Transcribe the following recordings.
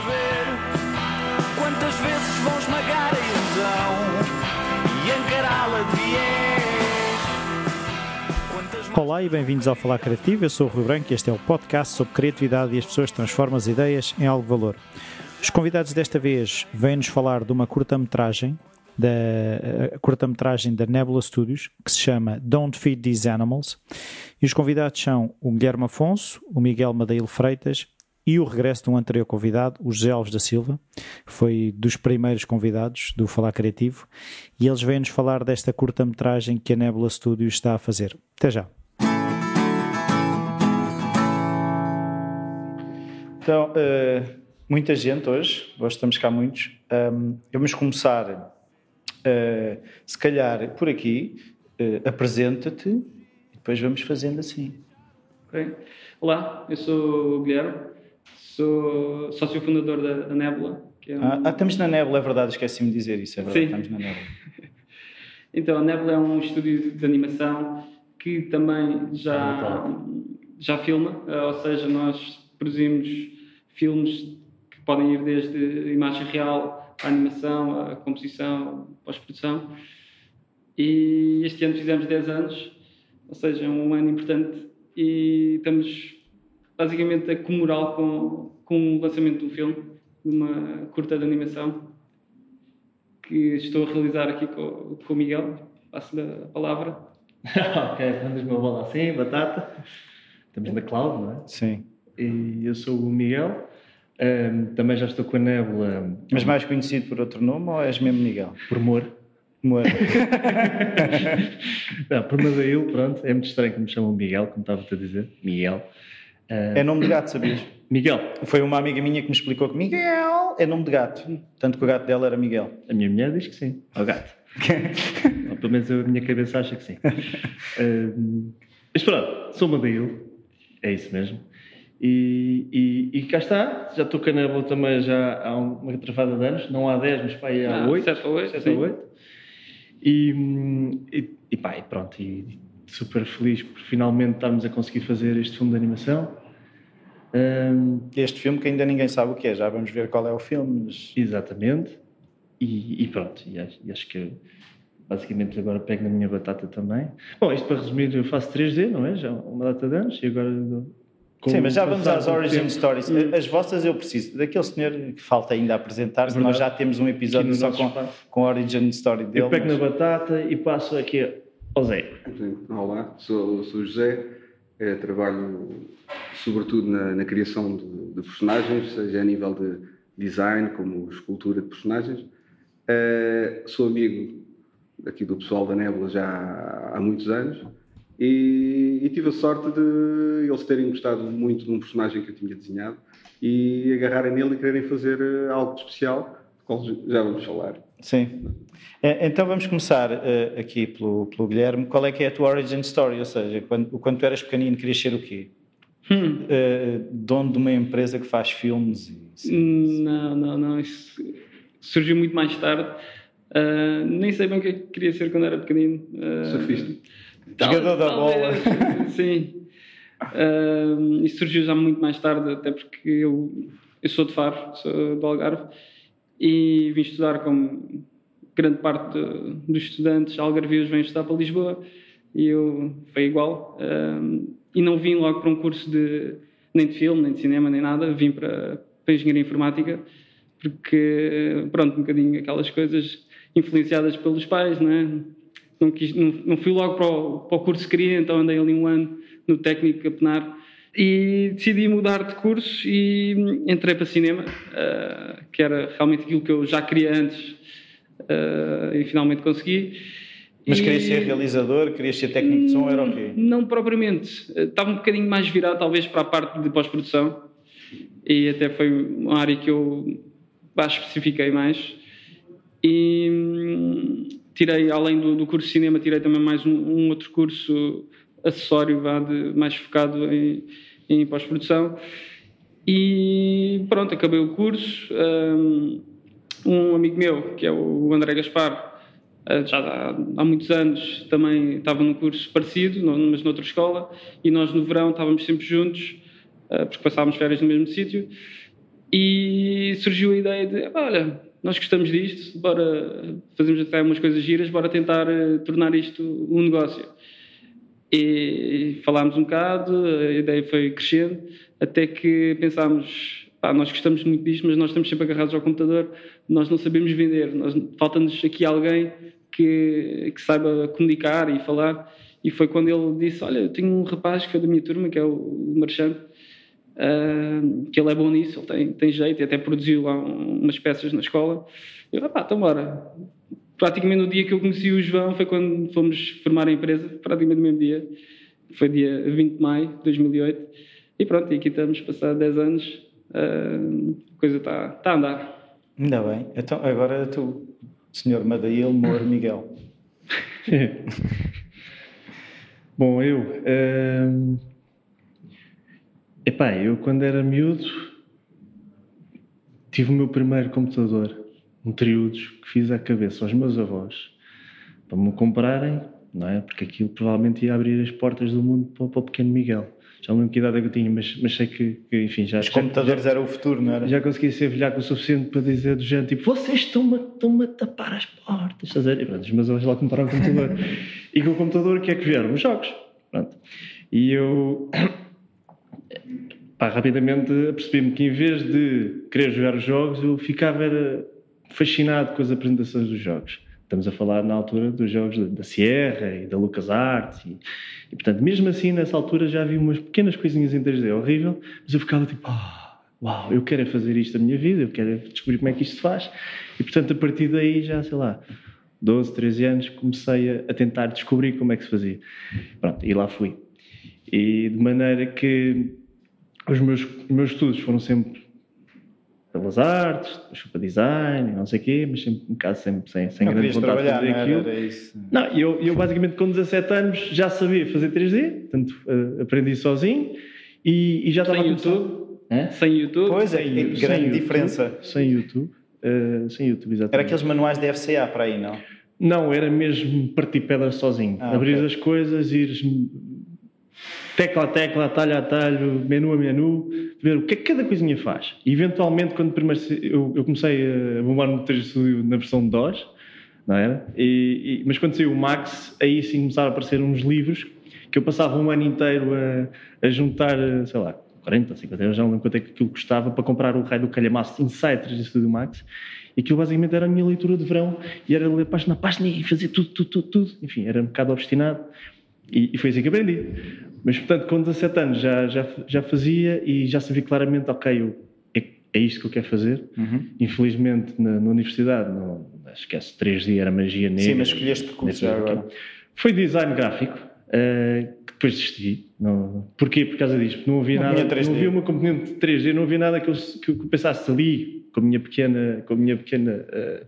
saber quantas vezes vão esmagar a ilusão e encará-la de Olá e bem-vindos ao Falar Criativo. Eu sou o Rui Branco e este é o podcast sobre criatividade e as pessoas transformam as ideias em algo de valor. Os convidados desta vez vêm-nos falar de uma curta-metragem da curta-metragem da Nebula Studios, que se chama Don't Feed These Animals. E os convidados são o Guilherme Afonso, o Miguel Madeiro Freitas e o regresso de um anterior convidado, o José Alves da Silva, que foi dos primeiros convidados do Falar Criativo, e eles vêm-nos falar desta curta-metragem que a Nebula Studios está a fazer. Até já. Então, uh, muita gente hoje, hoje estamos cá muitos. Um, vamos começar, uh, se calhar, por aqui. Uh, Apresenta-te e depois vamos fazendo assim. Okay. Olá, eu sou o Guilherme, sou sócio fundador da, da Nebula. É um... ah, ah, estamos na Nebula, é verdade, esqueci-me de dizer isso, é verdade, Sim. estamos na Nebula. então, a Nebula é um estúdio de animação que também já, já filma, ou seja, nós produzimos filmes que podem ir desde imagem real, a animação, a composição, pós-produção. E este ano fizemos 10 anos, ou seja, um ano importante, e estamos basicamente a comemorar com, com o lançamento de um filme, de uma curta de animação, que estou a realizar aqui com, com o Miguel. Passo-lhe a palavra. ok, mandas uma bola assim, batata. Estamos na cloud, não é? Sim. E eu sou o Miguel. Um, também já estou com a Nébula. Mas mais conhecido por outro nome ou és mesmo Miguel? Por Mor. Mor. não, por Madail, pronto. É muito estranho que me chamam Miguel, como estava-te a dizer. Miguel. Um, é nome de gato, sabias? Miguel. Foi uma amiga minha que me explicou que Miguel é nome de gato. Tanto que o gato dela era Miguel. A minha mulher diz que sim. Ao gato. Ou pelo menos a minha cabeça acha que sim. um, mas pronto, sou Madail. É isso mesmo. E, e, e, cá está, já estou com a Nebula também já há uma travada de anos, não há 10, mas pá, há 8. 7 ou 8. 7 ou 8. E, e, e pá, e pronto, e super feliz por finalmente estarmos a conseguir fazer este filme de animação. Um, este filme que ainda ninguém sabe o que é, já vamos ver qual é o filme. Mas... Exatamente. E, e pronto, e acho, e acho, que basicamente agora pego na minha batata também. Bom, isto para resumir, eu faço 3D, não é? Já uma data de anos e agora Sim, mas já vamos às origin stories. Hum. As vossas eu preciso. Daquele senhor que falta ainda apresentar, nós já temos um episódio só com, com a origin story dele. Eu pego mas... na batata e passo aqui ao Zé. Olá, sou, sou o José, é, trabalho sobretudo na, na criação de, de, personagens, seja a nível de design como escultura de personagens. É, sou amigo aqui do pessoal da Nebula já há muitos anos e, e, tive a sorte de eles terem gostado muito de um personagem que eu tinha desenhado e agarrarem nele e quererem fazer eh, algo especial, do qual já vamos falar. Sim. É, então vamos começar uh, aqui pelo, pelo Guilherme. Qual é que é a tua origin story? Ou seja, quando, quando tu eras pequenino, querias ser o quê? Hum. Uh, dono de uma empresa que faz filmes? E, assim, não, não, não. Isso surgiu muito mais tarde. Uh, nem sei bem o que, é que queria ser quando era pequenino. Uh, Surfista. Jogador da bola. Sim. Uh, isso surgiu já muito mais tarde, até porque eu, eu sou de Faro, sou do Algarve, e vim estudar como grande parte de, dos estudantes algarvios vêm estudar para Lisboa, e eu foi igual. Uh, e não vim logo para um curso de nem de filme, nem de cinema, nem nada, vim para, para engenharia informática, porque, pronto, um bocadinho aquelas coisas influenciadas pelos pais, não é? não, não fui logo para o, para o, curso que queria, então andei ali um ano no técnico a penar e decidi mudar de curso e entrei para cinema, uh, que era realmente aquilo que eu já queria antes uh, e finalmente consegui. Mas e... querias ser realizador, querias ser técnico de som, era o quê? Não propriamente. Estava um bocadinho mais virado talvez para a parte de pós-produção e até foi uma área que eu especifiquei mais. E tirei, além do, do, curso de cinema, tirei também mais um, um outro curso acessório, vá, de, mais focado em, em pós-produção. E pronto, acabei o curso. Um, um, amigo meu, que é o André Gaspar, já há, há muitos anos também estava num curso parecido, mas noutra escola, e nós no verão estávamos sempre juntos, eh, porque passávamos férias no mesmo sítio. E surgiu a ideia de: olha, nós gostamos disto, bora fazemos até umas coisas giras, bora tentar eh, tornar isto um negócio. E falámos um bocado, a ideia foi crescendo, até que pensámos: pá, nós gostamos muito disto, mas nós estamos sempre agarrados ao computador, nós não sabemos vender, falta-nos aqui alguém que, que saiba comunicar e falar. E foi quando ele disse: Olha, eu tenho um rapaz que é da minha turma, que é o, Marchand, ah, que ele é bom nisso, ele tem, tem jeito e até produziu lá um- umas peças na escola. Eu, pá, então bora. Praticamente no dia que eu conheci o João foi quando fomos formar a empresa, praticamente no mesmo dia. Foi dia 20 de maio de 2008. E pronto, e aqui estamos, passado 10 anos, ah, a coisa está tá a andar. Ainda bem. Então, agora tu, senhor Madail Moura Miguel. Bom, eu. hum, epá, eu quando era miúdo tive o meu primeiro computador, um triudos, que fiz à cabeça aos meus avós para me comprarem, não é? Porque aquilo provavelmente ia abrir as portas do mundo para, para o pequeno Miguel. Já não lembro que idade é que eu tinha, mas, mas sei que, que, enfim, já, Os já- computadores eram o futuro, não era? já consegui ser velhaco o suficiente para dizer do género tipo vocês estão-me a, estão a tapar as portas estás a ver? e pronto, os meus avós lá compraram o computador e com o computador o que é que vieram? os jogos pronto. e eu pá, rapidamente percebi-me que em vez de querer jogar os jogos eu ficava era, fascinado com as apresentações dos jogos estamos a falar na altura dos jogos da, Sierra e da LucasArts e, e portanto mesmo assim nessa altura já vi umas pequenas coisinhas em 3D horrível mas eu ficava tipo ah, uau, eu quero é fazer isto da minha vida, eu quero é descobrir como é que isto se faz. E portanto, a partir daí, já sei lá, 12, 13 anos, comecei a, tentar descobrir como é que se fazia. Pronto, e lá fui. E de maneira que os meus, meus estudos foram sempre pelas artes, para design, não sei o quê, mas sempre um bocado sempre sem, sem Não grande vontade de fazer não aquilo. era? Era isso. Não, eu, eu basicamente com 17 anos já sabia fazer 3D, portanto eh, aprendi sozinho e, e já estava Sem a começar- YouTube, Hã? sem YouTube. Pois é, Sem- sem grande YouTube, diferença. Sem YouTube. eh, sem YouTube, exatamente. Era aqueles manuais de FCA para aí, não? Não, era mesmo partir pedra sozinho. Ah, Abrir ok. as coisas, ires tecla a tecla, atalho a atalho, menu a menu, ver o que é que cada coisinha faz. E, eventualmente, quando primeiro eu, eu comecei a bombar no 3 Studio na versão DOS, não era? E, e- mas quando saiu o Max, aí sim começaram a aparecer uns livros que eu passava um ano inteiro a, a juntar, sei lá, 40, 50 euros, já não lembro quanto é que aquilo custava para comprar o raio do calhamaço Insight 3 Studio Max. E aquilo basicamente era a minha leitura de verão e era ler página a página e fazer tudo, tudo, tudo, tudo. Enfim, era um bocado obstinado e, e foi assim que aprendi. Mas, portanto, com 17 anos já, já, já fazia e já sabia claramente, ok, eu, é, é isto que eu quero fazer. Uhum. Infelizmente, na, na universidade, não, esquece, 3D era magia negra. Sim, mas escolheste que curso já agora? Foi design gráfico, eh, que depois desisti. Não, porquê? Por causa disto. Não havia Não nada, tinha 3D. não havia uma componente de 3D, não havia nada que eu, que eu pensasse ali, com a minha pequena, com a minha pequena eh,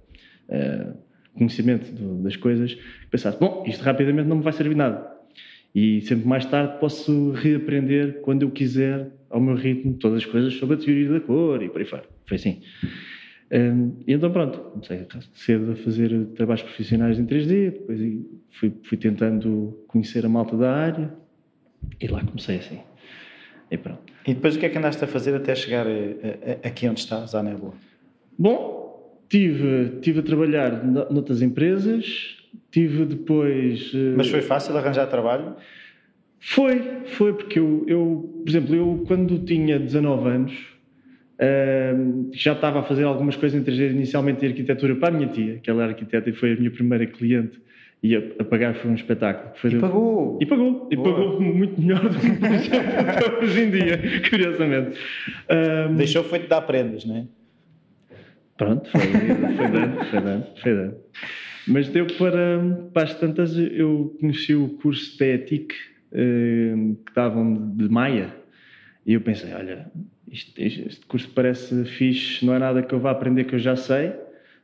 eh, conhecimento do- das coisas, pensasse, bom, isto rapidamente não me vai servir nada. E sempre mais tarde posso reaprender quando eu quiser, ao meu ritmo, todas as coisas sobre a teoria da cor e por aí fora. Foi assim. Hum, e então pronto, comecei cedo a fazer trabalhos profissionais em 3D, depois fui, fui tentando conhecer a malta da área e lá comecei assim. E pronto. E depois o que é que andaste a fazer até chegar eh, a- a- aqui onde estás, à Nebula? Bom, tive, tive a trabalhar no- noutras empresas, tive depois. eh, Mas foi fácil arranjar trabalho? Foi, foi, porque eu, eu, por exemplo, eu quando tinha 19 anos ahm, já estava a fazer algumas coisas em 3D inicialmente de arquitetura para a minha tia, que ela era arquiteta e foi a minha primeira cliente e a, a pagar foi um espetáculo. Foi E do- pagou! E pagou, e Boa. pagou muito melhor do que hoje em dia, curiosamente. Ahm, Deixou foi-te dar prendas, não é? Pronto, foi, foi dando, foi dando, foi dando. Mas deu para, para as tantas, eu conheci o curso de ETIC eh, que davam de Maia e eu pensei, olha, isto- este curso parece fixe, não é nada que eu vá aprender que eu já sei,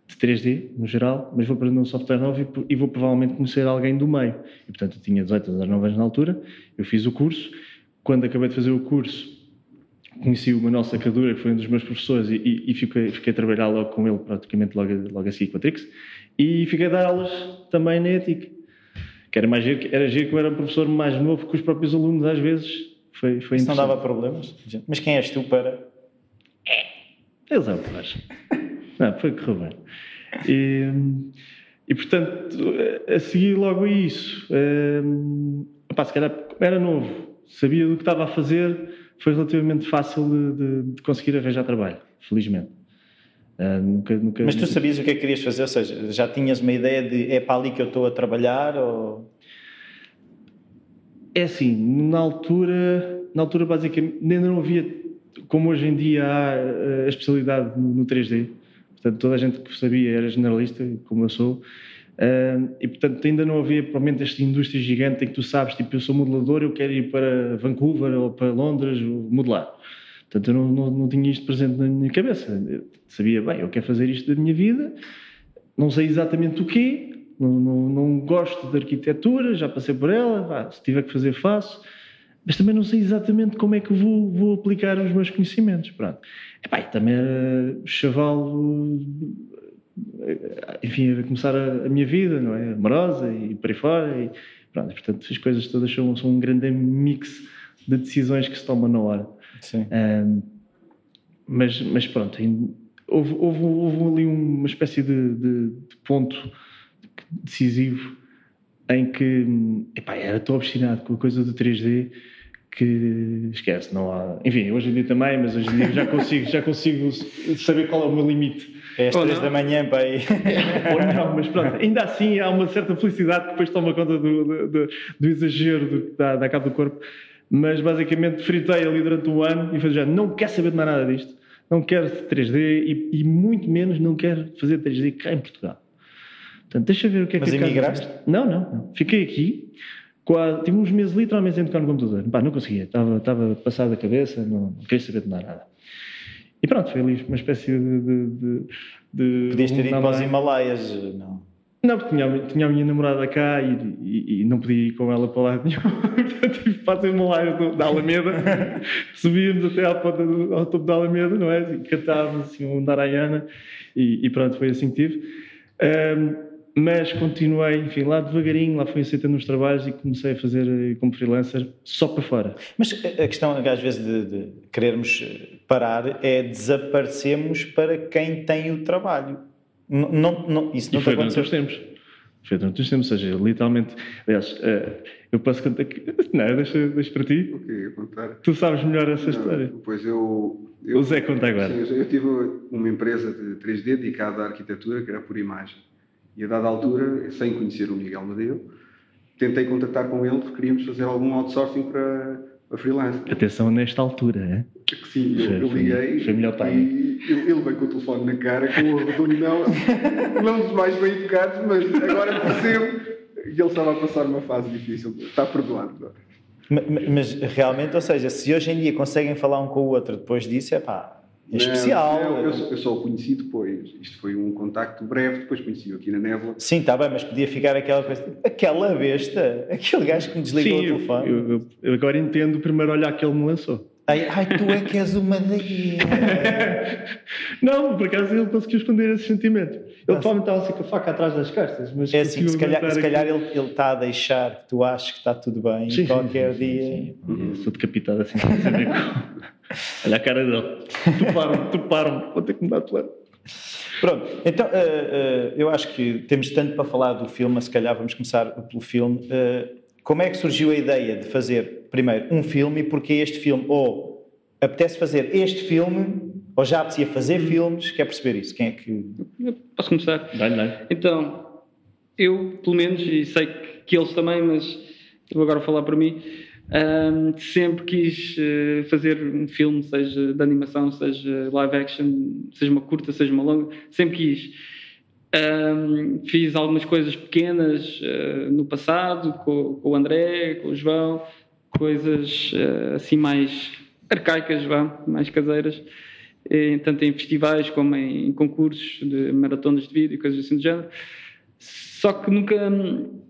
de 3D no geral, mas vou aprender um software novo e, e vou provavelmente conhecer alguém do meio. E portanto eu tinha 18 ou 19 anos na altura, eu fiz o curso, quando acabei de fazer o curso conheci o Manuel Sacadura, que foi um dos meus professores, e, e- e fiquei, fiquei a trabalhar logo com ele, praticamente logo, logo a seguir com a Trix, e fiquei a dar aulas também na ETIC. Que era, mais giro, que- era giro que eu era um professor mais novo que os próprios alunos, às vezes. Foi, foi Isso não dava problemas? Mas quem és tu para. Eles é o que faz. Não, foi correu bem. E, e portanto, a seguir logo a isso, um, opá, se calhar era novo, sabia do que estava a fazer, foi relativamente fácil de, de, de conseguir arranjar trabalho, felizmente. Uh, nunca, nunca, Mas tu sabias o que é que querias fazer? Ou seja, já tinhas uma ideia de é para ali que eu estou a trabalhar? Ou... É assim, na altura, na altura basicamente ainda não havia, como hoje em dia há eh, a especialidade no, no 3D, portanto toda a gente que sabia era generalista, como eu sou, uh, e portanto ainda não havia provavelmente esta indústria gigante em que tu sabes, tipo eu sou modelador, eu quero ir para Vancouver ou para Londres modelar. Portanto eu não, não, não tinha isto presente na minha cabeça. Eu sabia, bem, eu quero fazer isto da minha vida, não sei exatamente o quê, não, não, não, gosto de arquitetura, já passei por ela, se tiver que fazer, faço, mas também não sei exatamente como é que vou, vou aplicar os meus conhecimentos. Pronto. Epá, também era chaval, enfim, a começar a, a, minha vida, não é? Amorosa e por aí fora. E, pronto, portanto, as coisas todas são, são um grande mix de decisões que se tomam na hora. Sim. Um, mas, mas pronto, houve, houve, houve ali uma espécie de, de, de ponto decisivo em que epá, era tão obstinado com a coisa do 3D que esquece, não há. Enfim, hoje em dia também, mas hoje em dia já consigo, já consigo saber qual é o meu limite. É às oh, 3 da manhã aí. Ou não, mas pronto, ainda assim há uma certa felicidade que depois toma conta do, do, do, do exagero do, da, da cabo do corpo. Mas basicamente fritei ali durante um ano e falei já, não quero saber de mais nada disto, não quero 3D e, e muito menos não quero fazer 3D cá em Portugal. Portanto, deixa ver o que é Mas que... Mas emigraste? Não, não, não. Fiquei aqui, quase, tive uns meses literalmente sem tocar no computador. Pá, não conseguia, estava, estava passado a cabeça, não, não queria saber de nada. E pronto, foi ali uma espécie de... de, de Podias ter ido para os Himalaias, não? Não, porque tinha, tinha a minha namorada cá e, e, e, não podia ir com ela para lá nenhum. Portanto, tive para os Himalaias da Alameda. Subíamos até ao, ao, topo da Alameda, não é? E cantávamos assim um Narayana e, e pronto, foi assim que tive. Um, mas continuei, enfim, lá devagarinho, lá fui aceitando os trabalhos e comecei a fazer eh, como freelancer só para fora. Mas a questão, às vezes, de, de querermos parar é desaparecemos para quem tem o trabalho. Não, não, não isso não e foi durante os tempos. Foi durante os tempos, ou seja, literalmente, aliás, uh, eu posso contar que. Não, deixa, deixa para ti. O quê? Contar? Tu sabes melhor essa não, história. Pois eu, eu. O Zé conta agora. Sim, eu tive uma empresa de 3D dedicada à arquitetura, que era por imagem. E a dada altura, sem conhecer o Miguel Madeu, tentei contactar com ele porque queríamos fazer algum outsourcing para, para freelance. Atenção nesta altura, é? Sim, eu, eu liguei foi melhor e ele, ele veio com o telefone na cara, com o redondo não, não dos mais bem educados, mas agora percebo que ele estava a passar uma fase difícil. Está perdoado. Mas, mas realmente, ou seja, se hoje em dia conseguem falar um com o outro depois disso, é pá, é especial. Não, eu, eu, só o conheci depois. Isto foi um contacto breve, depois conheci-o aqui na Névoa. Sim, está bem, mas podia ficar aquela coisa. Aquela besta, aquele gajo que me desligou Sim, o telefone. Eu, eu, eu, agora entendo o primeiro olhar que ele me lançou. Ai, ai tu é que és uma daí. não, por acaso ele conseguiu esconder esse sentimento. Ele provavelmente estava assim com a faca atrás das costas. Mas é assim, se calhar, se calhar ele, ele, está a deixar que tu aches que está tudo bem sim, qualquer sim, dia. Sim, sim. Sou decapitado assim, sem saber Olha a cara dele. Tuparam-me, tuparam-me. Vou ter que mudar de plano. Pronto, então uh, uh, eu acho que temos tanto para falar do filme, se calhar vamos começar pelo filme. Uh, como é que surgiu a ideia de fazer, primeiro, um filme e porque este filme? Ou apetece fazer este filme, ou já apetecia fazer filmes? Quer perceber isso? Quem é que. Eu posso começar? Dá-lhe, dá Então, eu, pelo menos, e sei que eles também, mas vou agora falar para mim um, sempre quis uh, fazer um filme, seja de animação, seja live action, seja uma curta, seja uma longa, sempre quis. Um, fiz algumas coisas pequenas uh, no passado, com, com, o André, com o João, coisas uh, assim mais arcaicas, vá, mais caseiras, e, tanto em festivais como em, concursos de maratonas de vídeo e coisas assim do género. Só que nunca hum,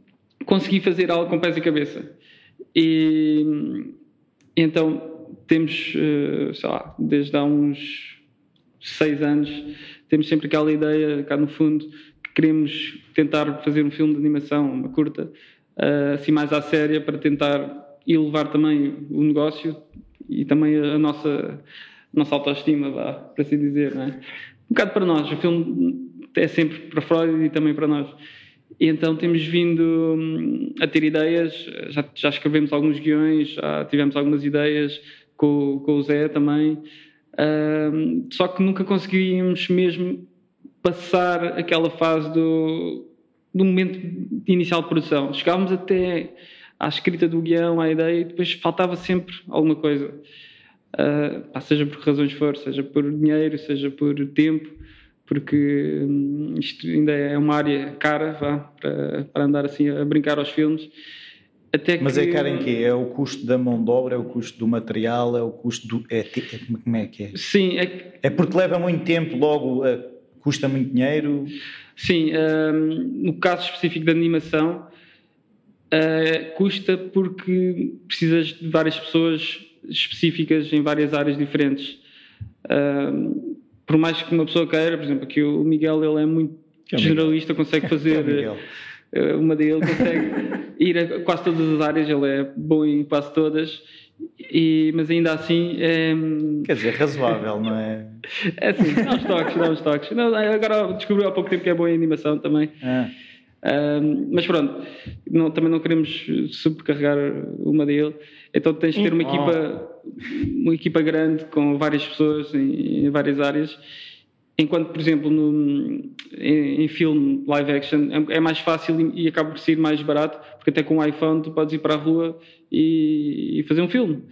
consegui fazer algo com pés e cabeça. E então temos, eh, sei lá, desde há uns seis anos, temos sempre aquela ideia, cá no fundo, que queremos tentar fazer um filme de animação, uma curta, eh, assim mais à séria, para tentar elevar também o negócio e também a nossa, nossa autoestima, vá, por assim dizer, não é? Um bocado para nós, o filme é sempre para Freud e também para nós. E então temos vindo hum, a ter ideias, já, já escrevemos alguns guiões, já tivemos algumas ideias com, com o Zé também, hum, só que nunca conseguimos mesmo passar aquela fase do, do momento inicial de produção. Chegávamos até à escrita do guião, à ideia, e depois faltava sempre alguma coisa. Uh, seja por razões for, seja por dinheiro, seja por tempo, porque hum, isto ainda é uma área cara vá, para, para andar assim a brincar aos filmes. Até Mas é que... é caro em quê? É o custo da mão de obra, é o custo do material, é o custo do. É, é como é que é? Sim, é... é porque leva muito tempo, logo custa muito dinheiro. Sim, uh, no caso específico da animação, uh, custa porque precisas de várias pessoas específicas em várias áreas diferentes. Uh, por mais que uma pessoa queira, por exemplo, aqui o Miguel ele é muito é generalista, consegue fazer é uma dele, consegue ir a quase todas as áreas, ele é bom em quase todas. E, mas ainda assim é... Quer dizer, razoável, não é? É assim, dá uns toques, dá uns toques. Não, agora descobriu há pouco tempo que é bom em animação também. Ah. Um, mas pronto, não, também não queremos subcarregar uma dele. Então tens de ter uma equipa, uma equipa grande com várias pessoas em, em várias áreas. Enquanto, por exemplo, no, em, em, filme live action é, é, mais fácil e, acaba por ser mais barato, porque até com o iPhone tu podes ir para a rua e, e fazer um filme.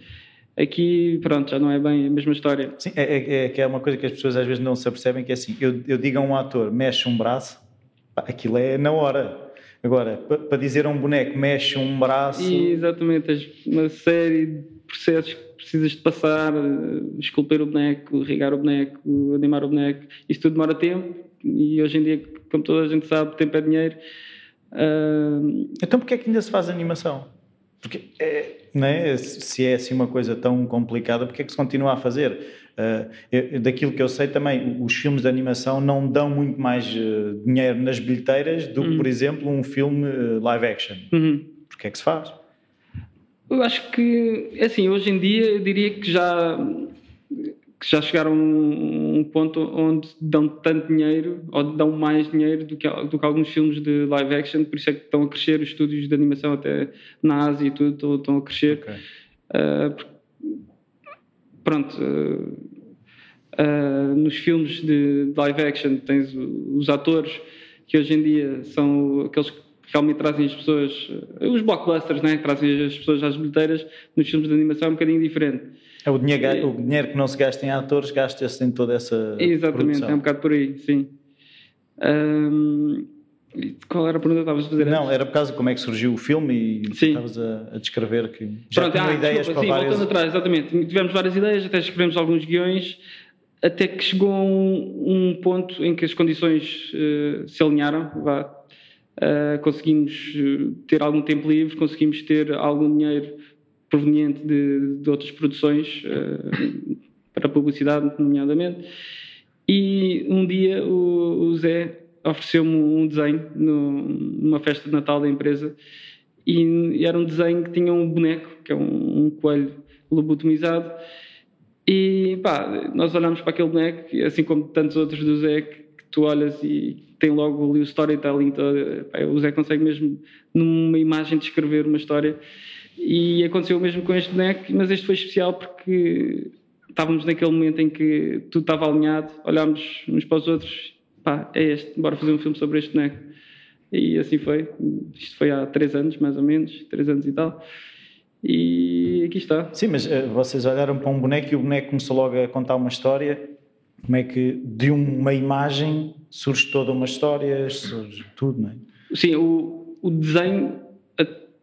Aqui, pronto, já não é bem a mesma história. Sim, é, é, é, que é uma coisa que as pessoas às vezes não se apercebem, que é assim, eu, eu digo a um ator, mexe um braço, aquilo é na hora. Agora, para dizer a um boneco, mexe um braço. E, exatamente, tens uma série de processos que precisas de passar, eh, esculpir o boneco, irrigar o boneco, animar o boneco. Isso tudo demora tempo e hoje em dia, como toda a gente sabe, tempo é dinheiro. Uh... Então, porquê é que ainda se faz animação? Porque é, não é? se é assim uma coisa tão complicada, porquê é que se continua a fazer? Uh, eu, daquilo que eu sei também, os filmes de animação não dão muito mais uh, dinheiro nas bilheteiras do que, uhum. por exemplo, um filme uh, live action. Uhum. Porquê é que se faz? Eu acho que, é assim, hoje em dia eu diria que já, que já chegaram a um, um ponto onde dão tanto dinheiro, ou dão mais dinheiro do que, do que alguns filmes de live action, por isso é que estão a crescer os estúdios de animação até na Ásia e tudo, estão, estão a crescer. Okay. Pronto Uh, nos filmes de live action tens os atores que hoje em dia são aqueles que realmente trazem as pessoas, uh, os blockbusters, né? trazem as pessoas às bilheteiras, nos filmes de animação é um bocadinho diferente. É o dinheiro, o dinheiro que não se gasta em atores, gasta-se em toda essa. Exatamente, produção. é um bocado por aí, sim. Um, qual era a pergunta que estavas a fazer? Não, era por causa de como é que surgiu o filme e sim. estavas a, a, descrever que já Pronto, tinham ah, ideias desculpa, para sim, várias... voltando atrás, exatamente. Tivemos várias ideias, até escrevemos alguns guiões até que chegou um, um ponto em que as condições uh, se alinharam, vá. Uh, conseguimos eh, ter algum tempo livre, conseguimos ter algum dinheiro proveniente de, de outras produções, uh, para publicidade, nomeadamente. E um dia o, o Zé ofereceu-me um desenho no, numa festa de Natal da empresa e, era um desenho que tinha um boneco, que é um, um coelho lobotomizado, e pá, nós olhamos para aquele boneco, assim como tantos outros do Zé, que, tu olhas e tem logo ali o storytelling todo. Pá, o Zé consegue mesmo, numa imagem, descrever uma história. E aconteceu o mesmo com este boneco, mas este foi especial porque estávamos naquele momento em que tudo estava alinhado, olhámos uns para os outros, pá, é este, bora fazer um filme sobre este boneco. E assim foi. Isto foi há três anos, mais ou menos, três anos e tal. E aqui está. Sim, mas uh, vocês olharam para um boneco e o boneco começou logo a contar uma história. Como é que de uma imagem surge toda uma história, surge tudo, não é? Sim, o, o desenho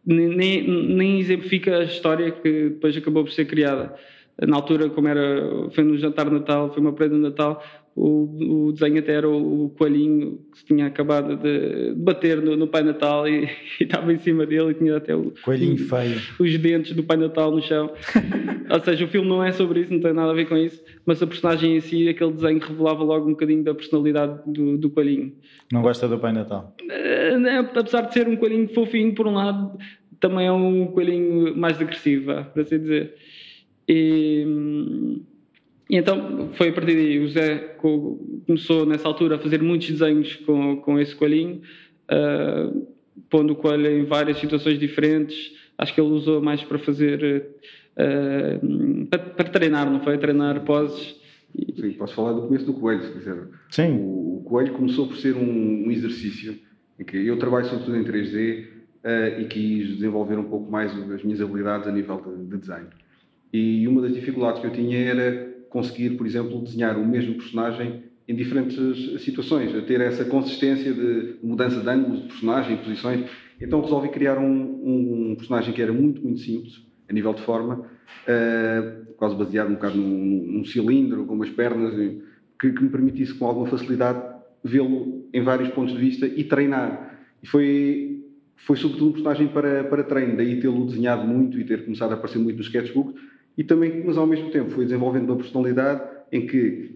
nem, nem exemplifica a história que depois acabou por ser criada. Na altura, como era, foi no jantar de Natal, foi uma prenda de Natal, o, o desenho até era o, o coelhinho que se tinha acabado de, de bater no, no, Pai Natal e, e, estava em cima dele e tinha até o, coelhinho feio. os dentes do Pai Natal no chão. Ou seja, o filme não é sobre isso, não tem nada a ver com isso, mas a personagem em si, aquele desenho revelava logo um bocadinho da personalidade do, do coelhinho. Não gosta do Pai Natal? É, apesar de ser um coelhinho fofinho, por um lado, também é um coelhinho mais agressivo, por assim dizer. E, e então foi a partir daí. O Zé co- começou nessa altura a fazer muitos desenhos com, com esse coelhinho, ah, pondo o coelho em várias situações diferentes. Acho que ele usou mais para fazer. ah, para, para treinar, não foi? Treinar poses. Sim, posso falar do começo do coelho, se quiser. Sim. O, o coelho começou por ser um, um exercício em que eu trabalho sobretudo em 3D eh, e quis desenvolver um pouco mais as minhas habilidades a nível de, de desenho. E uma das dificuldades que eu tinha era conseguir, por exemplo, desenhar o mesmo personagem em diferentes situações, a ter essa consistência de mudança de ângulos de personagem, posições. Então resolvi criar um, um personagem que era muito, muito simples, a nível de forma, eh, quase baseado um bocado num, num cilindro, com umas pernas, e- que, que me permitisse com alguma facilidade vê-lo em vários pontos de vista e treinar. E foi, foi sobretudo um personagem para, para treino, daí tê-lo desenhado muito e ter começado a aparecer muito no sketchbook, e também, mas ao mesmo tempo foi desenvolvendo uma personalidade em que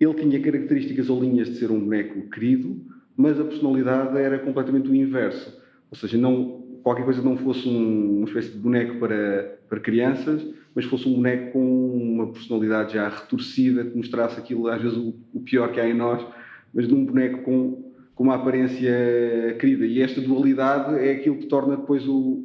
ele tinha características ou linhas de ser um boneco querido, mas a personalidade era completamente o inverso. Ou seja, não, qualquer coisa não fosse um- uma espécie de boneco para, para crianças, mas fosse um boneco com uma personalidade já retorcida, que mostrasse aquilo, às vezes, o, o pior que há em nós, mas de um boneco com, com uma aparência querida. E esta dualidade é aquilo que torna depois o.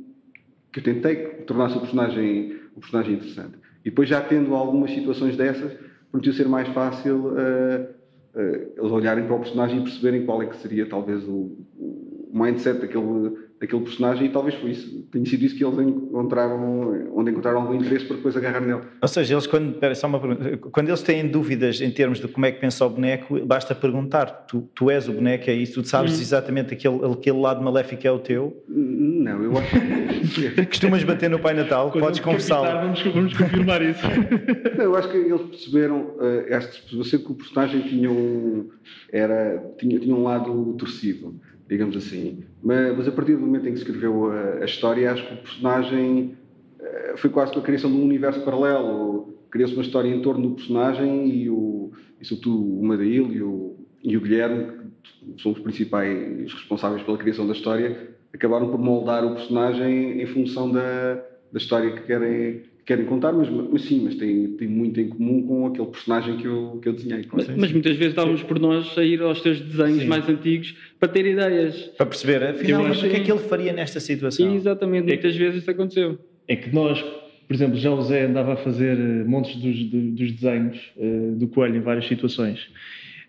que eu tentei que tornasse o personagem, o personagem interessante. E depois, já tendo algumas situações dessas, permitiu ser mais fácil eh, eh, eles olharem para o personagem e perceberem qual é que seria talvez o, o mindset daquele, daquele personagem e talvez foi isso, tenha sido isso que eles encontraram, onde encontraram algum interesse para depois agarrar nele. Ou seja, eles quando, espera, só uma pergunta. quando eles têm dúvidas em termos de como é que pensa o boneco, basta perguntar. Tu, tu és o boneco, é isso? Tu sabes exatamente aquele, aquele lado maléfico é o teu? Não, eu acho que. Costumas bater no Pai Natal, Quando podes confessá-lo. Vamos, vamos confirmar isso. Não, eu acho que eles perceberam, acho que se percebeu sempre que o personagem tinha um, era, tinha, tinha um lado torcido, digamos assim. Mas, mas a partir do momento em que escreveu a, a história, acho que o personagem eh, foi quase que a criação de um universo paralelo. Criou-se uma história em torno do personagem e, o, e sobretudo o Madail e o, e o Guilherme, que são os principais responsáveis pela criação da história, acabaram por moldar o personagem em função da, da história que querem, que querem contar, mas, mas sim, mas tem, tem muito em comum com aquele personagem que eu, que eu desenhei. Mas, mas muitas vezes dávamos por nós a ir aos teus desenhos Sim. mais antigos para ter ideias. Para perceber, afinal, mas o que é que- ele faria nesta situação? E exatamente, muitas vezes isso aconteceu. É que nós, por exemplo, já o Zé andava a fazer eh, montes dos, do- dos desenhos eh, do coelho em várias situações.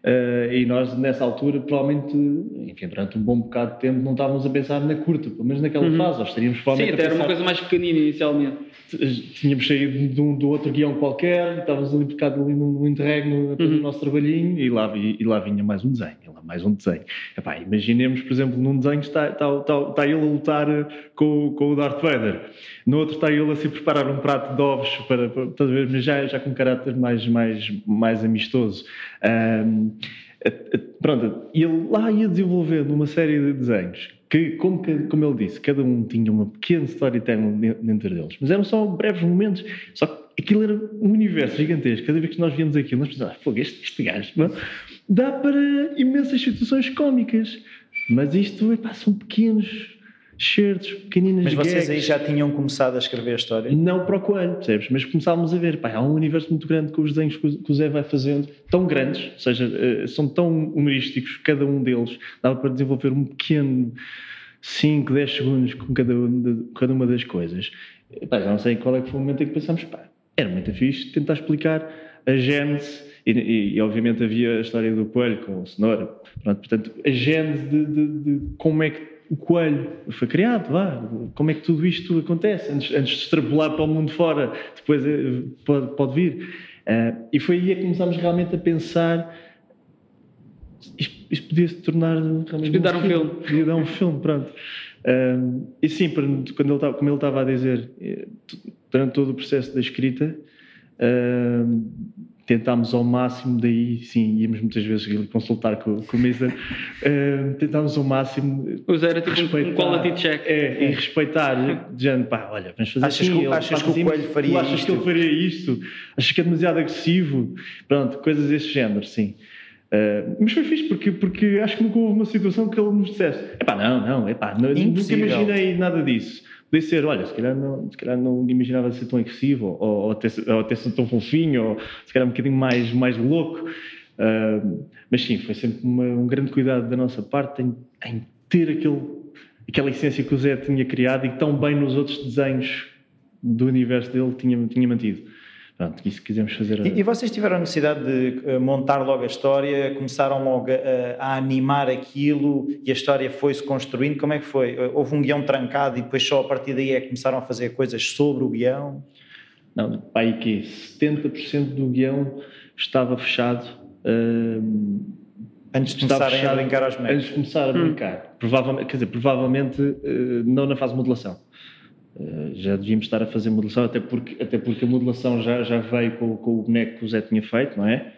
Eh, e nós, nessa altura, provavelmente, enfim, durante um bom bocado de tempo, não estávamos a pensar na curta, pelo menos naquela fase. Nós estaríamos Sim, provavelmente até a era uma coisa mais pequenina inicialmente. tínhamos saído de um, do outro guião qualquer, estávamos ali um bocado ali num, num interregno a fazer o nosso trabalhinho e lá, vi- e lá vinha mais um desenho, e lá mais um desenho. Epá, imaginemos, por exemplo, num desenho está, está, está, está ele a lutar eh, com, com o Darth Vader, no outro está ele a se preparar um prato de ovos, para, para, estás a ver, mas já, já com caráter mais, mais, mais amistoso. Eh, pronto, ele lá ia desenvolvendo uma série de desenhos que, como, como ele disse, cada um tinha uma pequena storytelling de- dentro deles, mas eram só breves momentos, só que aquilo era um universo gigantesco. Cada vez que nós víamos aquilo, nós pensávamos, fogo, este, este gajo não? dá para imensas situações cómicas, mas isto epá, são pequenos certos, pequeninas Mas vocês gags. aí já tinham começado a escrever a história? Não para o coelho, percebes? Mas começávamos a ver, pá, há um universo muito grande com os desenhos que o Zé vai fazendo, tão grandes, ou seja, eh, são tão humorísticos, cada um deles, dava para desenvolver um pequeno 5, 10 segundos com cada, cada uma das coisas. E, Pá, já não sei qual é que foi o momento em que pensámos, pá, era muito fixe tentar explicar a gênese, e, e, e, obviamente havia a história do coelho com o cenoura, pronto, portanto, a gênese de, de- de como é que o coelho foi criado, vá, como é que tudo isto acontece, antes, antes de extrapolar para o mundo fora, depois eh, pode, pode vir. Ah, e foi aí é que começámos realmente a pensar isto, isto podia se tornar realmente Podia dar um filme. Podia dar um filme, pronto. Um, e sim, quando ele, estava- como ele estava a dizer, durante todo o processo da escrita, um, tentámos ao máximo, daí sim, íamos muitas vezes consultar com, com o Mister, um, tentámos ao máximo O Zé era tipo um- quality check. é, e respeitar, dizendo, pá, olha, vamos fazer Achas assim. que ele achas que o coelho faria tu achas isto? que ele faria isto? Achas que é demasiado agressivo? Pronto, coisas desse género, sim. Uh, mas foi fixe porque, porque acho que nunca houve uma situação que ele nos dissesse: epá, não, não, epá, não, nunca imaginei nada disso. Podia ser, olha, se calhar não, se calhar não imaginava ser tão agressivo, ou, ou, até, ou ser tão fofinho, ou se calhar um bocadinho mais, mais louco. Uh, mas sim, foi sempre uma, um grande cuidado da nossa parte em, em ter aquele, aquela essência que o Zé tinha criado e tão bem nos outros desenhos do universo dele tinha, tinha mantido. Pronto, isso quisemos fazer. E, e, vocês tiveram a necessidade de uh, montar logo a história, começaram logo a, a, animar aquilo e a história foi-se construindo? Como é que foi? Uh, houve um guião trancado e depois só a partir daí é que começaram a fazer coisas sobre o guião? Não, pai, que 70% do guião estava fechado. Uh, antes de começarem fechado, a brincar aos bonecos? Antes de começar a hum. brincar. Hum. Provavelmente, quer dizer, provavelmente não na fase de modelação eh, já devíamos estar a fazer modelação, até porque, até porque a modelação já, já veio com, com o boneco que o Zé tinha feito, não é?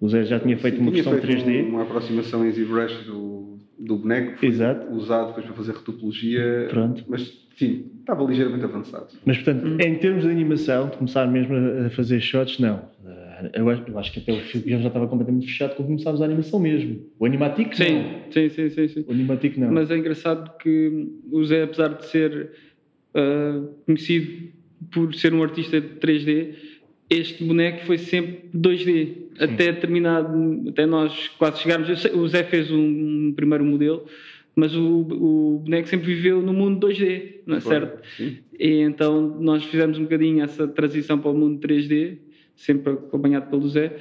O Zé já tinha feito Sim, uma tinha versão feito 3D. Uma aproximação em ZBrush do, do boneco, foi Exato. usado depois para fazer retopologia, Pronto. mas sim, estava ligeiramente avançado. Mas portanto, hum. em termos de animação, de começar mesmo a fazer shots, não. Eh, eu acho, eu acho que até o filme já estava completamente fechado quando começámos a animação mesmo. O animatic sim, não. Sim, sim, sim, sim. O animatic não. Mas é engraçado que o Zé, apesar de ser uh, conhecido por ser um artista de 3D, este boneco foi sempre 2D, Sim. até terminado, até nós quase chegarmos. Sei, o Zé fez um, primeiro modelo, mas o, o, boneco sempre viveu no mundo 2D, não é foi. certo? Sim. E então nós fizemos um bocadinho essa transição para o mundo 3D, sempre acompanhado pelo Zé.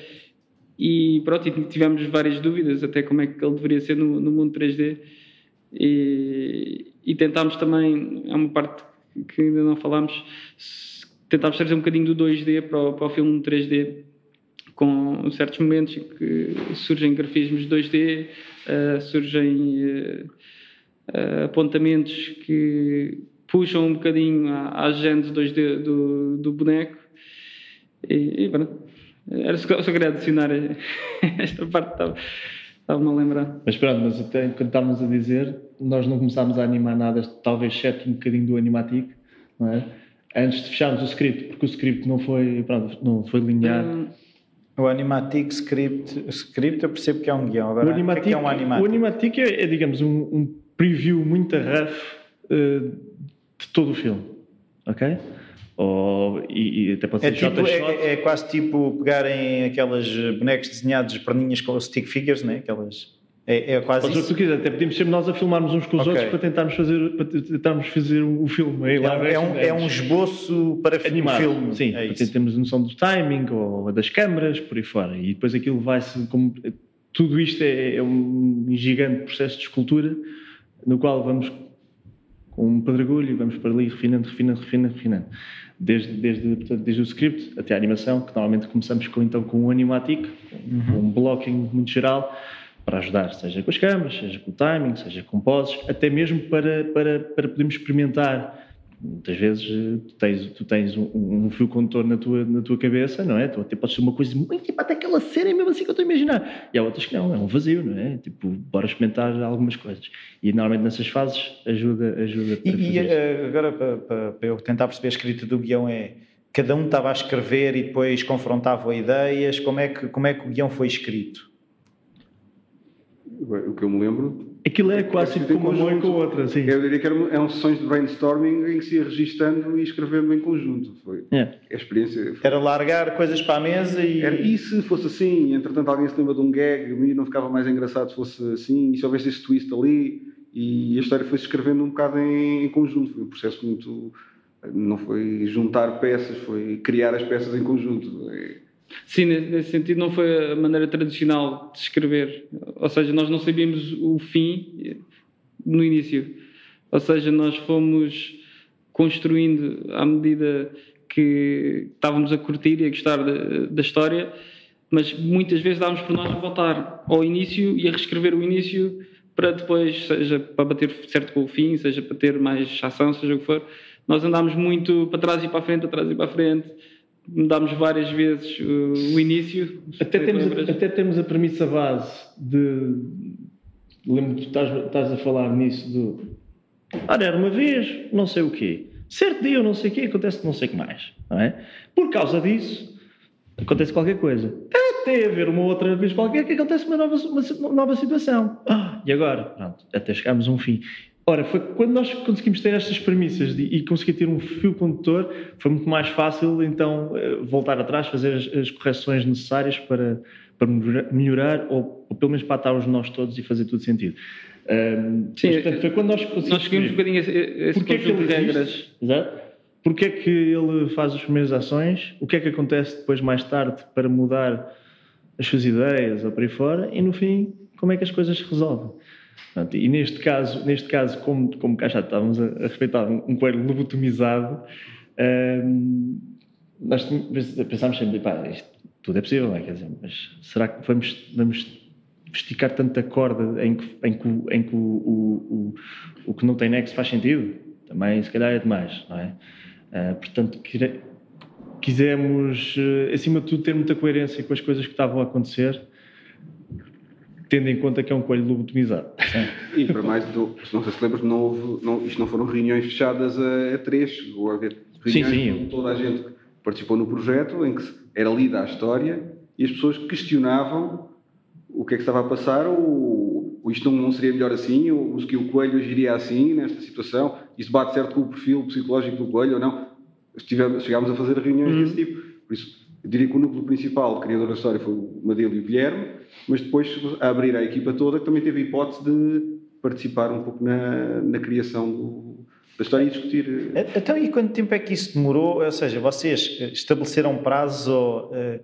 E pronto, e tivemos várias dúvidas até como é que ele deveria ser no, no mundo 3D. E, e tentámos também, é uma parte que ainda não falámos, tentámos trazer um bocadinho do 2D para o, para o filme 3D, com certos momentos em que surgem grafismos 2D, uh, eh, surgem uh, apontamentos que puxam um bocadinho às genes 2D do, do boneco. E, e pronto, era só, só queria adicionar esta parte. Estava, estava-me a lembrar. Mas pronto, mas até enquanto estávamos a dizer, nós não começámos a animar nada, talvez exceto um bocadinho do Animatic, não é? Antes de fecharmos o script, porque o script não foi, pronto, não foi linear. Hum. O Animatic Script, script eu percebo que é um guião. Agora, o Animatic, que é, que é um Animatic? O Animatic é, é digamos, um, um, preview muito rough uh, de todo o filme, ok? Ou, e, e até pode ser é, tipo, é, é, quase tipo pegarem aquelas bonecos desenhados de perninhas com stick figures, né? aquelas... É, é quase isso. tu quiser, até podíamos ser nós a filmarmos uns com os okay. outros para tentarmos fazer, para tentarmos fazer o filme. É, é, é, um, é um esboço para Animado. o filme. Sim, é para termos noção do timing ou das câmaras, por aí fora. E depois aquilo vai-se. Como, tudo isto é, é um gigante processo de escultura no qual vamos com um pedregulho e vamos para ali refinando, refinando, refinando, refinando desde, desde, portanto, desde o script até a animação, que normalmente começamos com, então, com um animatic, uhum. um blocking muito geral, para ajudar, seja com as câmaras, seja com o timing, seja com poses, até mesmo para, para, para podermos experimentar. Muitas vezes eh, tu tens, tu tens um, um, fio condutor na tua, na tua cabeça, não é? Tu até podes ser uma coisa muito tipo, até aquela cena, mesmo assim que eu estou a imaginar. E há outras que não, é um vazio, não é? Tipo, bora experimentar algumas coisas. E normalmente nessas fases ajuda, ajuda para E, e eh, agora, para, para, para eu tentar perceber a escrita do guião, é cada um estava a escrever e depois confrontava ideias. Como é que, como é que o guião foi escrito? O que eu me lembro. Aquilo é quase tipo como uma e com outra, sim. Eu diria que eram, eram sessões de brainstorming em que se ia registando e escrevendo em conjunto. Foi é. a experiência. Foi. Era largar coisas para a mesa e. Era, e se fosse assim, entretanto alguém se lembra de um gag, e não ficava mais engraçado se fosse assim, e se houvesse esse twist ali, e a história foi-se escrevendo um bocado em, em conjunto. Foi um processo muito. Não foi juntar peças, foi criar as peças em conjunto. É, Sim, nesse sentido não foi a maneira tradicional de escrever. Ou seja, nós não sabíamos o fim no início. Ou seja, nós fomos construindo à medida que estávamos a curtir e a gostar da, da história, mas muitas vezes dávamos por nós a voltar ao início e a reescrever o início para depois, seja para bater certo com o fim, seja para ter mais ação, seja o que for. Nós andámos muito para trás e para a frente, para trás e para a frente mudámos várias vezes o, o início. Até temos, a, até temos a premissa base de. Lembro que estás, estás a falar nisso do. Ora, era uma vez, não sei o quê. Certo dia, não sei o quê, acontece não sei o que mais. Não é? Por causa disso, acontece qualquer coisa. Até haver uma outra vez qualquer que acontece uma nova, uma nova situação. Ah, e agora? Pronto, até chegarmos a um fim. Ora, foi quando nós conseguimos ter estas premissas de, e conseguir ter um fio condutor, foi muito mais fácil então eh, voltar atrás, fazer as, as correções necessárias para, para melhorar, ou, ou, pelo menos para atar os nós todos e fazer tudo sentido. Um, Sim, mas, portanto, foi quando nós conseguimos. Nós seguimos um bocadinho esse, esse porque é de regras. Exato. Porquê é que ele faz as primeiras ações? O que é que acontece depois, mais tarde, para mudar as suas ideias ou para aí fora? E no fim, como é que as coisas se resolvem? Portanto, e neste caso, neste caso como, como cá já estávamos a, a respeitar um, um coelho lobotomizado, um, nós pensámos sempre, pá, isto tudo é possível, não é? Quer dizer, mas será que vamos, vamos esticar tanta corda em que, em que, em que o, o, o, o que não tem nexo faz sentido? Também, se calhar, é demais, não é? Uh, portanto, quisemos, uh, acima de tudo, ter muita coerência com as coisas que estavam a acontecer tendo em conta que é um coelho lobotomizado. E para mais, não sei se lembras, não houve, não, isto não foram reuniões fechadas a, a três, ou a haver reuniões sim, sim. com toda a gente que participou no projeto, em que era lida a história e as pessoas questionavam o que é que estava a passar, ou, ou isto não, não, seria melhor assim, ou que o coelho agiria assim, nesta situação, isso bate certo com o perfil psicológico do coelho ou não. Estivemos, chegámos a fazer reuniões desse tipo. Por isso, eu diria que o núcleo principal, criador da história, foi o Madelo e o Guilherme, mas depois a abrir a equipa toda, que também teve a hipótese de participar um pouco na, na criação do, da história e discutir. Eh, então, e quanto tempo é que isso demorou? Ou seja, vocês eh, estabeleceram prazo? Ou, uh,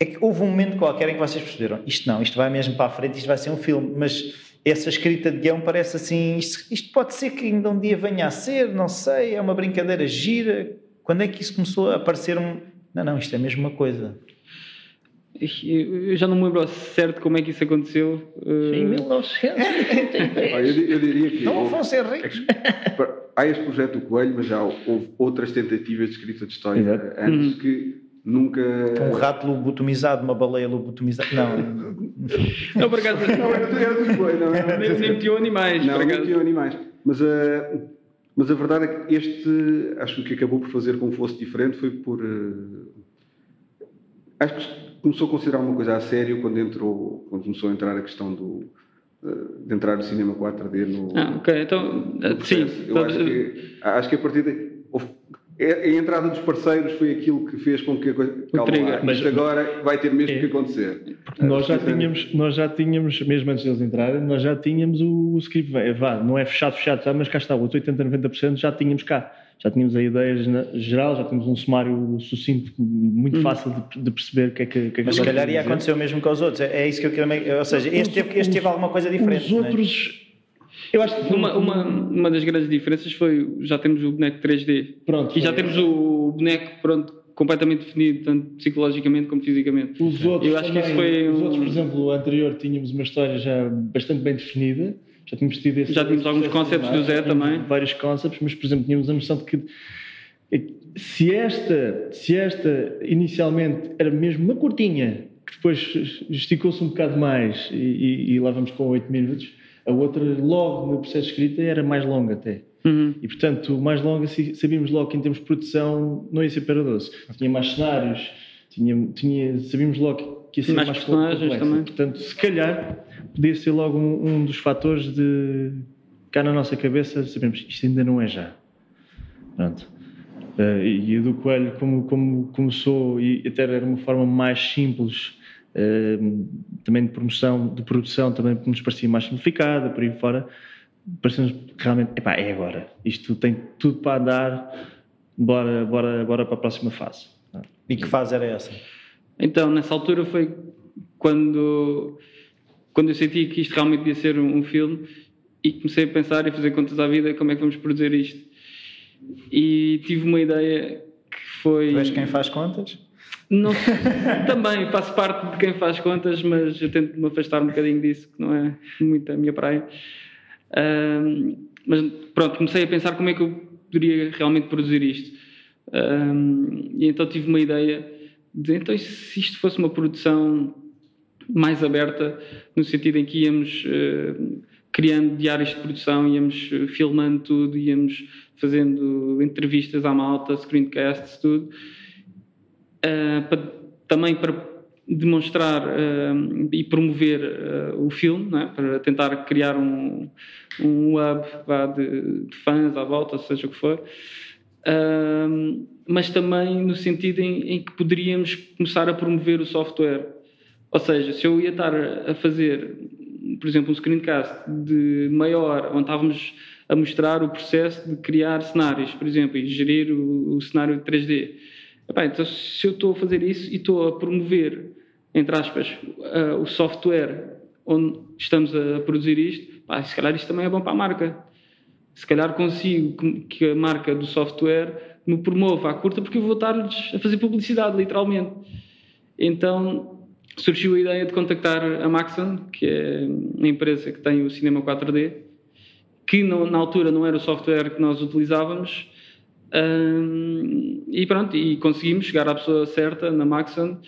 é que houve um momento qualquer em que vocês perceberam isto não, isto vai mesmo para a frente, isto vai ser um filme, mas essa escrita de guião parece assim, isto, isto pode ser que ainda um dia venha a ser, não sei, é uma brincadeira gira. Quando é que isso começou a aparecer um não, não, isto é a mesma coisa. Eu já não me lembro certo como é que isso aconteceu. Em 1983. eu, eu diria que. Não vão ser ricos. Há este projeto do Coelho, mas já houve outras tentativas de escrita de história Exato. antes uhum. que nunca. Um rato lobotomizado, uma baleia lobotomizada. Não. não, por acaso. Não, era dos Coelho, não é? Nem, metiam animais. Não, nem metiam animais. Mas. Uh, mas a verdade é que este, acho que o que acabou por fazer com que fosse diferente foi por. Uh, acho que começou a considerar uma coisa a sério quando entrou, quando começou a entrar a questão do. Uh, de entrar no cinema 4D no. Ah, ok, então. Uh, sim. Eu acho que, acho que a partir daí. É, a entrada dos parceiros foi aquilo que fez com que a coisa. Calma lá, mas agora vai ter mesmo é, que acontecer. Porque nós já, tínhamos, nós já tínhamos, mesmo antes deles entrarem, nós já tínhamos o, o script. Vá, não é fechado, fechado já, mas cá está, os 80, 90% já tínhamos cá. Já tínhamos a ideia geral, já tínhamos um sumário sucinto, muito hum. fácil de, de, perceber o que é que, que, é Mas se calhar ia acontecer o mesmo com os outros. É, é isso que eu quero. Ou seja, este teve, este teve alguma coisa diferente. Os é? outros. Eu acho que uma, uma, uma das grandes diferenças foi já temos o boneco 3D. Pronto. E já temos o boneco pronto, completamente definido, tanto psicologicamente como fisicamente. Os outros, eu acho também, que isso foi os outros, por exemplo, o anterior tínhamos uma história já bastante bem definida. Já tínhamos tido esse, Já tínhamos alguns conceitos do Zé também. Vários conceitos, mas por exemplo, tínhamos a noção de que se esta, se esta inicialmente era mesmo uma curtinha, que depois esticou-se um bocado mais e, e, e lá vamos com 8 minutos, a outra, logo no processo de escrita, era mais longa até. Uhum. E, portanto, mais longa, sabíamos logo que em termos de produção não ia ser para doce. Tinha mais cenários, tinha, tinha, sabíamos logo que ia ser mais, mais personagens também. Portanto, se calhar, podia ser logo um, um, dos fatores de cá na nossa cabeça, sabemos isto ainda não é já. Pronto. Uh, e a do Coelho, como, como começou, e até era uma forma mais simples também de promoção, de produção também nos parecia mais simplificada, por aí fora, parecemos realmente, epá, é agora, isto tem tudo para andar, bora, bora, bora para a próxima fase. E que fase era essa? Então, nessa altura foi quando, quando eu senti que isto realmente ia ser um, um filme e comecei a pensar e fazer contas à vida como é que vamos produzir isto. E tive uma ideia que foi. Tu és quem faz contas? Não, também faço parte de quem faz contas, mas eu tento me afastar um bocadinho disso, que não é muito a minha praia. Um, mas pronto, comecei a pensar como é que eu poderia realmente produzir isto. Um, e então tive uma ideia de então se isto fosse uma produção mais aberta, no sentido em que íamos uh, criando diários de produção, íamos uh, filmando tudo, íamos fazendo entrevistas à malta, screencasts, tudo para, também para demonstrar uh, e promover uh, o filme, é? para tentar criar um, um hub vá, de, de, fãs à volta, seja o que for, uh, mas também no sentido em, em, que poderíamos começar a promover o software. Ou seja, se eu ia estar a fazer, por exemplo, um screencast de meia hora, onde estávamos a mostrar o processo de criar cenários, por exemplo, e gerir o, o cenário 3D. Epá, então, se eu estou a fazer isso e estou a promover entre aspas, uh, o software onde estamos a produzir isto, se calhar isto também é bom para a marca. Se calhar consigo que a marca do software me promova à curta porque eu vou estar-lhes a fazer publicidade, literalmente. Então surgiu a ideia de contactar a Maxon, que é a empresa que tem o cinema 4D, que na altura não era o software que nós utilizávamos, um, e pronto, e conseguimos chegar à pessoa certa na Maxon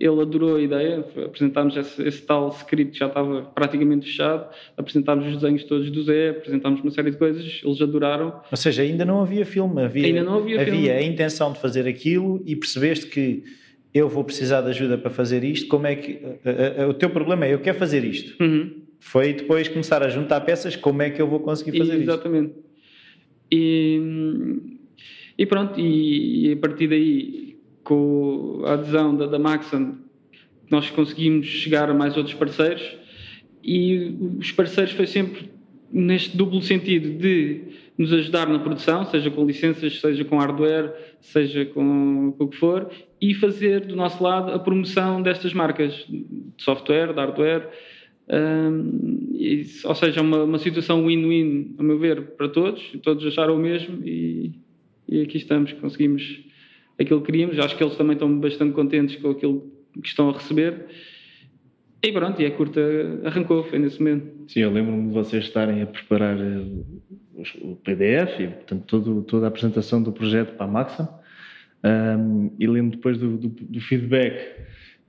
ele adorou a ideia, apresentámos esse, esse, tal script que já estava praticamente fechado, apresentámos os desenhos todos do Zé, apresentámos uma série de coisas, eles adoraram. Ou seja, ainda não havia filme, havia, ainda não havia, havia filme. a intenção de fazer aquilo e percebeste que eu vou precisar de ajuda para fazer isto, como é que... A, a, a, o teu problema é, eu quero fazer isto. Uhum. Foi depois começar a juntar peças, como é que eu vou conseguir fazer exatamente. isto? Exatamente. E, e pronto, e, e a partir daí com a adesão da, da Maxon, nós conseguimos chegar a mais outros parceiros e os parceiros foi sempre neste duplo sentido de nos ajudar na produção, seja com licenças, seja com hardware, seja com, com o que for, e fazer do nosso lado a promoção destas marcas de software, de hardware. Um, e, ou seja, uma, uma situação win-win, a meu ver, para todos. Todos acharam o mesmo e, e aqui estamos, conseguimos aquilo que queríamos. Acho que eles também estão bastante contentes com aquilo que estão a receber. E pronto, e a curta arrancou, foi nesse momento. Sim, eu lembro-me de vocês estarem a preparar eh, o PDF e, portanto, todo, toda a apresentação do projeto para a Maxam. Um, e lembro depois do, do, do, feedback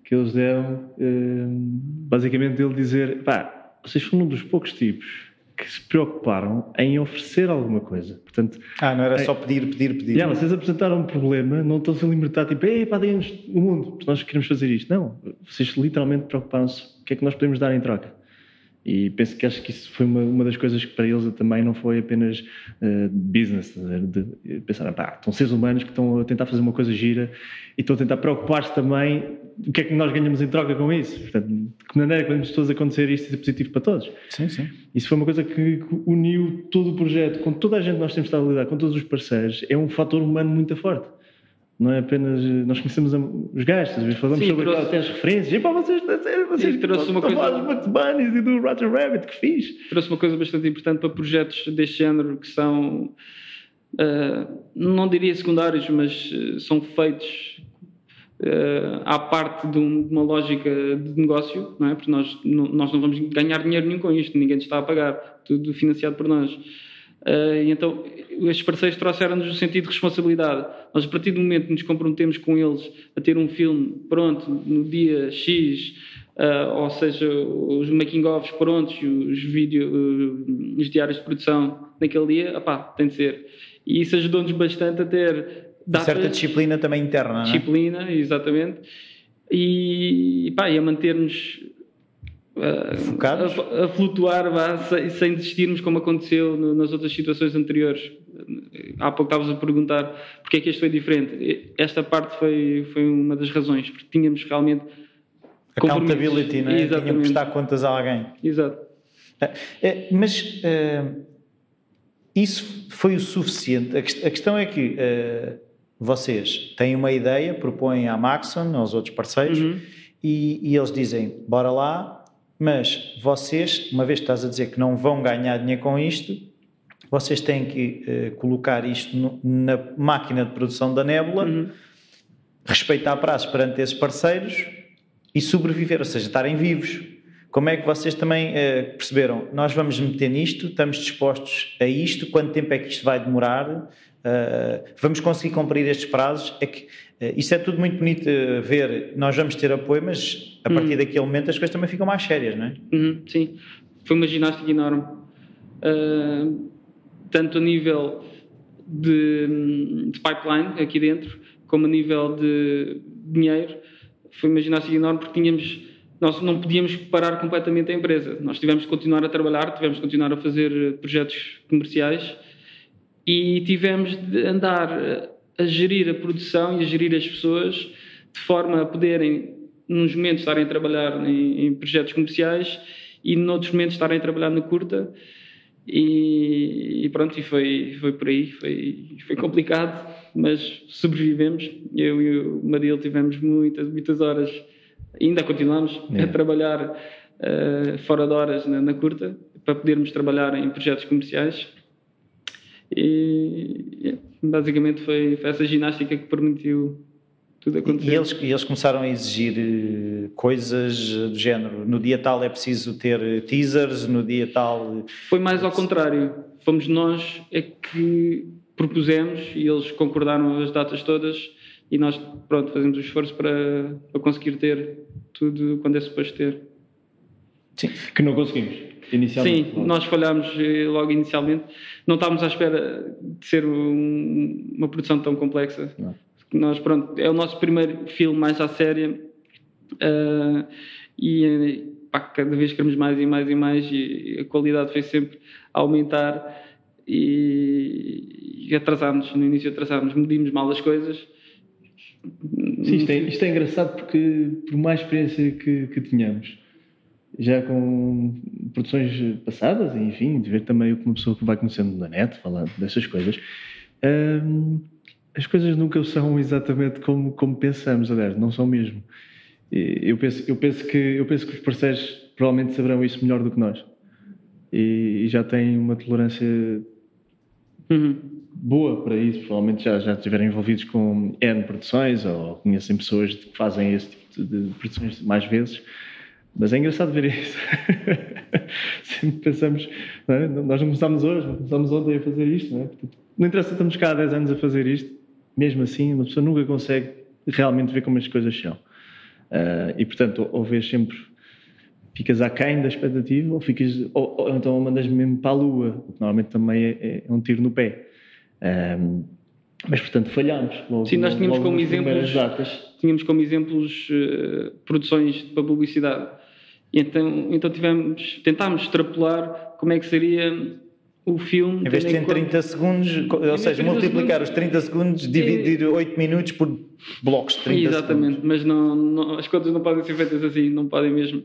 que eles deram, um, basicamente ele dizer: pá, vocês foram um dos poucos tipos que se preocuparam em oferecer alguma coisa. Portanto, ah, não era é, só pedir, pedir, pedir. Yeah, vocês apresentaram um problema, não estão-se a libertar, tipo, ei, pá, deem-nos o mundo, porque nós queremos fazer isto. Não, vocês literalmente preocuparam-se o que é que nós podemos dar em troca. E penso que acho que isso foi uma, uma das coisas que para eles também não foi apenas uh, business, de, de pensar, pá, estão seres humanos que estão a tentar fazer uma coisa gira e estão a tentar preocupar-se também o que é que nós ganhamos em troca com isso. Portanto, de que maneira que podemos todos acontecer isto e ser positivo para todos. Sim, sim. Isso foi uma coisa que uniu todo o projeto, com toda a gente que nós temos estado a lidar, com todos os parceiros, é um fator humano muito forte não é apenas nós conhecemos os vezes falamos Sim, sobre trouxe... aquelas as referências, e pá, vocês, vocês Sim, trouxe uma coisa dos Bugs Bunnies e do Roger Rabbit, que fiz. Trouxe uma coisa bastante importante para projetos deste género que são, uh, não diria secundários, mas uh, são feitos uh, à parte de, um, de, uma lógica de negócio, não é? Porque nós não, nós não vamos ganhar dinheiro nenhum com isto, ninguém está a pagar, tudo financiado por nós. Uh, então, estes parceiros trouxeram-nos o sentido de responsabilidade. Nós, a partir do momento que nos comprometemos com eles a ter um filme pronto no dia X, uh, ou seja, os making-offs prontos, os, vídeo, uh, os diários de produção naquele dia, opá, tem de ser. E isso ajudou-nos bastante a ter. Datas, certa disciplina também interna, Disciplina, não é? exatamente. E, pá, e a manter-nos Focados? A, a flutuar vá, sem, sem desistirmos como aconteceu no, nas outras situações anteriores. Há pouco estavas a perguntar porque é que este foi diferente. Esta parte foi, foi uma das razões, porque tínhamos realmente. Accountability, não é? Exatamente. Tínhamos que prestar contas a alguém. Exato. É, é, mas uh, isso foi o suficiente. A, a questão é que uh, vocês têm uma ideia, propõem à Maxon, aos outros parceiros, uhum. e, e eles dizem: bora lá, mas vocês, uma vez que estás a dizer que não vão ganhar dinheiro com isto, vocês têm que uh, colocar isto no, na máquina de produção da Nébula, uhum. respeitar prazos perante esses parceiros e sobreviver, ou seja, estarem vivos. Como é que vocês também uh, perceberam? Nós vamos meter nisto, estamos dispostos a isto, quanto tempo é que isto vai demorar? Uh, vamos conseguir cumprir estes prazos? É que isso é tudo muito bonito ver, nós vamos ter apoio, mas a partir uhum. daquele momento as coisas também ficam mais sérias, não é? Uhum, sim, foi uma ginástica enorme. Uh, tanto a nível de, de, pipeline aqui dentro, como a nível de dinheiro. foi uma ginástica enorme porque tínhamos, nós não podíamos parar completamente a empresa. Nós tivemos que continuar a trabalhar, tivemos que continuar a fazer projetos comerciais e tivemos de andar a gerir a produção e a gerir as pessoas de forma a poderem, nos momentos, estarem a trabalhar em, em projetos comerciais e noutros momentos estarem a trabalhar na curta. E, e, pronto, e foi, foi por aí, foi, foi complicado, mas sobrevivemos. Eu e o Madil tivemos muitas, muitas horas, ainda continuamos a trabalhar uh, fora de horas na, na, curta, para podermos trabalhar em projetos comerciais. E basicamente foi, foi essa ginástica que permitiu tudo acontecer. E eles, eles começaram a exigir eh, coisas do género, no dia tal é preciso ter teasers, no dia tal... Foi mais ao contrário, fomos nós é que propusemos e eles concordaram as datas todas e nós, pronto, fazemos o esforço para, para conseguir ter tudo quando é suposto ter. Sim, que não conseguimos. Inicialmente, Sim, nós falhámos eh, logo inicialmente. Não estávamos à espera de ser um, uma produção tão complexa. Não. Nós, pronto, é o nosso primeiro filme mais à séria uh, e pá, cada vez queremos mais e mais e mais e a qualidade foi sempre a aumentar e, e atrasámos, no início atrasámos, medimos mal as coisas. Sim, isto é, isto é engraçado porque por mais experiência que, que tínhamos, já com produções passadas, enfim, de ver também o que uma pessoa que vai conhecendo na net, falar dessas coisas, hum, as coisas nunca são exatamente como, como pensamos, aliás, não são mesmo. Eu penso, eu, penso que, eu penso que os parceiros provavelmente saberão isso melhor do que nós. E, e já têm uma tolerância uhum. boa para isso. Provavelmente já, já estiveram envolvidos com N produções ou conhecem pessoas que fazem esse tipo de produções mais vezes. Mas é engraçado ver isso. Sempre pensamos, não é? nós não começámos hoje, não começámos ontem a fazer isto. Não, é? não interessa, estamos cá há 10 anos a fazer isto mesmo assim, uma pessoa nunca consegue realmente ver como as coisas são. Uh, e, portanto, ou, vês sempre, ficas aquém da expectativa, ou, ficas, ou, ou então mandas mesmo para a lua, o que normalmente também é, é um tiro no pé. Um, mas, portanto, falhámos. Logo, Sim, nós tínhamos como exemplos, tínhamos como exemplos uh, produções para publicidade. E então, então tivemos, tentámos extrapolar como é que seria o filme. Em vez de ter 30 segundos, ou seja, multiplicar segundos, os 30 segundos, dividir é, 8 minutos por blocos de 30 Exatamente, segundos. mas não, não, as contas não podem ser feitas assim, não podem mesmo.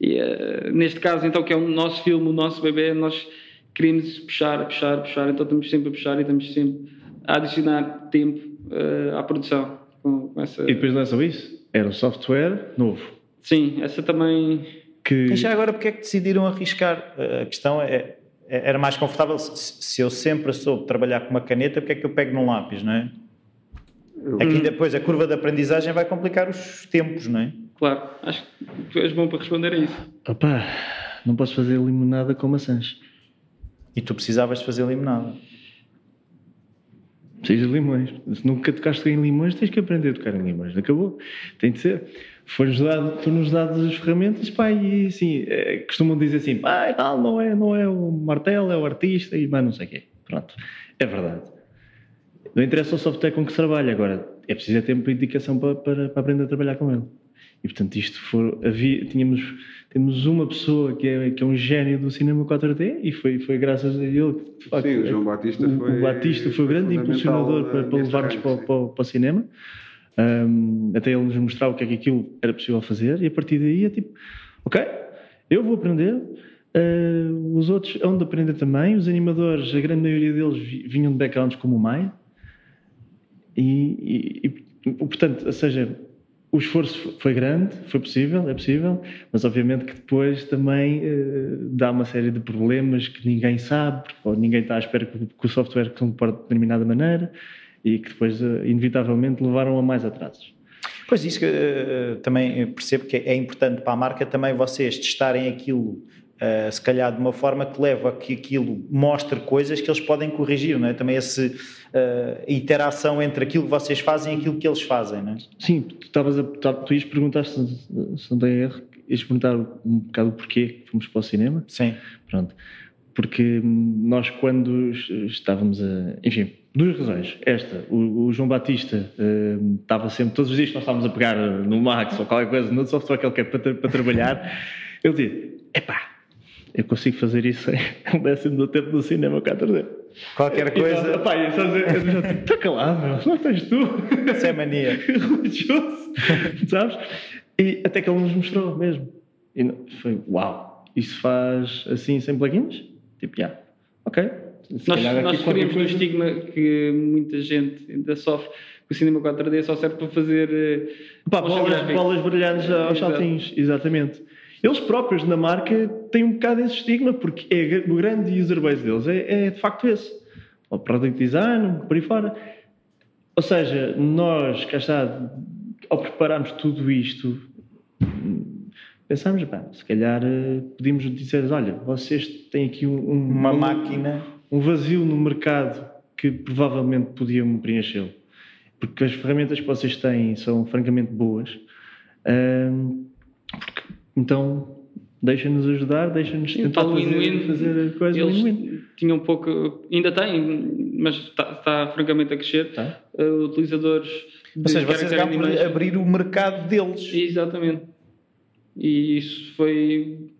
E, uh, neste caso, então, que é o nosso filme, o nosso bebê, nós queremos puxar, puxar, puxar, então estamos sempre a puxar e estamos sempre a adicionar tempo uh, à produção. Com, com essa... E depois não é só isso? Era um software novo. Sim, essa também. Que... E já agora, porque é que decidiram arriscar? A questão é é, era mais confortável se eu sempre soube trabalhar com uma caneta, porque é que eu pego num lápis, não é? É que depois a curva de aprendizagem vai complicar os tempos, não é? Claro, acho que tu és bom para responder a isso. Opa, não posso fazer limonada com maçãs. E tu precisavas de fazer limonada. De limões. Se nunca tocaste em limões, tens que aprender a tocar em limões. Acabou. Tem de ser foi-nos dado, foi-nos dadas as ferramentas, pá, e assim, é, costumam dizer assim, pá, tal, não é, não é o martelo, é o artista, e mais não sei o quê. Pronto, é verdade. Não interessa o software com que se trabalha, agora é preciso é tempo e dedicação para, para, para, aprender a trabalhar com ele. E portanto, isto for, havia, tínhamos, temos uma pessoa que é, que é um gênio do cinema 4D e foi, foi graças a ele que, facto, Sim, o João Batista o, foi. O Batista foi o grande impulsionador para, para levar-nos para, para, para o cinema. Um, até ele nos mostrar o que é que aquilo era possível fazer, e a partir daí é tipo, ok, eu vou aprender, uh, os outros hão de aprender também. Os animadores, a grande maioria deles vinham de backgrounds como o Mai, e, e, e, portanto, ou seja, o esforço foi grande, foi possível, é possível, mas obviamente que depois também uh, dá uma série de problemas que ninguém sabe, ou ninguém está à espera que, que o software se comporte de determinada maneira e que depois, eh, inevitavelmente, levaram a mais atrasos. Pois isso que uh, também percebo que é importante para a marca também vocês testarem aquilo uh, se calhar de uma forma que leva a que aquilo mostre coisas que eles podem corrigir, não é? Também essa uh, interação entre aquilo que vocês fazem e aquilo que eles fazem, não é? Sim, tu, estavas a, tu ias perguntar se, se não tem erro, ias perguntar um bocado o porquê que fomos para o cinema. Sim. Pronto. porque nós quando estávamos a... Enfim, duas razões. Esta, o, o João Batista uh, estava sempre, todos os dias que nós estávamos a pegar no Max ou qualquer coisa, no software que ele quer para, para trabalhar, ele dizia, epá, eu consigo fazer isso em um décimo do tempo do cinema 4D. Qualquer coisa. E, pá, eu só dizer, eu já está calado, meu, não tens tu. Isso é mania. Religioso, sabes? E até que ele nos mostrou mesmo. E foi, uau, isso faz assim sem plugins? Tipo, já, yeah, ok. Se nós nós sofremos do estigma que muita gente ainda sofre que o cinema 4D só serve para fazer. eh, Pá, bolas, bolas brilhantes aos Exato. saltinhos, exatamente. Eles próprios na marca têm um bocado esse estigma, porque é, o grande user base deles é, é de facto esse. O product design, por aí fora. Ou seja, nós, cá está, ao prepararmos tudo isto, pensámos, pá, se calhar eh, podíamos dizer, olha, vocês têm aqui um, um- Uma um- máquina. um vazio no mercado que provavelmente podiam preenchê-lo. Porque as ferramentas que vocês têm são francamente boas. Ahm, porque- então, deixem-nos ajudar, deixem-nos tentar fazer, fazer a coisa Eles tinham pouco, ainda têm, mas está, está francamente a crescer. Tá? Uh, utilizadores. Ou seja, vocês acabam por abrir o mercado deles. Exatamente. E isso foi,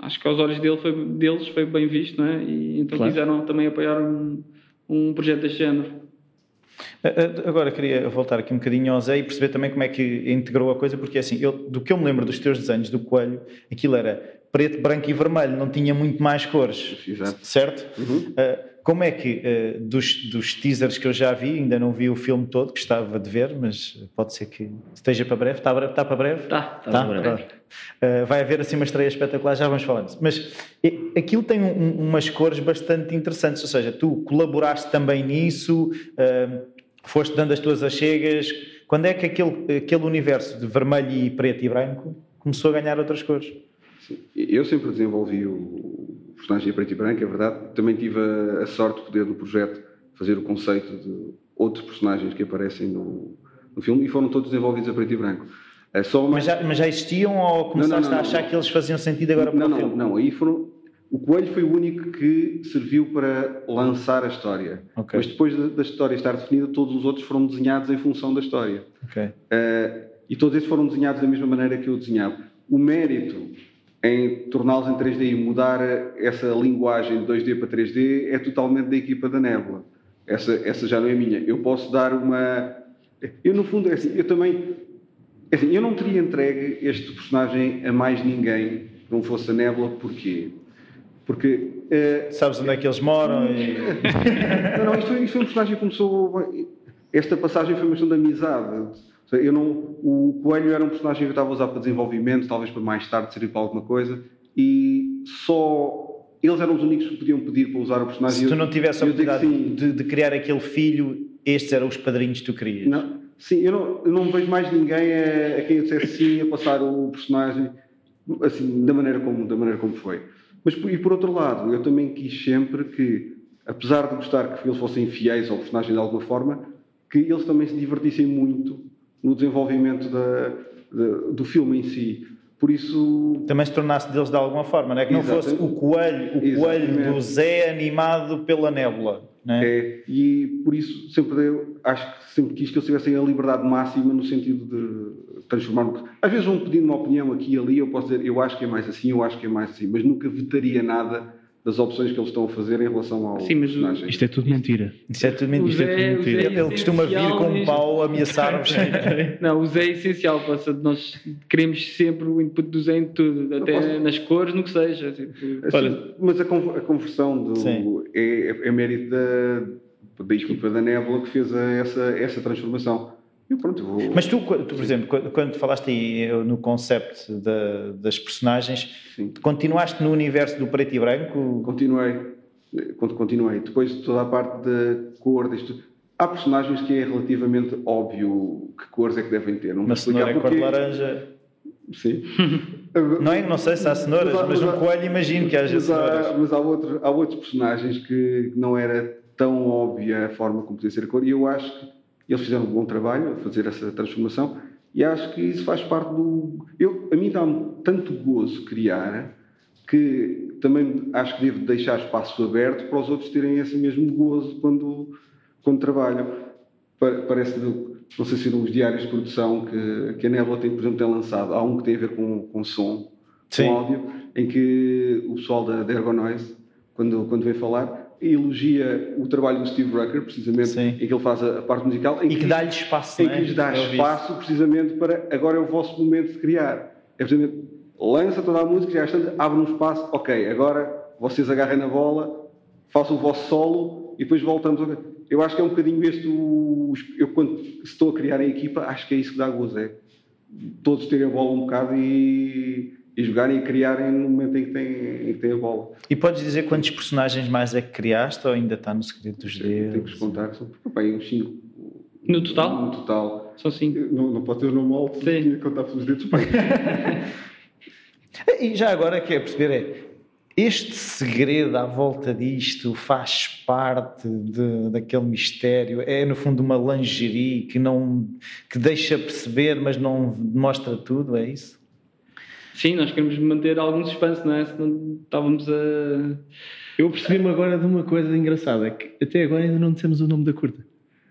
acho que aos olhos dele foi, deles foi bem visto, não é? E então Claro. quiseram também apoiar um, um projeto deste género. Ah, ah, Agora queria voltar aqui um bocadinho ao Zé e perceber também como é que integrou a coisa, porque assim, eu, do que eu me lembro dos teus desenhos do coelho, aquilo era preto, branco e vermelho, não tinha muito mais cores. Exato. Certo? Uhum. Ah, como é que, ah, dos, dos teasers que eu já vi, ainda não vi o filme todo, gostava de ver, mas pode ser que esteja para breve. Está, breve- está para breve? Tá, tá Tá? para breve. Pronto. Uh, vai haver assim uma estreia espetacular, já vamos falar disso. Mas e- aquilo tem um- um- umas cores bastante interessantes, ou seja, tu colaboraste também nisso, uh, foste dando as tuas achegas. Quando é que aquele, aquele universo de vermelho e preto e branco começou a ganhar outras cores? Sim. Eu sempre desenvolvi o personagem em preto e branco, é verdade. Também tive a, a sorte de poder, no projeto, fazer o conceito de outros personagens que aparecem no, no filme e foram todos desenvolvidos a preto e branco. É só uma- Mas já, mas já existiam ou começaste não, não, a achar não. que eles faziam sentido agora para não, o não, filme? não, aí foram. O Coelho foi o único que serviu para lançar a história. Ok. Mas depois da, da história estar definida, todos os outros foram desenhados em função da história. Ok. Uh, e todos esses foram desenhados da mesma maneira que eu desenhava. O mérito em torná-los em 3D e mudar essa linguagem de 2D para 3D é totalmente da equipa da Nebula. Essa, essa já não é minha. Eu posso dar uma. Eu, no fundo, é assim, eu também. é assim, eu não teria entregue este personagem a mais ninguém que não fosse a Nebula, porquê? Porque. uh, Sabes onde é que eles moram? E... não, não, isto, foi- isto foi um personagem que começou. Esta passagem foi uma questão de amizade. Eu não, o Coelho era um personagem que eu estava a usar para desenvolvimento, talvez para mais tarde servir para alguma coisa, e só. Eles eram os únicos que podiam pedir para usar o personagem. Se tu não tivesse a oportunidade de, de criar aquele filho, estes eram os padrinhos que tu querias. Não, sim, eu não, eu não vejo mais ninguém a, a quem eu dissesse sim a passar o personagem assim, da, maneira como, da maneira como foi. Mas, e por outro lado, eu também quis sempre que, apesar de gostar que eles fossem fiéis ao personagem de alguma forma, que eles também se divertissem muito no desenvolvimento da, da- do filme em si. Por isso, Também se tornasse deles de alguma forma, não é? Que não fosse Exatamente. o coelho, o coelho do Zé animado pela nébula, não é? É, e por isso sempre acho que sempre quis que eles tivessem a liberdade máxima no sentido de transformar. Às vezes vão pedindo uma opinião aqui e ali, eu posso dizer eu acho que é mais assim, eu acho que é mais assim, mas nunca vetaria nada das opções que eles estão a fazer em relação ao Sim, mas personagem. Isto é tudo mentira. Isso é tudo mentira. Zé- Isto é tudo mentira. é Ele costuma vir com um pau ameaçar-vos. Não, o Zé é essencial, passa, nós queremos sempre o input do Zé em tudo, até posso- nas cores, no que seja. tipo, Assim, Olha- mas a, con- a conversão do, é, é- é mérito da, da da Nebula que fez a- essa, essa transformação. Pronto, vou. Mas tu, tu, por exemplo, quando- falaste aí eh, no conceito da- das personagens, Sim. continuaste no universo do preto e branco? Continuei. Con- Continuei. Depois toda a parte da cor disto. Há personagens que é relativamente óbvio que cores é que devem ter. Não Uma cenoura é cor de laranja. Sim. Não é? Não sei se há cenouras, Mas há- mas mas um coelho imagino que haja mas cenouras. há, mas há, outro- há outros personagens que não era tão óbvia a forma como podia ser a cor. E eu acho que eles fizeram um bom trabalho a fazer essa transformação. E acho que isso faz parte do. Eu, a mim dá-me tanto gozo criar que também acho que devo deixar espaço aberto para os outros terem esse mesmo gozo quando, quando trabalham. Pa- Parece, não sei se viram os diários de produção que, que a Nebula tem, por exemplo, tem lançado. Há um que tem a ver com, com som, Sim. com áudio, em que o pessoal da, da Ergonoise, quando, quando vem falar, elogia o trabalho do Steve Rucker, precisamente, Sim. em que ele faz a, a parte musical. Em E que dá-lhe espaço, em não é? que lhes dá espaço precisamente para agora é o vosso momento de criar. É precisamente lança toda a música e tantas abre um espaço, ok, agora vocês agarrem na bola, façam o vosso solo e depois voltamos. a- Eu acho que é um bocadinho este o. Eu quando estou a criar em equipa, acho que é isso que dá gozo, é todos terem a bola um bocado e, e jogarem e criarem no momento em que têm, em que têm a bola. E podes dizer quantos personagens mais é que criaste ou ainda está no segredo dos Tenho que dedos? contar, são bem, uns 5 No total? No total. São cinco. Não, não pode ter o nome alto, Sim. tinha que contar pelos dedos. E já agora quer perceber é este segredo à volta disto faz parte de- daquele mistério? É no fundo uma lingerie que não que deixa perceber, mas não mostra tudo, é isso? Sim, nós queremos manter algum suspense, não é? Senão estávamos a. Eu percebi-me agora de uma coisa engraçada, que até agora ainda não dissemos o nome da curta.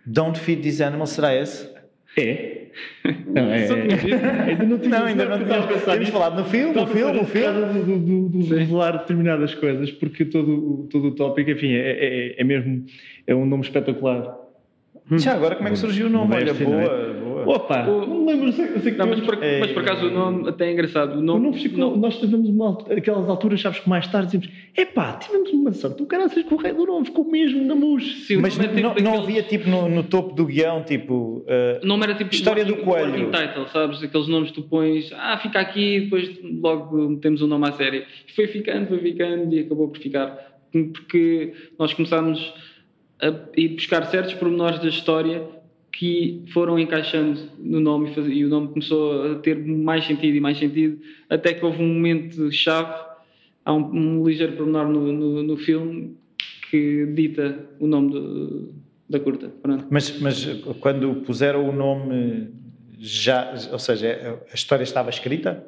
Don't feed these animals, será esse? É? Não, é. Ainda não tinha Não, ainda não tínhamos, pensar tínhamos falado no filme, no filme, no filme. causa do, do, do revelar determinadas coisas, porque todo, o- todo o tópico, enfim, é, é, é mesmo é um nome espetacular. Já agora como é que surgiu o nome? Olha, é? boa, boa. Opa, O- não me lembro, sei, sei que Não, mas por, É, mas por acaso o nome até é engraçado. O o nome, nome ficou, não- nós tivemos uma, aquelas alturas, sabes que mais tarde dizemos, epá, tivemos uma sorte, o cara se correto, o nome ficou mesmo na. Sim, o Mas nome é tipo não, não havia tipo no, no topo do guião, tipo. uh, O nome era tipo História do Coelho. title, sabes? Aqueles nomes que tu pões, ah, fica aqui, e depois logo metemos um nome à série. E foi ficando, foi ficando e acabou por ficar. Porque nós começámos a ir buscar certos pormenores da história que foram encaixando no nome e, o nome começou a ter mais sentido e mais sentido, até que houve um momento chave, há um, um ligeiro pormenor no, no, no filme que dita o nome do- da curta. Pronto. Mas, mas quando puseram o nome, já, ou seja, a história estava escrita?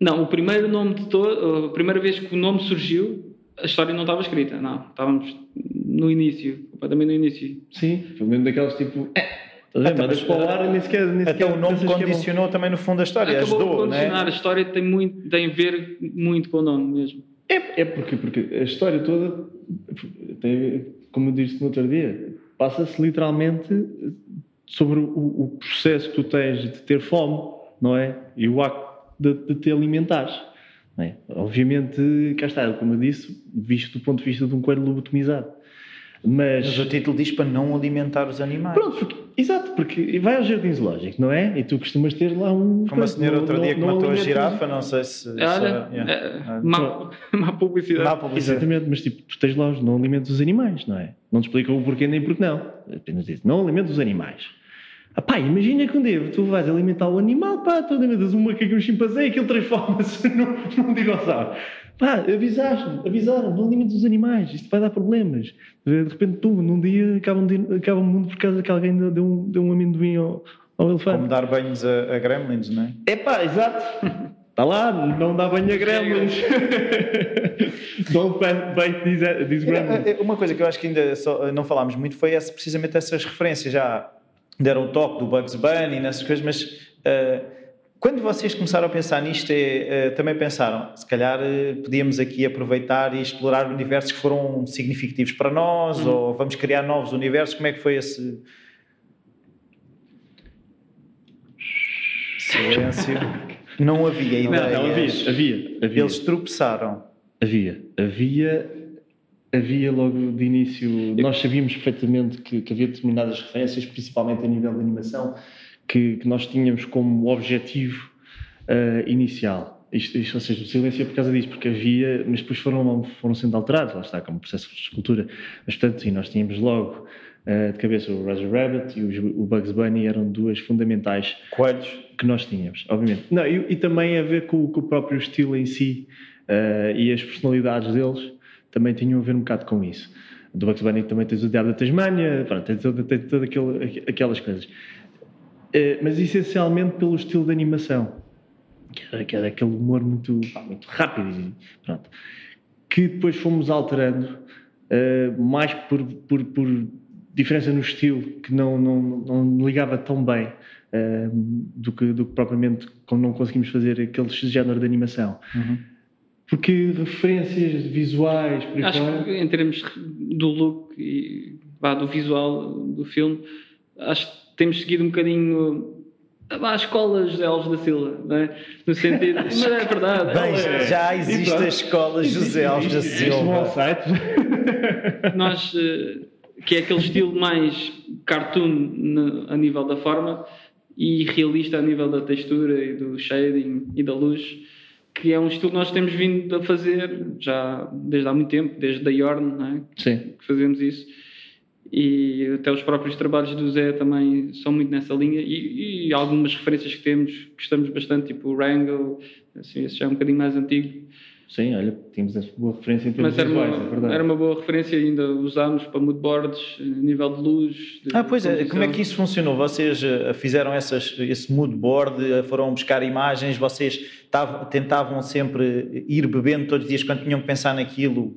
Não, o primeiro nome de todo, a primeira vez que o nome surgiu, a história não estava escrita, não. Estávamos no início, completamente no início. Sim, foi mesmo daquelas tipo, é, estás Até, mas, para o ar e nem sequer, nem Até o nome é condicionou também no fundo a história, Acabou ajudou, condicionar, né? a história tem, muito, tem a ver muito com o nome mesmo. É, é porque, porque a história toda, tem, como eu disse no outro dia, passa-se literalmente sobre o, o processo que tu tens de ter fome, não é? E o acto de, de te alimentares. Não é? Obviamente, cá está, como eu disse, visto do ponto de vista de um coelho lobotomizado. Mas, Mas o título diz para não alimentar os animais. Pronto, porque- exato, porque vai ao jardim zoológico, não é? E tu costumas ter lá um. Como a senhora outro não- dia que matou a alimentas- girafa, não sei se. se- Olha, yeah. é, Ah, má, má publicidade. Má publicidade. Exatamente, mas tipo, tu tens lá os não alimentos os animais, não é? Não te explicam o porquê nem porque não. Apenas diz, não alimentos os animais. Pá, imagina que um dia tu vais alimentar o animal, pá, tu alimentas um macaco e um chimpanzé e aquilo transforma-se num, num dinossauro. Pá, avisaste-me, avisaram, não alimentes os animais, isto vai dar problemas. De repente tu, num dia, acaba, um di- acaba o mundo por causa que alguém deu um, deu um amendoim ao, ao elefante. Como dar banhos a, a gremlins, não é? É pá, exato. Está lá, não dá banho a gremlins. Don't bait these, these gremlins. É, Uma coisa que eu acho que ainda só- não falámos muito foi essa, precisamente essas referências. Já deram o toque do Bugs Bunny e nessas coisas, mas ah, quando vocês começaram a pensar nisto, ah, também pensaram, se calhar ah, podíamos aqui aproveitar e explorar universos que foram significativos para nós, ou vamos criar novos universos. Como é que foi esse. Silêncio. Não havia Não, ideias. não, havia, havia, havia. Eles tropeçaram. Havia, havia, havia logo de início. Nós sabíamos perfeitamente que, que havia determinadas referências, principalmente a nível de animação, que, que nós tínhamos como objetivo ah, inicial. Isto, isto, ou seja, o silêncio é por causa disso, porque havia, mas depois foram, foram sendo alterados, lá está, como processo de escultura. Mas, portanto, sim, nós tínhamos logo ah, de cabeça o Roger Rabbit e o, o Bugs Bunny, eram duas fundamentais Coelhos. que nós tínhamos, obviamente. Não, e, e também a ver com, com o próprio estilo em si eh, e as personalidades deles também tinham a ver um bocado com isso. Do Bugs Bunny também tens o Diabo da Tasmânia, pronto, tem todas aquelas coisas. Eh, mas essencialmente pelo estilo de animação. que era, que era aquele humor muito, muito rápido, pronto, que depois fomos alterando, eh, mais por, por, por diferença no estilo, que não, não, não ligava tão bem eh, do, que, do que propriamente como não conseguimos fazer aquele género de animação. Porque referências visuais, por Acho fora- que em termos do look e vá, do visual do filme, acho que temos seguido um bocadinho vá, as escolas de Alves da Silva, não é? No sentido. Mas é verdade. Bem, ela- já existe a escola José Alves da um Silva. site. nós, eh, que é aquele estilo mais cartoon no- a nível da forma e realista a nível da textura e do shading e da luz, que é um estilo que nós temos vindo a fazer já desde há muito tempo, desde a Yorn, é? Sim. que fazemos isso. E até os próprios trabalhos do Zé também são muito nessa linha. E, e algumas referências que temos, gostamos bastante, tipo o Wrangle, assim, esse já é um bocadinho mais antigo. Sim, olha, tínhamos essa boa referência em termos Mas era visuais, é uma, verdade. era uma boa referência ainda usámos para moodboards, a nível de luz. de Ah, pois é, como é que isso funcionou? Vocês eh, fizeram essas, esse mood board, eh, foram buscar imagens, vocês tavam- tentavam sempre ir bebendo todos os dias quando tinham que pensar naquilo,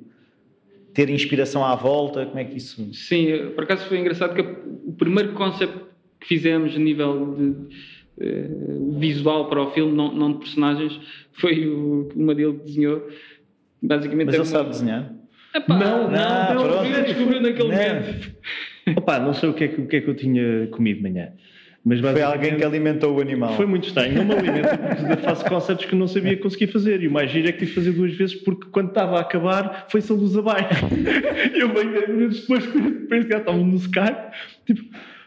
ter inspiração à volta, como é que isso... Sim, por acaso foi engraçado que o primeiro concept que fizemos a nível de eh, visual para o filme, não, não de personagens, foi o, uma dele que desenhou. Basicamente Mas era ele uma- sabe desenhar? Epá, Não, não, não, pronto. ele descobriu naquele Não. momento. Opa, não sei o que, é que, o que é que eu tinha comido de manhã. Mas Foi alguém que alimentou o animal. Foi muito estranho. Não me alimento porque faço conceptos que eu não sabia conseguir fazer. E o mais giro é que tive que fazer duas vezes porque quando estava a acabar foi-se a luz abaixo. Eu venho 10 minutos depois, penso que já estava no Skype, tipo,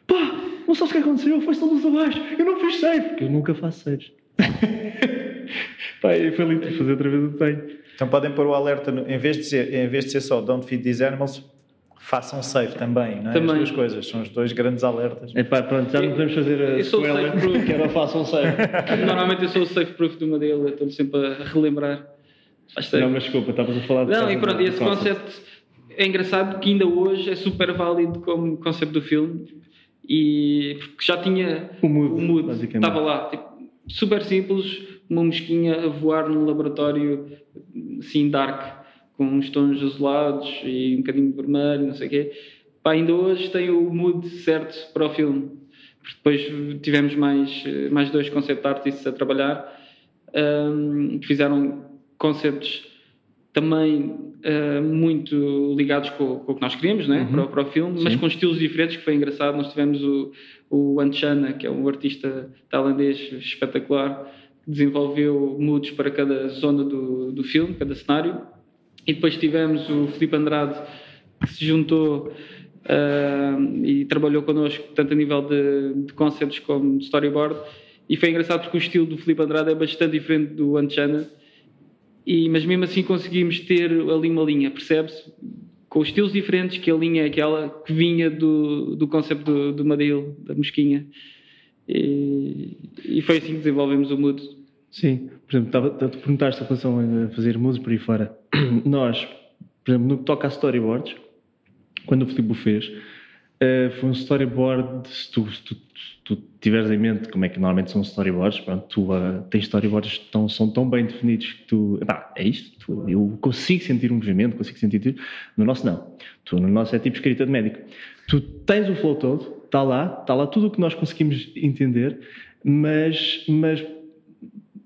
pá, não sabes o que aconteceu? Foi-se a luz abaixo. Eu não fiz save, porque eu nunca faço saves. pá, e foi lindo fazer outra vez o desenho. Então podem pôr o alerta, no- em, vez de ser, em vez de ser só Don't Feed These Animals, façam save também, não é? Também. As duas coisas, são os dois grandes alertas. É pá, pronto, já não podemos fazer a Eu sequela, safe proof. que era façam save. Normalmente eu sou o safe proof de uma dele, estou sempre a relembrar. Faz. Não, mas desculpa, estavas a falar de Não, e pronto, esse concept é engraçado que ainda hoje é super válido como conceito do filme e porque já tinha O mood, basicamente. estava lá, tipo, super simples, uma mosquinha a voar num laboratório assim dark, com uns tons azulados e um bocadinho de vermelho, não sei o quê. Pá, ainda hoje tem o mood certo para o filme. Depois tivemos mais, mais dois concept artists a trabalhar hum, que fizeram conceptos também uh, muito ligados com, com o que nós queríamos né? para, o- para o filme, mas com estilos diferentes, que foi engraçado. Nós tivemos o, o Anchana, que é um artista tailandês espetacular, que desenvolveu moods para cada zona do, do filme, cada cenário. E depois tivemos o Filipe Andrade, que se juntou uh, e trabalhou connosco, tanto a nível de, de concepts como de storyboard. E foi engraçado porque o estilo do Filipe Andrade é bastante diferente do Anchana. E, mas mesmo assim conseguimos ter ali uma linha, percebe-se? Com os estilos diferentes, que a linha é aquela que vinha do, do conceito do, do da mosquinha. E, e foi assim que desenvolvemos o mood. Sim, por exemplo, estava, tu perguntaste em relação a fazer música por aí fora. Nós, por exemplo, no que toca a storyboards, quando o Filipe o fez, eh, foi um storyboard, se tu, se tu, tu tiveres em mente como é que normalmente são storyboards, pronto, tu ah, tens storyboards que tão, são tão bem definidos que tu, epá, é isto, tu- eu consigo sentir um movimento, consigo sentir tudo. No nosso não. Tu, no nosso é tipo escrita de médico. Tu tens o flow todo, está lá, está lá tudo o que nós conseguimos entender, mas, mas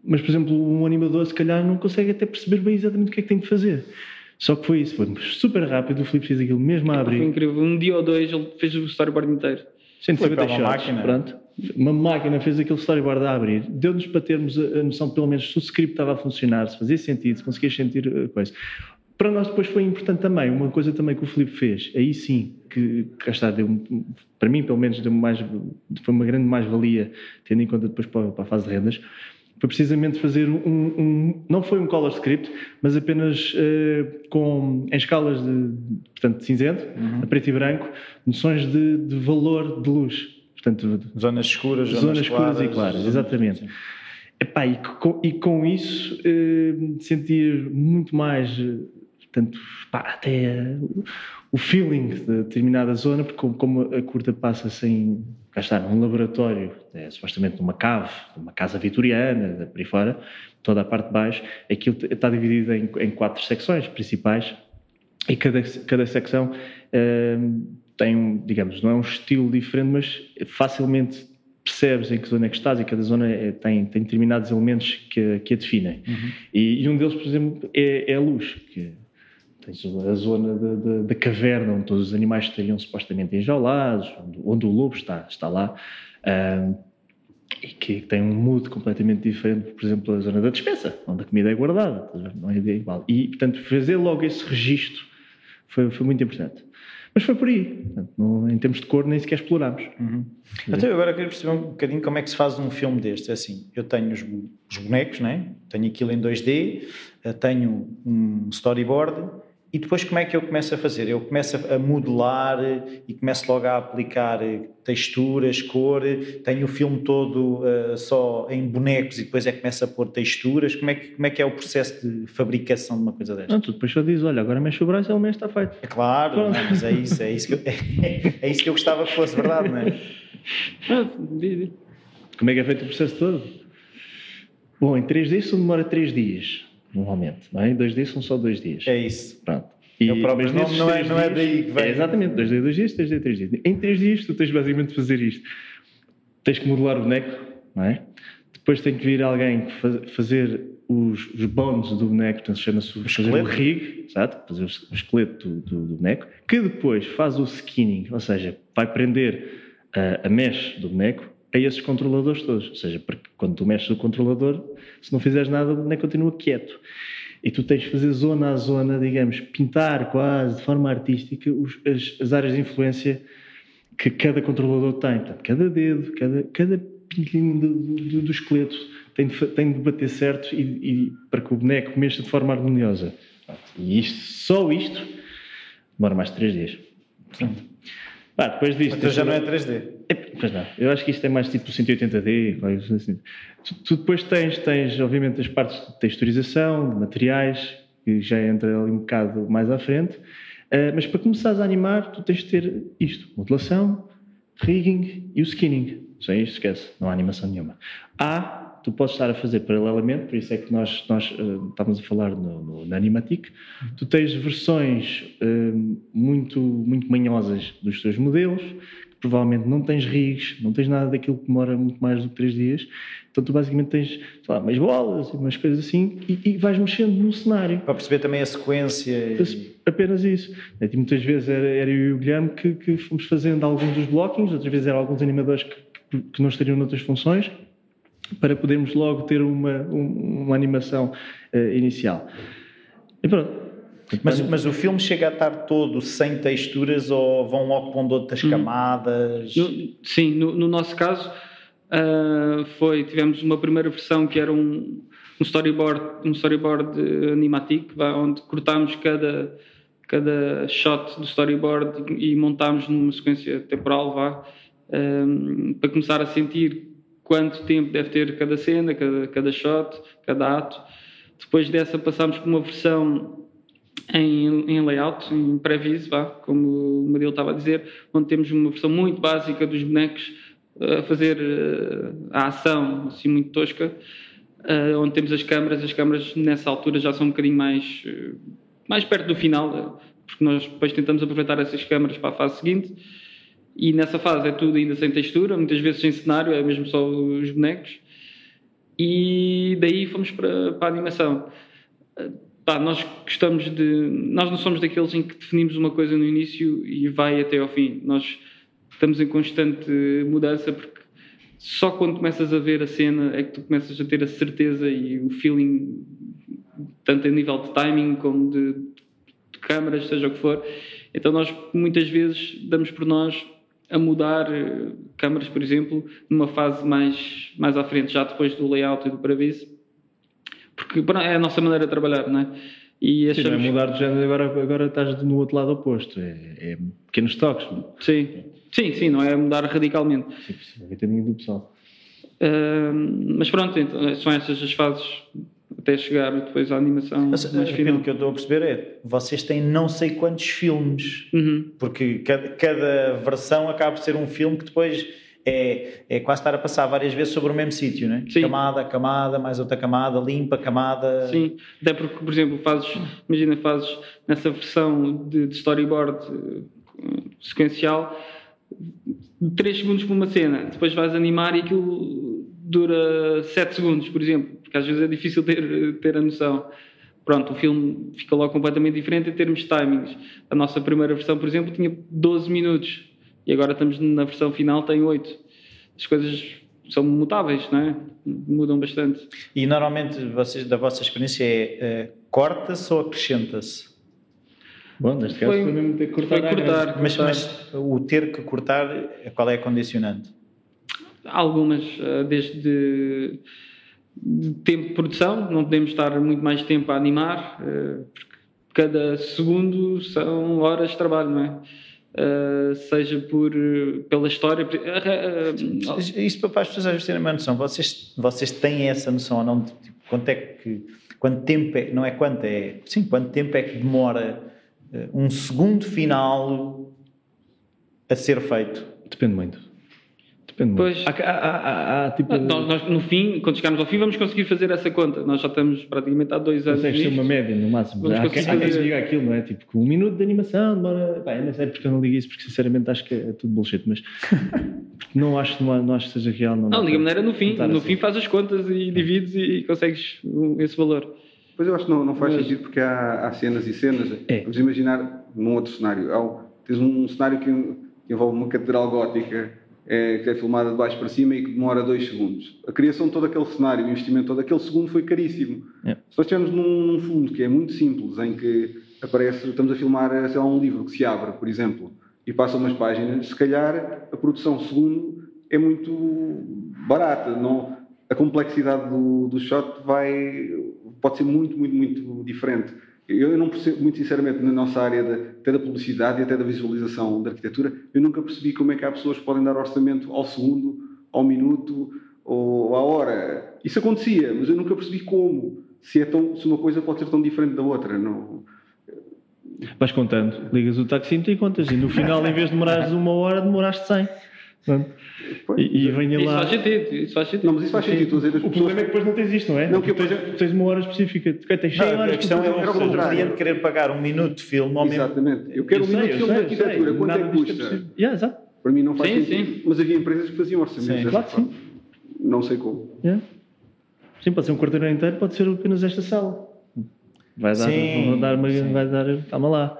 mas, por exemplo, um animador se calhar não consegue até perceber bem exatamente o que é que tem de fazer. Só que foi isso, foi super rápido, o Filipe fez aquilo mesmo a Foi abrir. incrível. Um dia ou dois ele fez o storyboard inteiro. 150 Foi para uma shots, máquina. pronto. Uma máquina fez aquele storyboard a abrir. Deu-nos para termos a, a noção, pelo menos, se o script estava a funcionar, se fazia sentido, se conseguias sentir a coisa. Para nós depois foi importante também, uma coisa também que o Filipe fez, aí sim, que cá está, deu, para mim pelo menos deu mais, foi uma grande mais-valia, tendo em conta depois para, para a fase de rendas, foi precisamente fazer um, um- não foi um color script, mas apenas eh, com, em escalas de, portanto, cinzento, a preto e branco, noções de, de valor de luz. Portanto, Zonas escuras, zonas, zonas escuras claras, e claras, exatamente. Epá, e, com, e com isso eh, sentir muito mais, Portanto, pá, até o feeling de determinada zona, porque como, a curta passa-se em, cá está, num laboratório, é, supostamente numa cave, numa casa vitoriana, por aí fora, toda a parte de baixo, aquilo está dividido em, em quatro secções principais e cada, cada secção uh, tem, um, digamos, não é um estilo diferente, mas facilmente percebes em que zona é que estás e cada zona é, tem, tem determinados elementos que, que a definem. Uhum. E, e, um deles, por exemplo, é, é a luz, que tens a zona da caverna onde todos os animais estariam supostamente enjaulados, onde, onde o lobo está, está lá, um, e que tem um mood completamente diferente, por exemplo, a zona da despensa, onde a comida é guardada, não é igual. E, portanto, fazer logo esse registro foi, foi muito importante. Mas foi por aí. Portanto, não, em termos de cor, nem sequer explorámos. Uhum. Então, agora queria perceber um bocadinho como é que se faz um filme destes. É assim, eu tenho os, os bonecos, né? tenho aquilo em 2D, eh, tenho um storyboard e depois como é que eu começo a fazer? Eu começo a modelar e começo logo a aplicar texturas, cor, tenho o filme todo uh, só em bonecos e depois é que começo a pôr texturas. Como é, que, como é que é o processo de fabricação de uma coisa desta? Não, tu depois só dizes, olha, agora mexe o braço e ele mexe, está feito. É claro, não, mas é isso, é isso, que eu, é, é, isso que eu gostava que fosse verdade, não é? Como é que é feito o processo todo? Bom, em 3D isso demora 3 dias normalmente, não é? Dois dias são só dois dias. É isso. Pronto. E é o próprio nome não é, não é daí que vem. É, exatamente, dois dias, dois dias, três dias, três dias. Em três dias tu tens basicamente de fazer isto. Tens que modelar o boneco, não é? Depois tem que vir alguém fazer os, os bones do boneco, portanto chama-se o fazer o rig, exato, fazer o esqueleto do, do, do, boneco, que depois faz o skinning, ou seja, vai prender a, a mesh do boneco a esses controladores todos. Ou seja, porque quando tu mexes o controlador, se não fizeres nada, o boneco continua quieto. E tu tens de fazer zona a zona, digamos, pintar quase de forma artística os, as, as, áreas de influência que cada controlador tem. Portanto, cada dedo, cada, cada pinguinho do, do, do, esqueleto tem de, tem de bater certo e, e, para que o boneco mexa de forma harmoniosa. E isto, só isto demora mais de 3 dias. Portanto, Pá, depois disto. Então já não é 3D. Pois não. Eu acho que isto é mais tipo 180D. Assim. Tu, tu, depois tens, tens, obviamente, as partes de texturização, de materiais, que já entra ali um bocado mais à frente. Uh, mas para começares a animar, tu tens de ter isto: modelação, rigging e o skinning. Sem isto, esquece. Não há animação nenhuma. Há tu podes estar a fazer paralelamente, por isso é que nós, nós uh, estávamos a falar no, no, na Animatic, tu tens versões uh, muito, muito manhosas dos teus modelos, provavelmente não tens rigs, não tens nada daquilo que demora muito mais do que 3 dias, então tu basicamente tens, sei lá, umas bolas, umas coisas assim, e, e vais mexendo no cenário. Para perceber também a sequência. E... Apenas isso. E muitas vezes era, era eu e o Guilherme que, que fomos fazendo alguns dos blockings, outras vezes eram alguns animadores que, que, que não estariam noutras funções, para podermos logo ter uma, uma animação uh, inicial. E pronto. Mas, mas, o filme chega a estar todo sem texturas ou vão logo pondo outras hum. camadas? No, sim, no, no, nosso caso uh, foi, tivemos uma primeira versão que era um, um storyboard, um storyboard animatic, onde cortámos cada, cada shot do storyboard e, e montámos numa sequência temporal, vá, um, para começar a sentir quanto tempo deve ter cada cena, cada, cada shot, cada ato. Depois dessa passámos por uma versão em, em layout, em pré-viso, como o Maria estava a dizer, onde temos uma versão muito básica dos bonecos eh, a fazer eh, a ação, assim muito tosca, eh, onde temos as câmaras, as câmaras nessa altura já são um bocadinho mais, mais perto do final, porque nós depois tentamos aproveitar essas câmaras para a fase seguinte e nessa fase é tudo ainda sem textura, muitas vezes sem cenário, é mesmo só os bonecos. E daí fomos para, para a animação. Pá, nós gostamos de. Nós não somos daqueles em que definimos uma coisa no início e vai até ao fim. Nós estamos em constante mudança porque só quando começas a ver a cena é que tu começas a ter a certeza e o feeling, tanto a nível de timing como de, de câmaras, seja o que for. Então nós muitas vezes damos por nós a mudar uh, câmaras, por exemplo, numa fase mais, mais à frente, já depois do layout e do previso, porque é a nossa maneira de trabalhar, não é? E achamos... Sim, não é mudar de género, agora, agora estás no outro lado oposto, é, é pequenos toques. Sim, sim, sim, não é mudar radicalmente. Sim, sim, a vitamina do pessoal. Uh, mas pronto, então, são essas as fases até chegar depois à animação Mas, mais final. aquilo que eu estou a perceber é, vocês têm não sei quantos filmes, Uhum. porque cada, cada versão acaba por ser um filme que depois é, é quase estar a passar várias vezes sobre o mesmo sítio, né? Sim. Camada, camada, mais outra camada, limpa, camada. Sim, até porque, por exemplo, fazes, imagina, fazes nessa versão de, de storyboard eh, sequencial 3 segundos por uma cena, depois vais animar e aquilo dura 7 segundos, por exemplo, porque às vezes é difícil ter, ter a noção. Pronto, o filme fica logo completamente diferente em termos de timings. A nossa primeira versão, por exemplo, tinha 12 minutos e agora estamos na versão final, tem 8. As coisas são mutáveis, não é? Mudam bastante. E normalmente, vocês, da vossa experiência, é eh, corta-se ou acrescenta-se? Bom, neste caso Foi- foi mesmo ter que cortar. cortar. grande. Mas, mas o ter que cortar, qual é a condicionante? Há algumas, eh, desde de tempo de produção, não podemos estar muito mais tempo a animar, eh, porque cada segundo são horas de trabalho, não é? Eh, seja por, pela história. eh, eh, Isso para as pessoas às vezes terem uma noção. Vocês, vocês têm essa noção ou não? de, Tipo, quanto é que. Quanto tempo é. Não é quanto, é. Sim, quanto tempo é que demora um segundo final a ser feito? Depende muito. Depende Pois. muito. Há, há- há- há, tipo. Nós, nós, no fim, quando chegarmos ao fim, vamos conseguir fazer essa conta. Nós já estamos praticamente há dois anos. Consegues ter uma média no máximo. Vamos Há, quem- conseguir há quem fazer. diga aquilo, não é? Tipo, que um minuto de animação demora. Pá, eu não sei porque eu não ligo isso, porque sinceramente acho que é tudo bullshit, mas não acho, não, não acho que seja real. Não, Não, de maneira, no fim. No assim. fim, faz as contas e divides e consegues esse valor. Pois eu acho que não, não faz Mas- sentido porque há, há cenas e cenas. É. Vamos imaginar num outro cenário. Há, um- tens um cenário que, que envolve uma catedral gótica eh, que é filmada de baixo para cima e que demora dois segundos. A criação de todo aquele cenário, o investimento todo aquele segundo foi caríssimo. É. Se nós estivermos num, num fundo que é muito simples, em que aparece, estamos a filmar eh, sei lá, um livro que se abre, por exemplo, e passa umas páginas, se calhar a produção segundo é muito barata. Não, a complexidade do, do shot vai, pode ser muito, muito, muito diferente. Eu não percebo, muito sinceramente, na nossa área, de, até da publicidade e até da visualização da arquitetura, eu nunca percebi como é que há pessoas que podem dar orçamento ao segundo, ao minuto ou à hora. Isso acontecia, mas eu nunca percebi como. Se, é tão, se uma coisa pode ser tão diferente da outra. Não, Vais contando, ligas o taxímetro e contas. E no final, em vez de demorares uma hora, demoraste 100. Pronto. E, e venha Isso lá. faz sentido. Isso faz sentido. não, mas isso faz sentido. O pessoas problema é que depois não tens isto, não é? Não, que eu- tens, tens uma hora específica. Ok, tens 100 Não, horas a questão é o, cliente querer pagar um minuto de filme ao mesmo Exatamente. Eu quero Eu um sei, minuto de filme de arquitetura. Quanto é que disto custa? Yeah, exato. Para mim não faz Sim, sentido. sim. Mas havia empresas que faziam orçamentos Sim, claro que forma. Não sei como. Yeah. Sim, pode ser um quarteirão inteiro, pode ser apenas esta sala. Vai dar, Sim, vai dar, uma, sim. vai dar, calma lá.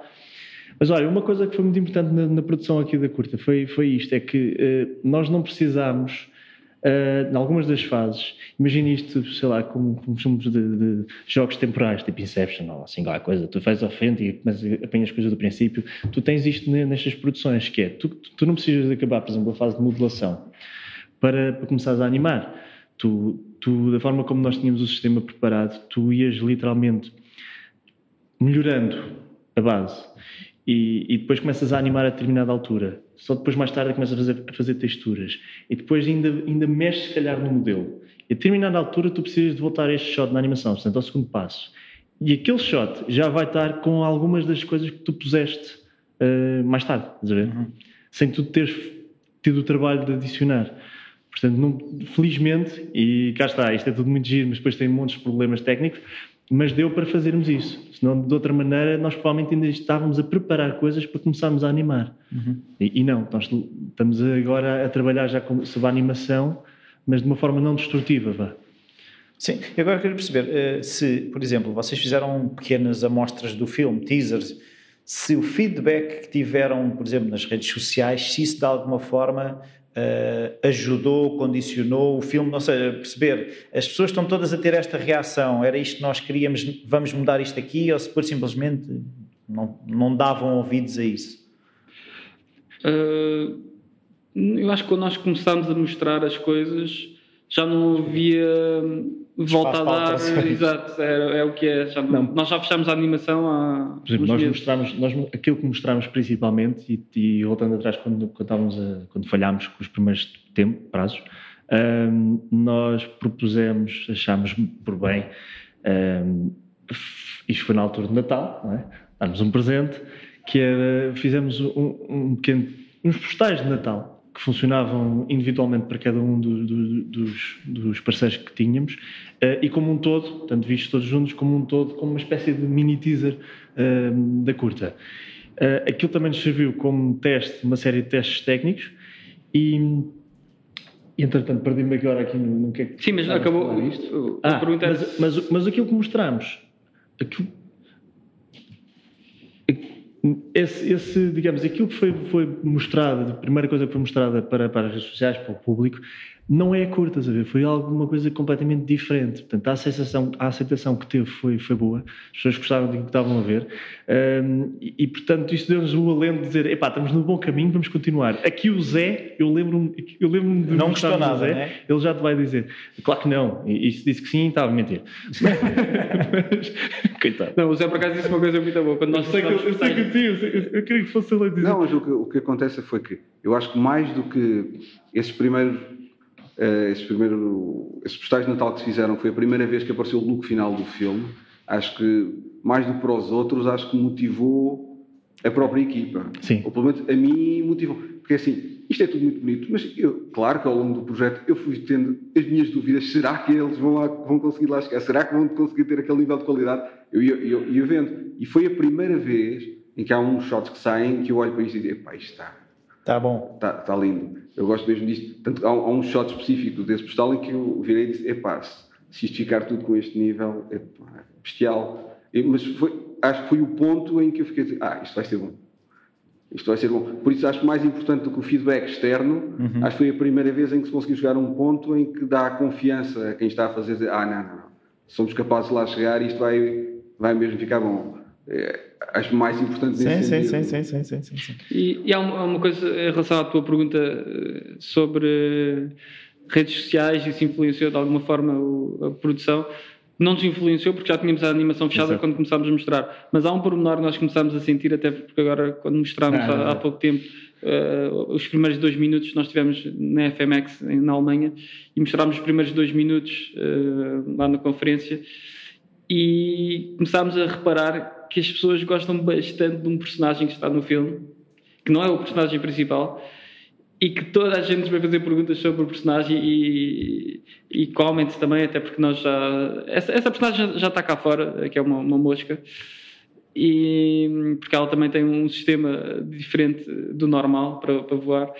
Mas olha, uma coisa que foi muito importante na, na produção aqui da curta foi, foi isto: é que eh, nós não precisámos, eh, em algumas das fases, imagine isto, sei lá, como, como filmes de, de jogos temporais, tipo Inception ou assim, qualquer coisa, tu fazes à frente e a apanhas coisas do princípio. Tu tens isto ne- nestas produções, que é, tu, tu não precisas de acabar, por exemplo, a fase de modelação para, para começares a animar. Tu, tu, da forma como nós tínhamos o sistema preparado, tu ias literalmente melhorando a base e, e depois começas a animar a determinada altura. Só depois, mais tarde, começas a fazer, a fazer texturas e depois ainda, ainda mexes, se calhar, no modelo. E a determinada altura, tu precisas de voltar a este shot na animação, portanto, ao segundo passo. E aquele shot já vai estar com algumas das coisas que tu puseste eh, mais tarde, estás a ver? Sem tu teres tido o trabalho de adicionar. Portanto, não- felizmente, e cá está, isto é tudo muito giro, mas depois tem montes de problemas técnicos, mas deu para fazermos isso. Senão, de outra maneira, nós provavelmente ainda estávamos a preparar coisas para começarmos a animar. E, e não, nós estamos agora a trabalhar já com, sobre a animação, mas de uma forma não destrutiva, vá. Sim, e agora quero perceber eh, se, por exemplo, vocês fizeram pequenas amostras do filme, teasers, se o feedback que tiveram, por exemplo, nas redes sociais, se isso de alguma forma eh, ajudou, condicionou o filme, não sei, perceber, as pessoas estão todas a ter esta reação, era isto que nós queríamos, vamos mudar isto aqui, ou se por simplesmente não, não davam ouvidos a isso? Uh, eu acho que quando nós começámos a mostrar as coisas já não havia volta a dar. Exato, é, é o que é. Já não-. Nós já fechámos a animação há. Por exemplo, nós mostramos, nós, aquilo que mostramos principalmente, e, e voltando atrás quando, quando, a- quando falhámos com os primeiros tempo, prazos, hum, nós propusemos, achámos por bem, Um, isto foi na altura de Natal, não é? Um presente, que era, fizemos um, um pequeno, uns postais de Natal que funcionavam individualmente para cada um do, do, dos, dos, parceiros que tínhamos uh, e como um todo, tanto vistos todos juntos, como um todo, como uma espécie de mini teaser uh, da curta. Uh, aquilo também nos serviu como teste, uma série de testes técnicos e, e entretanto perdi-me agora aqui no, no que é que Sim, mas acabou isto. Ah, mas, mas, mas aquilo que mostramos, aquilo, esse, esse, digamos, aquilo que foi, foi mostrado, a primeira coisa que foi mostrada para, para as redes sociais, para o público, não é curta, a ver? Foi alguma coisa completamente diferente. Portanto, a, sensação, a aceitação que teve foi, foi boa, as pessoas gostaram do que estavam a ver, um, e, e, portanto, isto deu-nos o alento de dizer: epá, estamos no bom caminho, vamos continuar. Aqui o Zé, eu lembro-me eu lembro de não gostou nada, Zé, né? ele já te vai dizer: claro que não, e, e se disse que sim, estava a mentir. Mas, coitado. Não, o Zé por acaso disse uma coisa muito boa. Quando nós eu sei que eu, sei que sim, eu, sei, eu, queria que fosse ele a dizer. Não, mas o que, o que acontece foi que eu acho que mais do que esses primeiros uh, esses, primeiro, esses postais de Natal que fizeram, foi a primeira vez que apareceu o look final do filme. Acho que, mais do que para os outros, acho que motivou a própria equipa. Sim. Ou pelo menos a mim motivou. Porque assim, isto é tudo muito bonito, mas eu, claro que ao longo do projeto eu fui tendo as minhas dúvidas: será que eles vão, lá, vão conseguir lá chegar? Será que vão conseguir ter aquele nível de qualidade? Eu ia, eu, eu vendo. E foi a primeira vez em que há uns shots que saem que eu olho para isto e digo: pá, isto está. Está bom. Está, está lindo. Eu gosto mesmo disto. Tanto, há, há um shot específico desse postal em que eu virei e disse: epá, se, se isto ficar tudo com este nível, é bestial. E, mas foi, acho que foi o ponto em que eu fiquei a dizer: ah, isto vai ser bom. Isto vai ser bom. Por isso acho mais importante do que o feedback externo, uhum. acho que foi a primeira vez em que se conseguiu chegar a um ponto em que dá confiança a quem está a fazer, dizer, ah, não, não, não, somos capazes de lá chegar e isto vai, vai mesmo ficar bom. É, acho mais importante sim, sim, sentido. Sim, sim, sim, sim, sim. E, e há uma, uma, coisa em relação à tua pergunta eh, sobre redes sociais e se influenciou de alguma forma a produção. Não nos influenciou porque já tínhamos a animação fechada Exato. quando começámos a mostrar. Mas há um pormenor que nós começámos a sentir, até porque agora, quando mostrámos ah, há, há, pouco tempo, uh, os primeiros dois minutos nós tivemos na FMX, na Alemanha, e mostrámos os primeiros dois minutos uh, lá na conferência e começámos a reparar que as pessoas gostam bastante de um personagem que está no filme, que não é o personagem principal, e que toda a gente vai fazer perguntas sobre o personagem e, e comments também, até porque nós já. Essa, essa personagem já está cá fora, que é uma, uma mosca, e porque ela também tem um sistema diferente do normal para, para voar.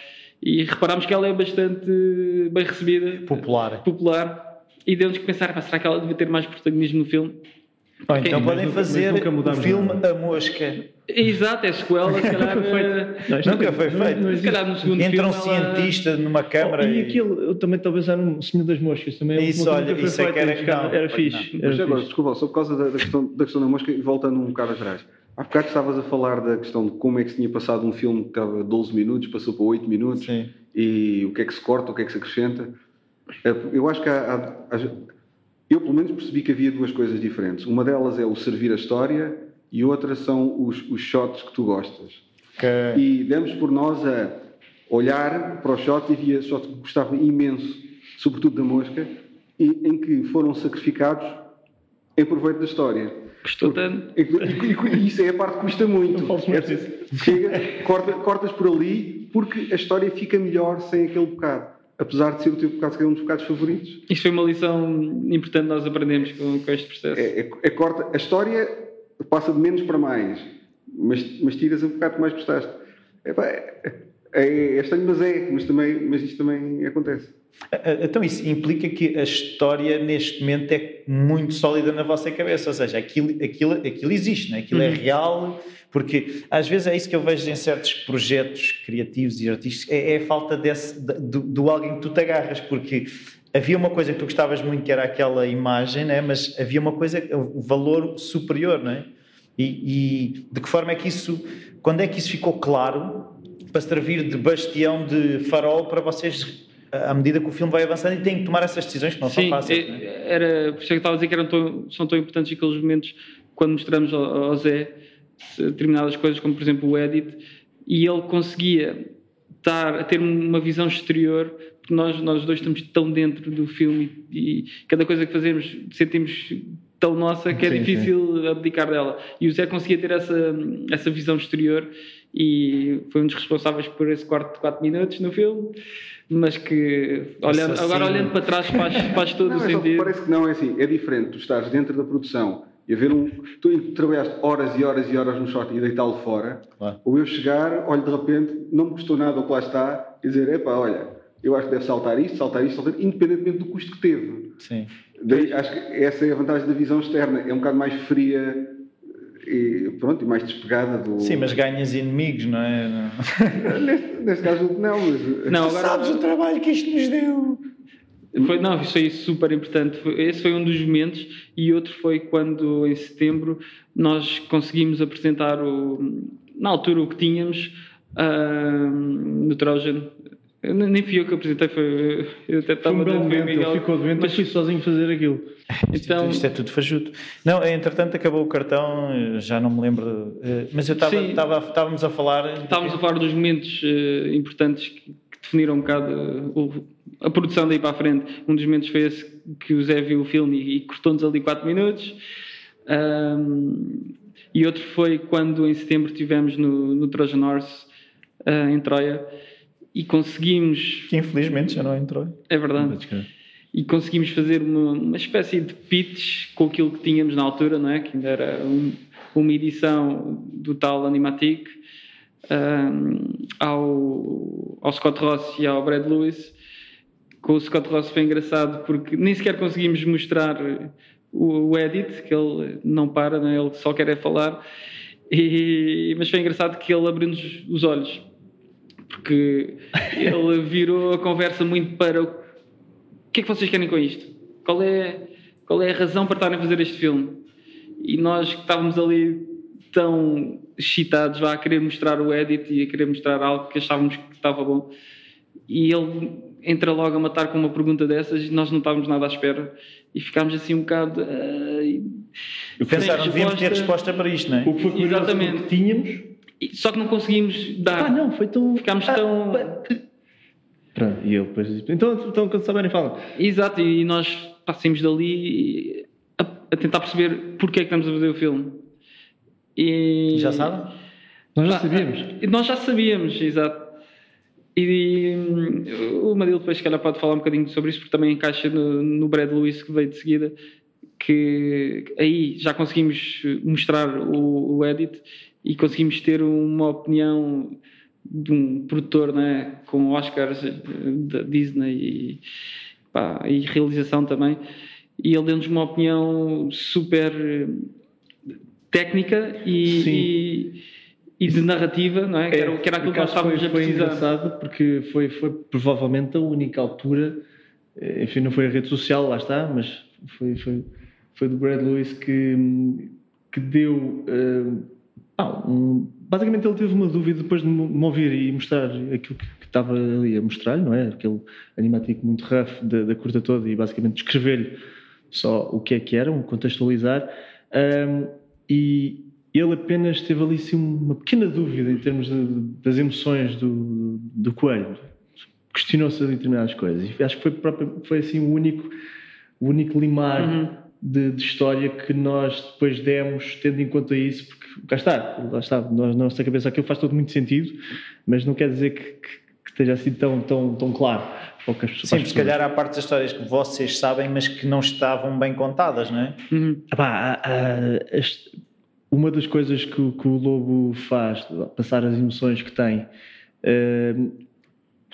E reparámos que ela é bastante bem recebida, popular. popular e deu-nos que pensar, será que ela devia ter mais protagonismo no filme? Ou então podem fazer o filme A Mosca. Exato, é sequela, se calhar. Não, nunca foi feito. Se calhar no segundo Entra filme, um cientista ela... numa câmara. Oh, e, e aquilo, também talvez era um Senhor das Moscas também. Isso, olha, isso é que era, não, era fixe. Mas agora, desculpa, só por causa da, da, questão, da questão da mosca, e voltando um bocado atrás. Há bocado estavas a falar da questão de como é que se tinha passado um filme que estava 12 minutos, passou para 8 minutos, Sim. e o que é que se corta, o que é que se acrescenta. Eu acho que há, há, eu, pelo menos, percebi que havia duas coisas diferentes. Uma delas é o servir a história e outra são os, os shots que tu gostas. Okay. E demos por nós a olhar para o shot e via shots que gostava imenso, sobretudo da mosca, e, em que foram sacrificados em proveito da história. Custou tanto. E, e, e, isso é a parte que custa muito. É, chega, corta, cortas por ali porque a história fica melhor sem aquele bocado apesar de ser o teu bocado, que é um dos bocados favoritos. Isto foi uma lição importante que nós aprendemos com, com este processo. É, é, é, corta, a história passa de menos para mais, mas, mas tiras um bocado que mais gostaste. É, é, é estranho, mas é, mas, também, mas isto também acontece. Então isso implica que a história neste momento é muito sólida na vossa cabeça, ou seja, aquilo, aquilo, aquilo existe, né? aquilo é uhum. é real, porque às vezes é isso que eu vejo em certos projetos criativos e artísticos, é, é a falta desse, do, do alguém que tu te agarras, porque havia uma coisa que tu gostavas muito que era aquela imagem, né? mas havia uma coisa, o valor superior, não é? E, e de que forma é que isso, quando é que isso ficou claro para servir de bastião de farol para vocês à medida que o filme vai avançando e têm que tomar essas decisões que não Sim, são fáceis. Sim, é? era, por isso que estava a dizer que eram tão, são tão importantes aqueles momentos quando mostramos ao, ao Zé determinadas coisas, como por exemplo o edit, e ele conseguia estar a ter uma visão exterior, porque nós, nós dois estamos tão dentro do filme e, e cada coisa que fazemos sentimos tão nossa que é Sim, difícil abdicar dela. E o Zé conseguia ter essa, essa visão exterior e foi um dos responsáveis por esse corte de 4 minutos no filme, mas que olhando, Assassino. agora olhando para trás faz, faz todo Não, o é só sentido. parece que não, é assim, é diferente. Tu estás dentro da produção e haver um. Tu trabalhaste horas e horas e horas no shot e deitá-lo fora, Claro. ou eu chegar, olho de repente, não me custou nada o que lá está, e dizer: epá, olha, eu acho que deve saltar isto, saltar isto, saltar isto, independentemente do custo que teve. Sim. Daí, acho que essa é a vantagem da visão externa, é um bocado mais fria e, pronto, e mais despegada do. Sim, mas ganhas inimigos, não é? Não. Neste, neste caso, não, mas. Não, agora, Sabes o trabalho que isto nos deu? Foi, não, isso foi super importante. Esse foi um dos momentos e outro foi quando, em setembro, nós conseguimos apresentar, o, na altura, o que tínhamos ah, no Trojan. Eu nem fui eu que apresentei, foi, eu até Foi estava um belo ele ficou doente, mas mas fui sozinho fazer aquilo. então, Isto é tudo fajuto. Não, entretanto acabou o cartão, já não me lembro. eh, Mas eu estava, estava, estávamos a falar. estávamos a falar dos momentos eh, importantes que, que definiram um bocado eh, a produção daí para a frente. Um dos momentos foi esse que o Zé viu o filme e, e cortou-nos ali 4 minutos. Ahm, e outro foi quando em setembro estivemos no, no Trojan Horse, em Troia, e conseguimos, Que infelizmente já não entrou. é verdade, e conseguimos fazer uma, uma espécie de pitch com aquilo que tínhamos na altura, não é? que ainda era um- uma edição do tal Animatic, um, ao, ao Scott Ross e ao Brad Lewis. Com o Scott Ross foi engraçado porque nem sequer conseguimos mostrar o, o edit, que ele não para, não é? ele só quer é falar. E- mas foi engraçado que ele abriu-nos os olhos, porque ele virou a conversa muito para o que é que vocês querem com isto? Qual é, qual é a razão para estarem a fazer este filme? E nós que estávamos ali tão excitados vá, a querer mostrar o edit e a querer mostrar algo que achávamos que estava bom. E ele entra logo a matar com uma pergunta dessas e nós não estávamos nada à espera. E ficámos assim um bocado. ah, e- Pensaram, devíamos ter resposta para isto, não é? O que foi curioso Exatamente. foi o que tínhamos. Só que não conseguimos dar. Ah, não, foi tão. Ficámos Ah, tão. Pronto, e ele depois então, então quando souberem, falam. Exato, e nós passamos dali a, a tentar perceber porque é que estamos a fazer o filme. E, Já sabem? Nós já sabíamos. ah, Nós já sabíamos, exato. E hum, o Madil depois, se calhar, pode falar um bocadinho sobre isso, porque também encaixa no, no Brad Lewis que veio de seguida, que aí já conseguimos mostrar o, o edit e conseguimos ter uma opinião de um produtor né, com Oscars da Disney e, pá, e realização também. E ele deu-nos uma opinião super técnica e, e, e de narrativa, não é? Que era, que era aquilo que nós estávamos a foi, foi precisar. engraçado porque foi, foi provavelmente a única altura, eh, enfim, não foi a rede social, lá está, mas foi, foi, foi do Brad Lewis que, que deu. eh, ah, um- basicamente, ele teve uma dúvida depois de me ouvir e mostrar aquilo que, que estava ali a mostrar, não é? Aquele animático muito rough da, da curta toda e basicamente descrever-lhe só o que é que era, um contextualizar. Ahm, e ele apenas teve ali assim, uma pequena dúvida em termos de- das emoções do, do coelho. Questionou-se ali determinadas coisas. E acho que foi, próprio- foi assim o único, o único limar Uhum. De, de história que nós depois demos, tendo em conta isso, porque cá está, lá está, nós, na nossa cabeça aquilo faz todo muito sentido, mas não quer dizer que, que- que esteja assim tão, tão, tão claro. para o que as pessoas- Sim, se calhar há partes das histórias que vocês sabem, mas que não estavam bem contadas, não é? Uhum. Ah este- uma das coisas que, o- que o lobo faz, passar as emoções que tem, eh,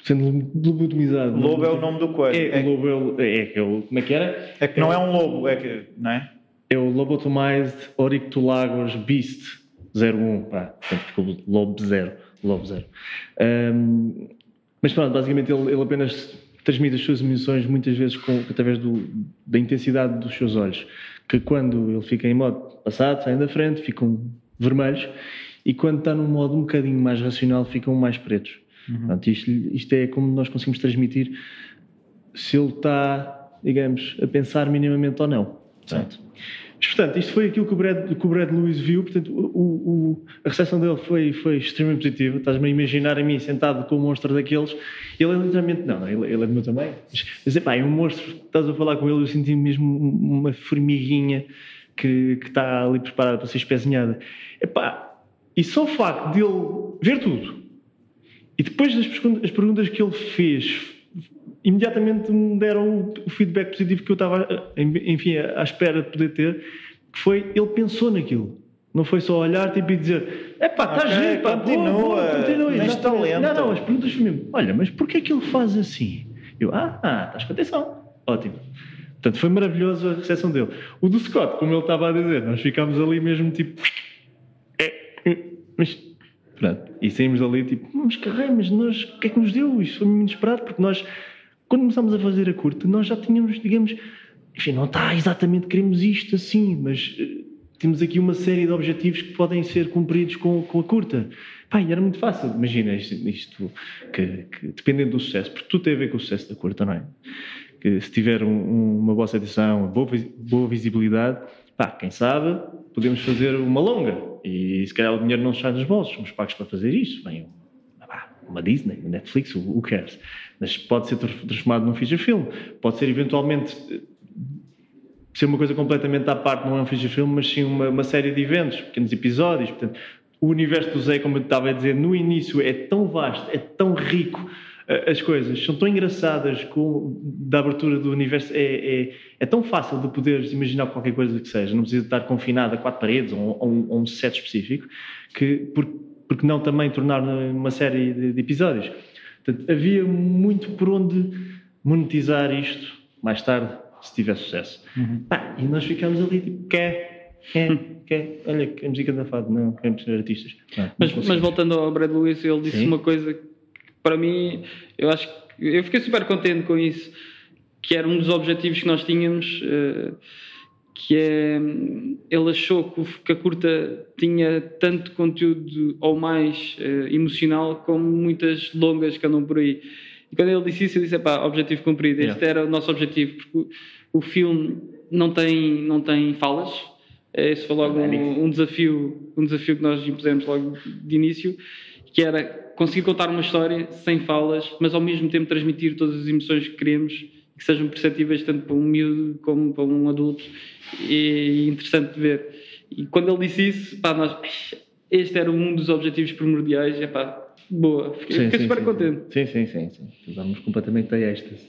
sendo lobotomizado. Lobo é o nome do coelho. É, É, o lobo é, o- é, é o- como é que era? é que não é um lobo, é que, não é? É o Lobotomized Orictolagos Beast 01. Pá, ficou Lobo 0. Lobo 0. Ahm, mas pronto, basicamente ele, ele apenas transmite as suas emoções muitas vezes com, através do- da intensidade dos seus olhos. Que quando ele fica em modo passado, saem da frente, ficam vermelhos. E quando está num modo um bocadinho mais racional, ficam mais pretos. Portanto, isto, isto é como nós conseguimos transmitir se ele está, digamos, a pensar minimamente ou não. Portanto, mas, portanto, isto foi aquilo que o Brad, que o Brad Lewis viu. Portanto, o, o- a recepção dele foi, foi extremamente positiva. Estás-me a imaginar a mim sentado com um monstro daqueles. Ele é literalmente, não, não, ele, ele é do meu tamanho. Mas, mas epá, é um monstro. Estás a falar com ele, eu senti mesmo uma formiguinha que, que está ali preparada para ser espezinhada. Epá, e só o facto de ele ver tudo e depois das as perguntas que ele fez, imediatamente me deram o- feedback positivo que eu estava, eh, enfim, à espera de poder ter, que foi ele pensou naquilo. Não foi só olhar tipo, e dizer epá, está Ok, giro, pá, boa, continua, boa, continua. tens Exatamente. talento. Não, não, as perguntas foi mesmo, olha, mas porquê é que ele faz assim? Eu, ah, ah, estás com atenção. Ótimo. Portanto, foi maravilhoso a recepção dele. O do Scott, como ele estava a dizer, nós ficámos ali mesmo tipo. É, é, mas. Pronto. E saímos ali tipo, mas caralho, mas nós. O que é que nos deu? Isto foi muito esperado, porque nós, quando começámos a fazer a curta, nós já tínhamos, digamos. Enfim, não está exatamente, queremos isto assim, mas. eh, temos aqui uma série de objetivos que podem ser cumpridos com, com a curta. Pá, era muito fácil. Imagina isto, isto que, que, dependendo do sucesso, porque tudo tem a ver com o sucesso da curta, não é? Que se tiver um- um- uma boa aceitação, boa, boa visibilidade, pá, quem sabe, podemos fazer uma longa. E se calhar o dinheiro não sai nos bolsos, somos pagos para fazer isso. Bem, pá, uma Disney, uma Netflix, o who cares? Mas pode ser tra- transformado num feature film, pode ser eventualmente ser uma coisa completamente à parte, não é um feature film, mas sim uma, uma série de eventos, pequenos episódios. Portanto, o universo do Zé, como eu estava a dizer, no início é tão vasto, é tão rico, as coisas são tão engraçadas com, da abertura do universo, é, é, é tão fácil de poderes imaginar qualquer coisa que seja, não precisa estar confinado a quatro paredes ou, ou um, um set específico, que, por, porque não também tornar uma série de, de episódios. Portanto, havia muito por onde monetizar isto mais tarde, se tiver sucesso. Pá, e nós ficámos ali tipo, quer, quer, quer, olha, a música da fado, não, queremos ser artistas. Não, não Mas, conseguimos. mas voltando ao Brad Lewis, ele disse Sim. uma coisa para mim, eu acho que eu fiquei super contente com isso, que era um dos objetivos que nós tínhamos, eh, que é ele achou que, a curta tinha tanto conteúdo ou mais eh, emocional como muitas longas que andam por aí. E quando ele disse isso, eu disse: pá, objetivo cumprido. Este Yeah. era o nosso objetivo, porque o, filme não tem, não tem falas. Eh, Esse foi logo um, um desafio, um desafio que nós impusemos logo de início, que era conseguir contar uma história sem falas, mas ao mesmo tempo transmitir todas as emoções que queremos que sejam perceptíveis tanto para um miúdo como para um adulto e interessante de ver. E quando ele disse isso, pá, nós, este era um dos objetivos primordiais, é pá, boa, fiquei, Sim, fiquei sim, super sim, contente. Sim, sim, sim. sim. Ficámos completamente a êxtase.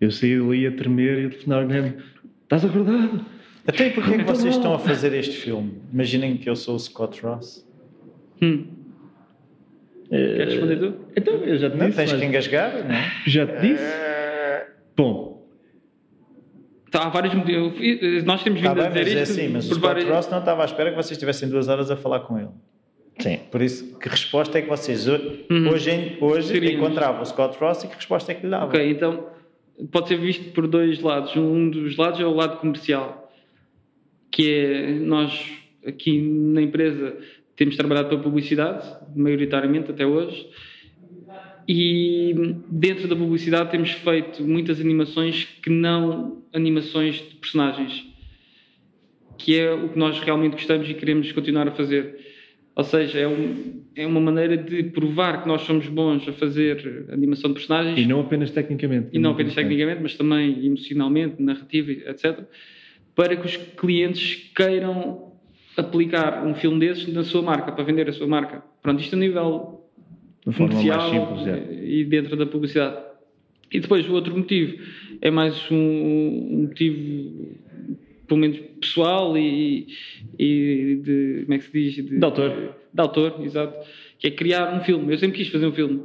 Eu saí ali a tremer e a telefonar mesmo. Estás acordado? Até porque é que Então vocês estão a fazer este filme? Imaginem que eu sou o Scott Ross. Hum. Queres responder tu? Então, eu já te Não, disse. tens mas- que engasgar, não é? Já te disse? Bom, Então, há vários motivos. Eu- Nós temos vindo Está bem, a dizer mas é isto assim, mas o Scott várias... Ross não estava à espera que vocês tivessem duas horas a falar com ele. sim. Por isso, que resposta é que vocês ho- Uhum. hoje, hoje encontravam o Scott Ross e que resposta é que lhe davam? Ok, então pode ser visto por dois lados. Um dos lados é o lado comercial, que é nós aqui na empresa temos trabalhado para publicidade, maioritariamente até hoje, e dentro da publicidade temos feito muitas animações que não animações de personagens, que é o que nós realmente gostamos e queremos continuar a fazer. Ou seja, é, um- é uma maneira de provar que nós somos bons a fazer animação de personagens E não apenas tecnicamente. e não apenas tecnicamente, mas também emocionalmente, narrativa, etc., para que os clientes queiram aplicar um filme desses na sua marca, para vender a sua marca. Pronto, isto a nível comercial simples, é. e dentro da publicidade. E depois o outro motivo é mais um, um motivo, pelo menos pessoal e, e de, como é que se diz? De, De autor. De autor, exato. Que é criar um filme. Eu sempre quis fazer um filme.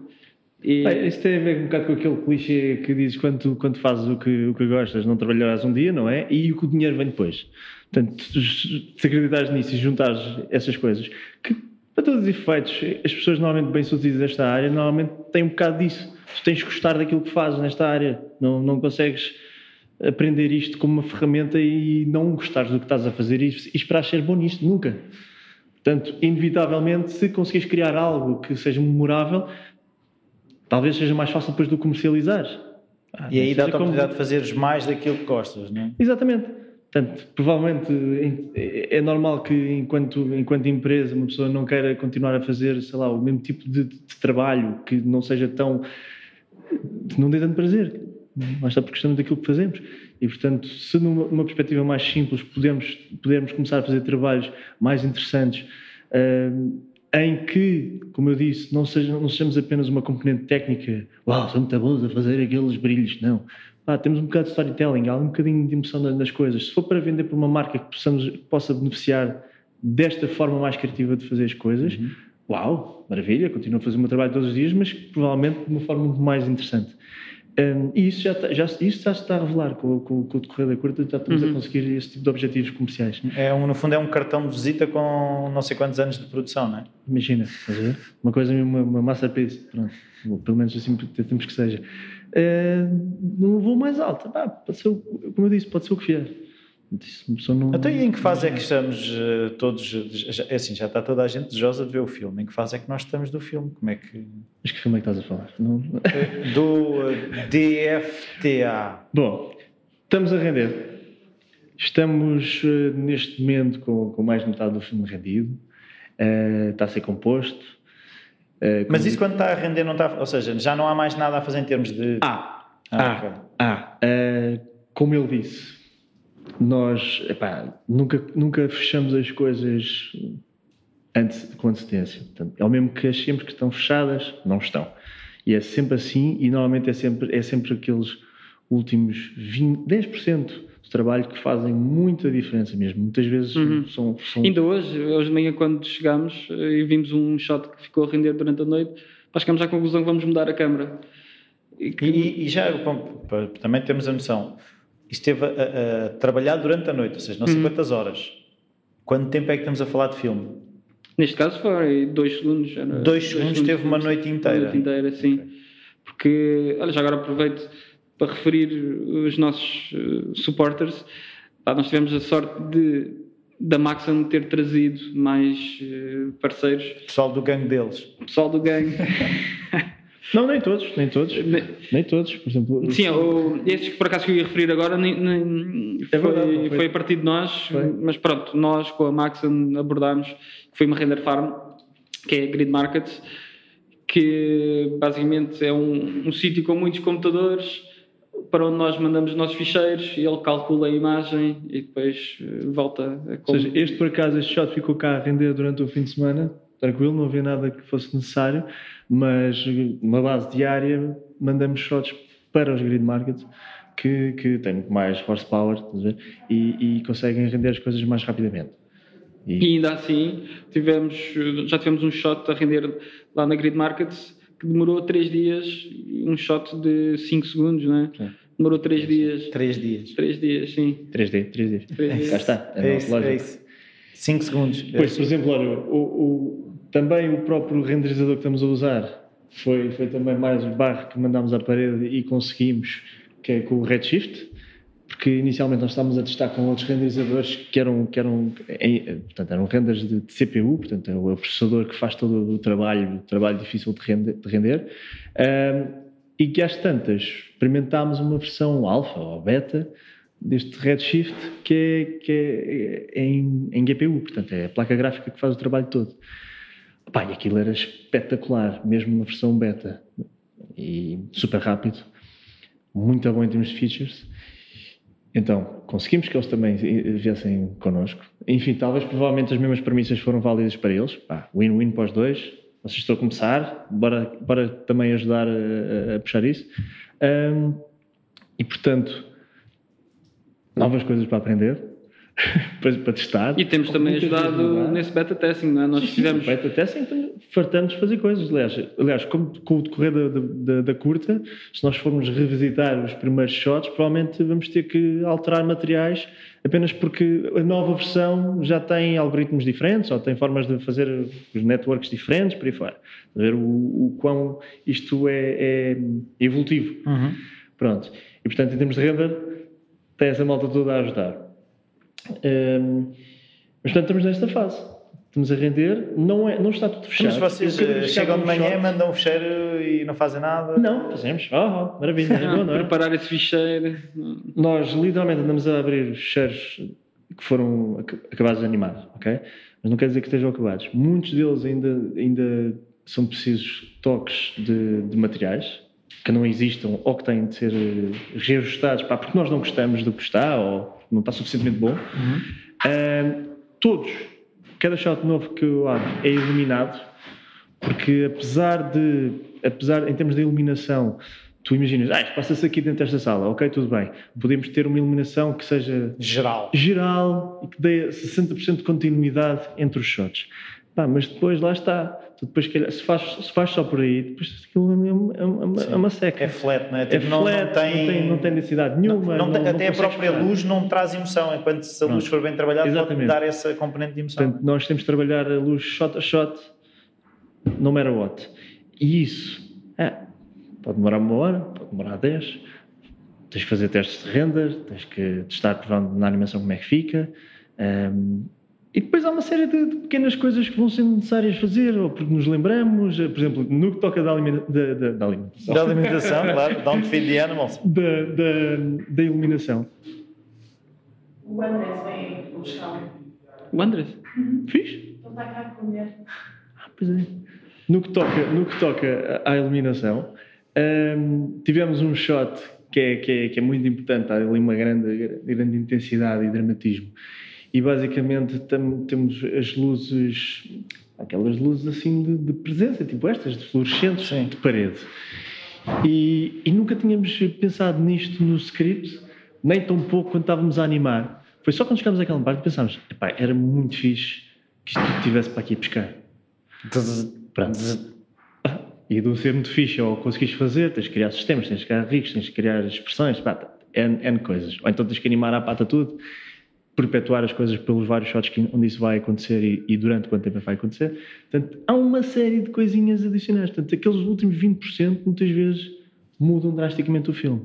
E, Bem, isso tem a ver um bocado com aquele clichê que dizes quando, tu- quando fazes o que, o que gostas, não trabalharás um dia, não é? E o que o dinheiro vem depois. Portanto, se acreditares nisso e juntares essas coisas, que para todos os efeitos, as pessoas normalmente bem-sucedidas nesta área, normalmente têm um bocado disso. Tu tens que gostar daquilo que fazes nesta área. Não, não consegues aprender isto como uma ferramenta e não gostares do que estás a fazer e, e esperar ser bom nisto. Nunca. Portanto, inevitavelmente, se conseguires criar algo que seja memorável, talvez seja mais fácil depois de o comercializar. E aí dá-te a como- oportunidade de fazeres mais daquilo que gostas, não é? Exatamente. Portanto, provavelmente é é normal que enquanto, enquanto empresa uma pessoa não queira continuar a fazer, sei lá, o mesmo tipo de, de trabalho que não seja tão... não dê tanto prazer. Mas está porque gostamos daquilo que fazemos. E, portanto, se numa, numa perspectiva mais simples pudermos, pudermos começar a fazer trabalhos mais interessantes, uh, em que, como eu disse, não, seja, não sejamos apenas uma componente técnica, uau, são muito bons a fazer aqueles brilhos, não. Ah, temos um bocado de storytelling, há um bocadinho de emoção nas coisas. Se for para vender para uma marca que, possamos, que possa beneficiar desta forma mais criativa de fazer as coisas, uhum. uau, maravilha, continuo a fazer o meu trabalho todos os dias, mas provavelmente de uma forma muito mais interessante. Um, e isso já, está, já, isso já se está a revelar com, com, com o decorrer da curta, já estamos uhum. a conseguir esse tipo de objetivos comerciais. É um, no fundo, é um cartão de visita com não sei quantos anos de produção, não é? Imagina, uma coisa, uma, uma masterpiece, pronto, pelo menos assim temos que seja. Uh, não vou mais alto, pá, pode ser, como eu disse, pode ser o que vier. Não... Então, e em que fase é que estamos uh, todos? É assim, já está toda a gente desejosa de ver o filme. Em que fase é que nós estamos do filme? Como é que. Mas que filme é que estás a falar? Não... Eh, do uh, eh, DFTA. Bom, estamos a render. Estamos uh, neste momento com, com, mais de metade do filme rendido. está a ser composto. Mas isso quando está a render não está. Ou seja, já não há mais nada a fazer em termos de. Ah! Ah! ah, okay. ah como ele disse nós epá, nunca, nunca fechamos as coisas antes, com antecedência. Portanto, ao mesmo que achemos que estão fechadas, não estão. E é sempre assim, e normalmente é sempre, é sempre aqueles últimos 20, 10% do trabalho que fazem muita diferença mesmo. Muitas vezes uhum. são, são, Ainda hoje, hoje de manhã, quando chegámos eh, e vimos um shot que ficou a render durante a noite, nós chegamos à conclusão que vamos mudar a câmara. E, que... e, e já, bom, também temos a noção esteve a, a, trabalhar durante a noite, ou seja, não sei uhum. quantas horas. Quanto tempo é que estamos a falar de filme? Neste caso foi dois segundos. Dois, dois segundos, segundos teve uma noite inteira. Uma noite inteira, sim. Okay. Porque, olha, já agora aproveito para referir os nossos uh, supporters. Ah, nós tivemos a sorte de da Maxon ter trazido mais uh, parceiros. Pessoal do gangue deles. Pessoal do gangue. Não, nem todos, nem todos. Nem, nem todos, por exemplo. Sim, o, estes que por acaso que eu ia referir agora nem, nem é foi, verdade, foi, foi, a partir de nós, foi. mas pronto, nós com a Maxon abordámos, foi uma render farm, que é a Grid Markets, que basicamente é um, um sítio com muitos computadores para onde nós mandamos os nossos ficheiros e ele calcula a imagem e depois eh, volta a... Ou seja, este por acaso, este shot ficou cá a render durante o fim de semana, tranquilo, não havia nada que fosse necessário mas uma base diária mandamos shots para os grid markets que, que têm muito mais horsepower e, e conseguem render as coisas mais rapidamente. E... e... ainda assim tivemos, já tivemos um shot a render lá na Grid Markets que demorou 3 dias, um shot de 5 segundos, não é? Sim. Demorou 3 dias. 3 dias. 3 dias, sim. 3 dias, 3 dias. 3 dias. Cá está, é, é isso, é isso. 5 segundos. Pois, por exemplo, olha, o, o também o próprio renderizador que estamos a usar foi, foi também mais barro que mandámos à parede e conseguimos, que é com o Redshift, porque inicialmente nós estávamos a testar com outros renderizadores que eram, que eram, portanto, eram renders de, de CPU, portanto, é o processador que faz todo o trabalho, o trabalho difícil de render, de render um, e que às tantas experimentámos uma versão alfa ou beta deste Redshift que é, que é, é em, em GPU, portanto, é a placa gráfica que faz o trabalho todo. Pá, e aquilo era espetacular, mesmo na versão beta. E super rápido, muito bom em termos de features. Então, conseguimos que eles também viessem connosco. Enfim, talvez provavelmente as mesmas premissas foram válidas para eles. Win-win para os dois. Vocês estão a começar, bora, bora também ajudar a, a puxar isso. Um, e portanto, novas coisas para aprender para, para testar. E temos também ajudado nesse beta testing, não é? Nós sim, fizemos. Sim, beta testing, fartamos de fazer coisas. Aliás, aliás como, com o decorrer da, da, da, curta, se nós formos revisitar os primeiros shots, provavelmente vamos ter que alterar materiais apenas porque a nova versão já tem algoritmos diferentes ou tem formas de fazer os networks diferentes, por aí fora. Ver o, o quão isto é, é evolutivo. Uhum. Pronto. E portanto, em termos de render, tem essa malta toda a ajudar. Um, mas portanto estamos nesta fase. Estamos a render, não, é, não está tudo fechado. Mas vocês eh, chegam de manhã, short. mandam o fecheiro e não fazem nada? Não, fazemos. Oh, oh maravilha. É bom, não é? Preparar esse ficheiro. Nós literalmente andamos a abrir os ficheiros que foram acabados de animar, ok? Mas não quer dizer que estejam acabados. Muitos deles ainda, ainda são precisos toques de, de materiais, que não existam ou que têm de ser eh, reajustados, pá, porque nós não gostamos do que está ou não está suficientemente bom. Ah, todos, cada shot novo que eu abro é iluminado, porque apesar de, apesar em termos de iluminação, tu imaginas, ah, passa-se aqui dentro desta sala, ok, tudo bem. Podemos ter uma iluminação que seja Geral. geral e que dê 60% de continuidade entre os shots. Pá, mas depois lá está. Tu depois, se, faz, se faz só por aí, depois aquilo é uma, é uma, é uma seca. É flat, não é? É Tipo, não, flat, não tem, não tem, não tem densidade nenhuma. não tem- até a própria luz não traz emoção, enquanto se a luz for bem trabalhada pode Exatamente. dar essa componente de emoção. Portanto, nós temos de trabalhar a luz shot a shot, no matter what. E isso é, pode demorar uma hora, pode demorar 10. Tens que fazer testes de render, tens que testar pronto, na animação como é que fica. Ahm, e depois há uma série de, de pequenas coisas que vão sendo necessárias fazer, ou porque nos lembramos, eh, por exemplo, no que toca da, alimenta- da- da- da alimentação, Da alimentação, claro. Don't feed the animals. da, da- da iluminação. O Andrés vem buscar. O Andrés? Fiz? Ele está cá a comer. Ah, pois é. No que toca, no que toca à iluminação, hum, tivemos um shot que é, que, é, que é muito importante, há ali uma grande, grande intensidade e dramatismo. E basicamente tam- temos as luzes, aquelas luzes assim de, de presença, tipo estas, de fluorescentes, Sim. de parede. E, e nunca tínhamos pensado nisto no script, nem tão pouco quando estávamos a animar. Foi só quando chegámos àquela parte que pensámos: "Epá, era muito fixe que isto estivesse para aqui pescar. Pronto. E de um ser muito fixe ou conseguiste fazer, tens de criar sistemas, tens de criar ricos, tens de criar expressões, pá, N, N coisas. Ou então tens que animar à pata tudo, perpetuar as coisas pelos vários shots que, onde isso vai acontecer e, e durante quanto tempo vai acontecer. Portanto, há uma série de coisinhas adicionais. Portanto, aqueles últimos 20% muitas vezes mudam drasticamente o filme.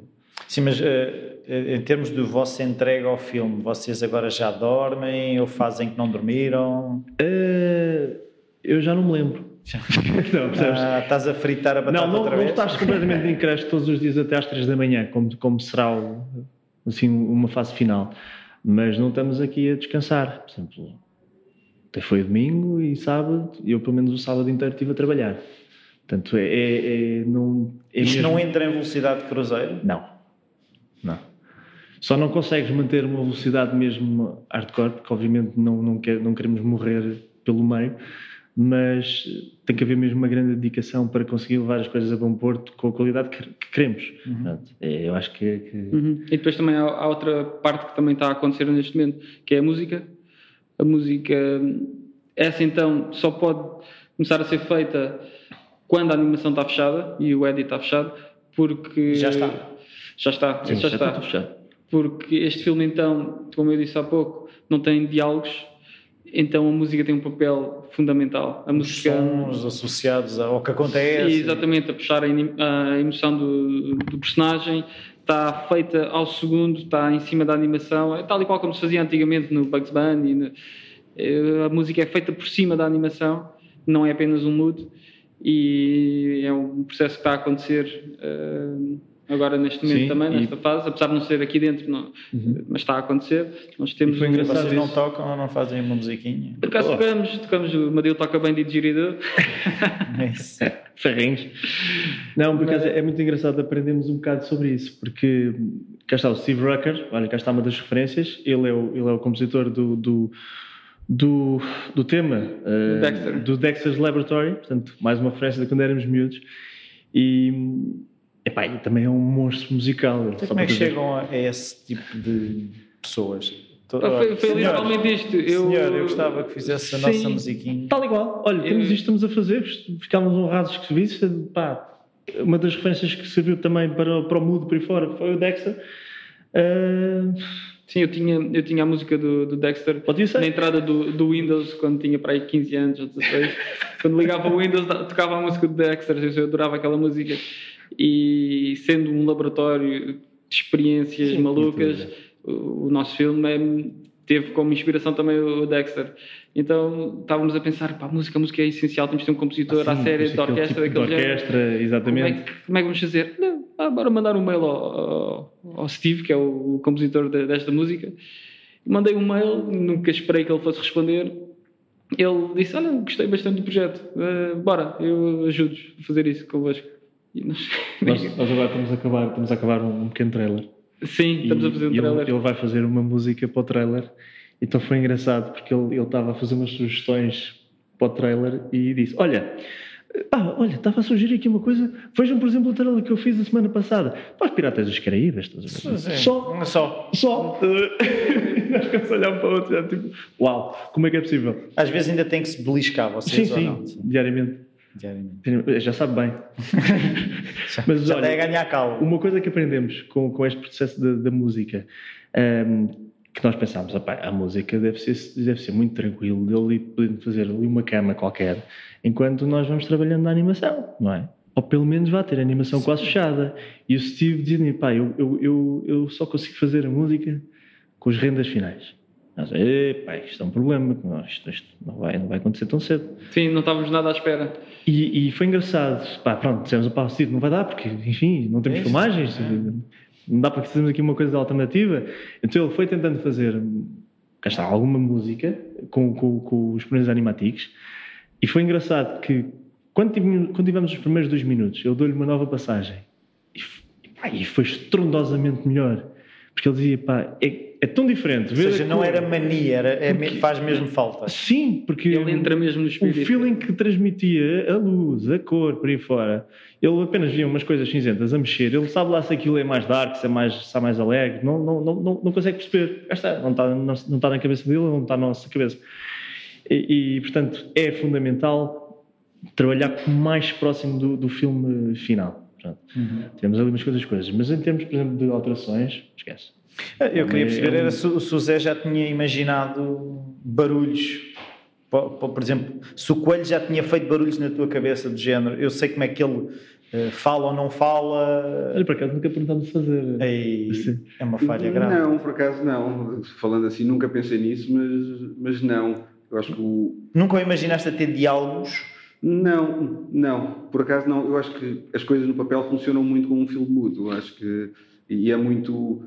Sim, mas eh, em termos de vossa entrega ao filme, vocês agora já dormem ou fazem que não dormiram? Eh, eu já não me lembro. não? Ah, estás a fritar a batata Não, não, outra não vez? estás completamente em creche todos os dias até às 3 da manhã, como, como será o- assim, uma fase final. Mas não estamos aqui a descansar. Por exemplo, até foi domingo e sábado, e eu pelo menos o sábado inteiro estive a trabalhar. Portanto, é. é, é- não, é Isto mesmo- não entra em velocidade de cruzeiro? Não. Não. Só não consegues manter uma velocidade mesmo hardcore, porque obviamente não, não, quer, não queremos morrer pelo meio, mas tem que haver mesmo uma grande dedicação para conseguir levar as coisas a bom porto com a qualidade que, que queremos. Portanto, é, eu acho que, que- Uhum. E depois também há, há outra parte que também está a acontecer neste momento, que é a música. A música, essa então, só pode começar a ser feita quando a animação está fechada e o edit está fechado, porque... Já está. Já está, Sim, já, já está. está fechado. Porque este filme então, como eu disse há pouco, não tem diálogos, então a música tem um papel fundamental. A Os música... sons associados ao que acontece? Exatamente, a puxar a, emoção do, do personagem, está feita ao segundo, está em cima da animação, é tal e qual como se fazia antigamente no Bugs Bunny. no- eh, a música é feita por cima da animação, não é apenas um mood, e é um processo que está a acontecer eh, agora neste momento Sim, também, e- nesta fase, apesar de não ser aqui dentro, não- mas está a acontecer. Nós temos E foi um- engraçado Vocês não tocam ou não fazem uma musiquinha? Por acaso tocamos, tocamos, o Madeu toca bem de didgeridoo. É. Ferrinhos. Não, porque é muito engraçado aprendermos um bocado sobre isso, porque cá está o Steve Rucker, olha, cá está uma das referências, ele é o, ele é o compositor do, do, do, do tema eh, Dexter. do Dexter's Laboratory, portanto, mais uma referência de quando éramos miúdos, e, epá, e também é um monstro musical. Então, como é que dizer- chegam a a esse tipo de pessoas? Tô- Pá, Foi, literalmente isto. Eu, Senhor, eu gostava que fizesse a Sim. nossa musiquinha. Tal igual. Olha, temos isto, estamos a fazer, ficámos honrados que se visse. Pá, uma das referências que serviu também para, para o mudo por aí fora foi o Dexter. Ah, Sim, eu tinha, eu tinha a música do, do Dexter na entrada do, do Windows quando tinha para aí 15 anos ou 16. quando ligava o Windows, tocava a música do Dexter, eu adorava aquela música. E sendo um laboratório de experiências Sim, malucas, o, o nosso filme é- teve como inspiração também o Dexter. Então estávamos a pensar, pá, a música, a música é essencial, temos de ter um compositor à sim, série de orquestra tipo de daquele género. orquestra, Como é, exatamente. que, como é que vamos fazer? Não, ah, bora mandar um mail ao, ao- ao Steve, que é o compositor de- desta música. Mandei um mail, nunca esperei que ele fosse responder. Ele disse: Olha, gostei bastante do projeto, eh, bora, eu ajudo a fazer isso convosco. E nós- Nós, nós agora estamos a acabar, estamos a acabar um pequeno trailer. Sim, estamos a fazer um E ele- trailer. Ele, vai fazer uma música para o trailer. Então foi engraçado porque ele, ele estava a fazer umas sugestões para o trailer e disse: Olha, pá, olha, estava a sugerir aqui uma coisa. Vejam, por exemplo, o trailer que eu fiz a semana passada. Para os Piratas dos Caraíbas, estás a ver? Só, Só. só. E nós ficamos a olhar um para o outro, já, tipo, uau, como é que é possível? Às vezes ainda tem que se beliscar Sim, vocês ou sim, não. diariamente. Diariamente. Já sabe bem. Mas Já olha, ganhar calma. Uma coisa que aprendemos com, com este processo da, da música, ehm, que nós pensámos, "Opá, a música deve ser, deve ser muito tranquilo, ele poder fazer ali uma cama qualquer, enquanto nós vamos trabalhando na animação, não é? Ou pelo menos vá ter a animação quase fechada. E o Steve dizia-me, pá, eu, eu, eu, eu só consigo fazer a música com as rendas finais. Nós, epá, isto é um problema, isto, isto não, vai, não vai acontecer tão cedo. Sim, não estávamos nada à espera. E, e foi engraçado. Pá, pronto, dissemos, pá, Steve, não vai dar, porque, enfim, não temos É filmagens, não dá para fazermos aqui uma coisa alternativa. Então ele foi tentando fazer, cá está, alguma música com, com, com os primeiros animaticos. E foi engraçado que, quando tivemos, quando tivemos os primeiros dois minutos, eu dou-lhe uma nova passagem. E, e, pá, e foi estrondosamente melhor. Porque ele dizia, pá, é, é tão diferente. Ou seja, não cor. era mania, era, é me- faz mesmo falta. Sim, porque Ele entra mesmo no o espírito. feeling que transmitia a luz, a cor, por aí fora. Ele apenas via umas coisas cinzentas a mexer. Ele sabe lá se aquilo é mais dark, se é mais, se é mais alegre. Não, não, não, não, não consegue perceber. Está, não está, não, não está na cabeça dele, não está na nossa cabeça. E, e, portanto, é fundamental trabalhar mais próximo do, do filme final. Portanto, Temos ali umas coisas coisas. Mas em termos, por exemplo, de alterações, esquece. Eu queria É- perceber é um- era se, o- se o Zé já tinha imaginado barulhos. Po- po- Por exemplo, se o coelho já tinha feito barulhos na tua cabeça do género, eu sei como é que ele eh, fala ou não fala. Olha, por acaso nunca perguntámos de fazer. Ei, é uma falha grave. Não, por acaso não. Falando assim, nunca pensei nisso, mas, mas não. Eu acho que o, Nunca o imaginaste a ter diálogos? Não, não, por acaso não. Eu acho que as coisas no papel funcionam muito como um filme mudo. Eu acho que e é muito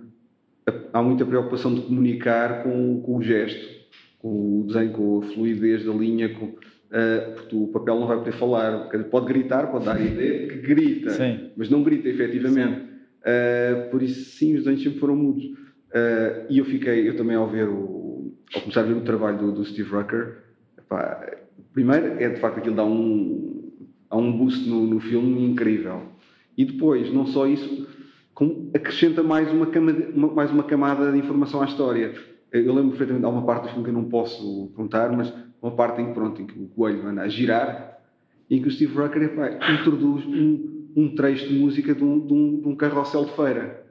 há muita preocupação de comunicar com, com o gesto, com o desenho, com a fluidez da linha, com, ah, porque o papel não vai poder falar. Pode gritar, pode dar a ideia que grita, Sim. mas não grita efetivamente. Ah, por isso, sim, os desenhos sempre foram mudos. Ah, e eu fiquei, eu também ao ver o, ao começar a ver o trabalho do, do Steve Rucker, epá, primeiro é de facto aquilo dá um, há um boost no, no filme incrível. E depois, não só isso, como acrescenta mais uma, camada, uma- mais uma camada de informação à história. Eu lembro perfeitamente, há uma parte do filme que eu não posso contar, mas uma parte em que, pronto, em que o coelho anda a girar e em que o Steve Rucker epá, introduz um, um trecho de música de um, de, um, de um carrossel de feira.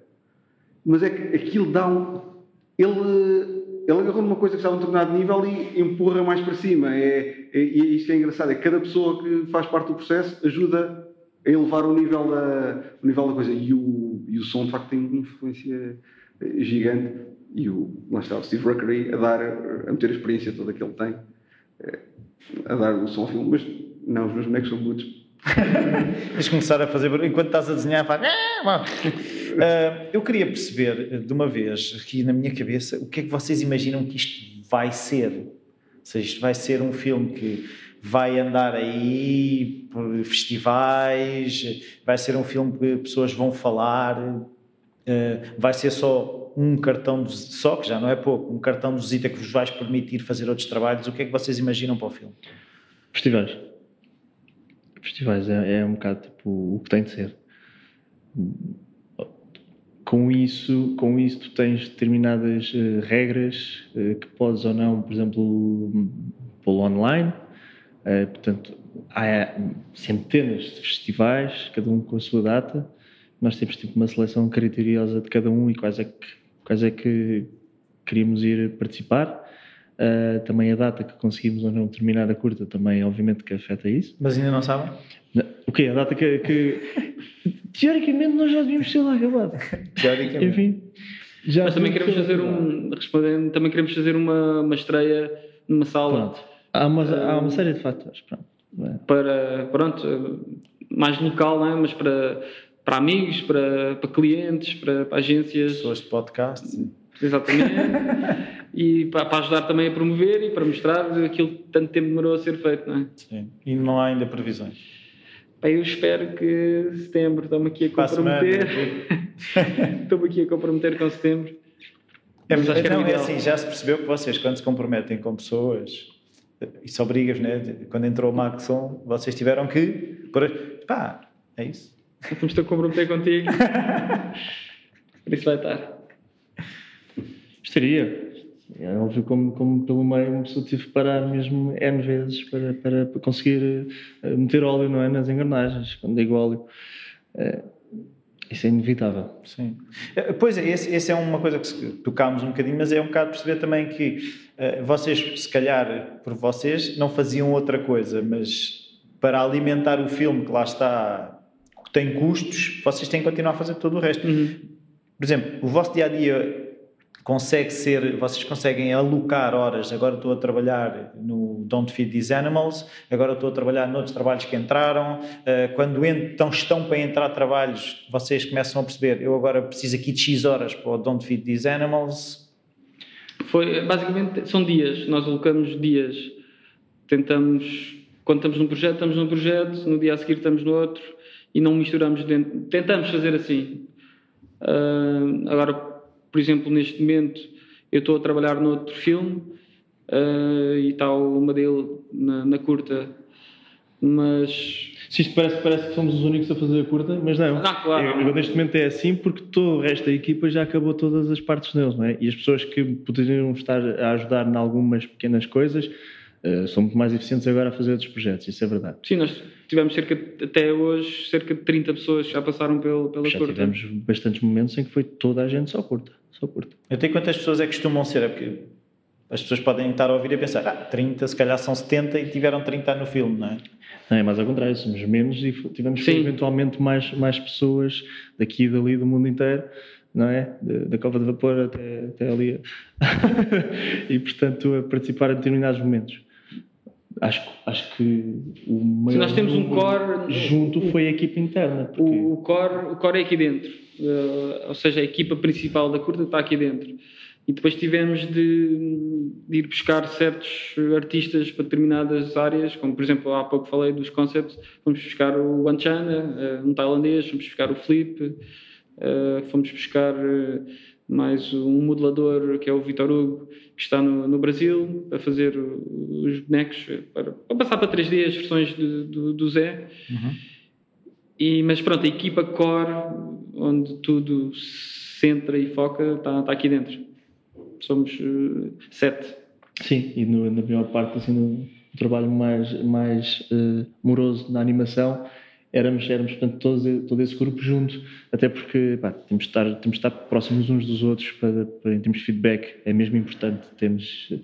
Mas é que aquilo dá um. Ele, ele agarrou numa coisa que está a um determinado nível e empurra mais para cima. É, é, e é isto é engraçado: é cada pessoa que faz parte do processo ajuda a elevar o nível da, o nível da coisa. E o, e o som, de facto, tem uma influência eh, gigante. E o, lá está o Steve Rucker aí a dar, a meter a experiência toda que ele tem, eh, a dar o som ao filme. Mas não, os meus bonecos são mudos. Tens começar a fazer. Enquanto estás a desenhar, faz. Ah, eu queria perceber de uma vez, aqui na minha cabeça, o que é que vocês imaginam que isto vai ser? Ou seja, isto vai ser um filme que vai andar aí por festivais, vai ser um filme que pessoas vão falar, eh, vai ser só um cartão, de, só que já não é pouco, um cartão de visita que vos vais permitir fazer outros trabalhos. O que é que vocês imaginam para o filme? Festivais. Festivais é, é um bocado tipo o que tem de ser. Com isso, com isso tu tens determinadas eh, regras eh, que podes ou não, por exemplo, pô-lo online. Eh, portanto, há centenas de festivais, cada um com a sua data. Nós temos tipo uma seleção criteriosa de cada um e quais é que, quais é que queríamos ir participar. Uh, também a data que conseguimos ou não terminar a curta também, obviamente, que afeta isso. Mas ainda não sabem? O quê? A data que, que- Teoricamente nós já devíamos ter lá acabado. Teoricamente. Enfim. Já Mas também queremos fazer um. Respondendo, também queremos fazer uma, uma estreia numa sala Pronto. Há uma, há uma série de fatores. Pronto. É. para. Pronto, mais local, não é? mas para, para amigos, para, para clientes, para, para agências. Pessoas de podcast. sim. Exatamente. e para, para ajudar também a promover e para mostrar aquilo que tanto tempo demorou a ser feito, não é? Sim. E não há ainda previsões. Pá, eu espero que setembro, estou-me aqui a comprometer. Estou-me aqui a comprometer com setembro. É, Mas acho que era não, é assim, já se percebeu que vocês, quando se comprometem com pessoas, isso obriga-vos, né? Quando entrou o Maxon, vocês tiveram que. Por, pá, é isso. Vamos te a comprometer contigo. Por isso vai estar. Gostaria. É óbvio, como, como pelo meio uma pessoa tive que parar mesmo N vezes para, para, para conseguir eh, meter óleo não é, nas engrenagens. Quando digo óleo, eh, isso é inevitável. Sim. Eh, Pois é, esse, esse é uma coisa que tocámos um bocadinho, mas é um bocado perceber também que vocês, se calhar, por vocês, não faziam outra coisa, mas para alimentar o filme que lá está, que tem custos, vocês têm que continuar a fazer todo o resto. Por exemplo, o vosso dia a dia consegue ser, vocês conseguem alocar horas. Agora estou a trabalhar no Don't Feed These Animals, agora estou a trabalhar noutros trabalhos que entraram. Uh, quando então estão para entrar trabalhos, vocês começam a perceber: eu agora preciso aqui de X horas para o Don't Feed These Animals. Foi, basicamente, são dias. Nós alocamos dias. Tentamos, quando estamos num projeto, estamos num projeto, no dia a seguir estamos no outro e não misturamos dentro. Tentamos fazer assim. Uh, agora, por exemplo, neste momento, eu estou a trabalhar noutro filme uh, e está o Madele na, na curta, mas Se isto parece, parece que somos os únicos a fazer a curta, mas não. Não, claro. Eu- eu neste momento é assim porque todo o resto da equipa já acabou todas as partes deles, não é? E as pessoas que poderiam estar a ajudar em algumas pequenas coisas eh, são muito mais eficientes agora a fazer outros projetos, isso é verdade. sim, nós tivemos cerca, de- até hoje, cerca de 30 pessoas que já passaram pelo, pela Já curta. tivemos bastantes momentos em que foi toda a gente só curta, só curta. Até quantas pessoas é que costumam ser? É porque as pessoas podem estar a ouvir e a pensar: ah, 30, se calhar são 70 e tiveram 30 no filme, não é? Não, é mais ao contrário, somos menos e tivemos Sim. eventualmente mais, mais pessoas daqui e dali do mundo inteiro, não é? Da, da Cova de Vapor até, até ali. e portanto a participar em determinados momentos. Acho, acho que o maior nós temos um core- junto foi a equipa interna. Porque O, core, o core é aqui dentro, Eh, ou seja, a equipa principal da curta está aqui dentro. E depois tivemos de, de ir buscar certos artistas para determinadas áreas, como por exemplo, há pouco falei dos concepts, fomos buscar o Wanchana, eh, um tailandês, fomos buscar o Flip, eh, fomos buscar eh, mais um modelador que é o Vitor Hugo, que está no, no Brasil, a fazer os bonecos, para, para passar para 3D as versões de- do, do Zé. E, mas pronto, a equipa core, onde tudo se centra e foca, está, está aqui dentro. Somos eh, sete. Sim, e no- na maior parte assim, no trabalho mais, mais eh, moroso na animação éramos, éramos portanto, todo, todo esse grupo junto, até porque pá, temos, de estar, temos de estar próximos uns dos outros para, para, em termos de feedback, é mesmo importante, temos eh,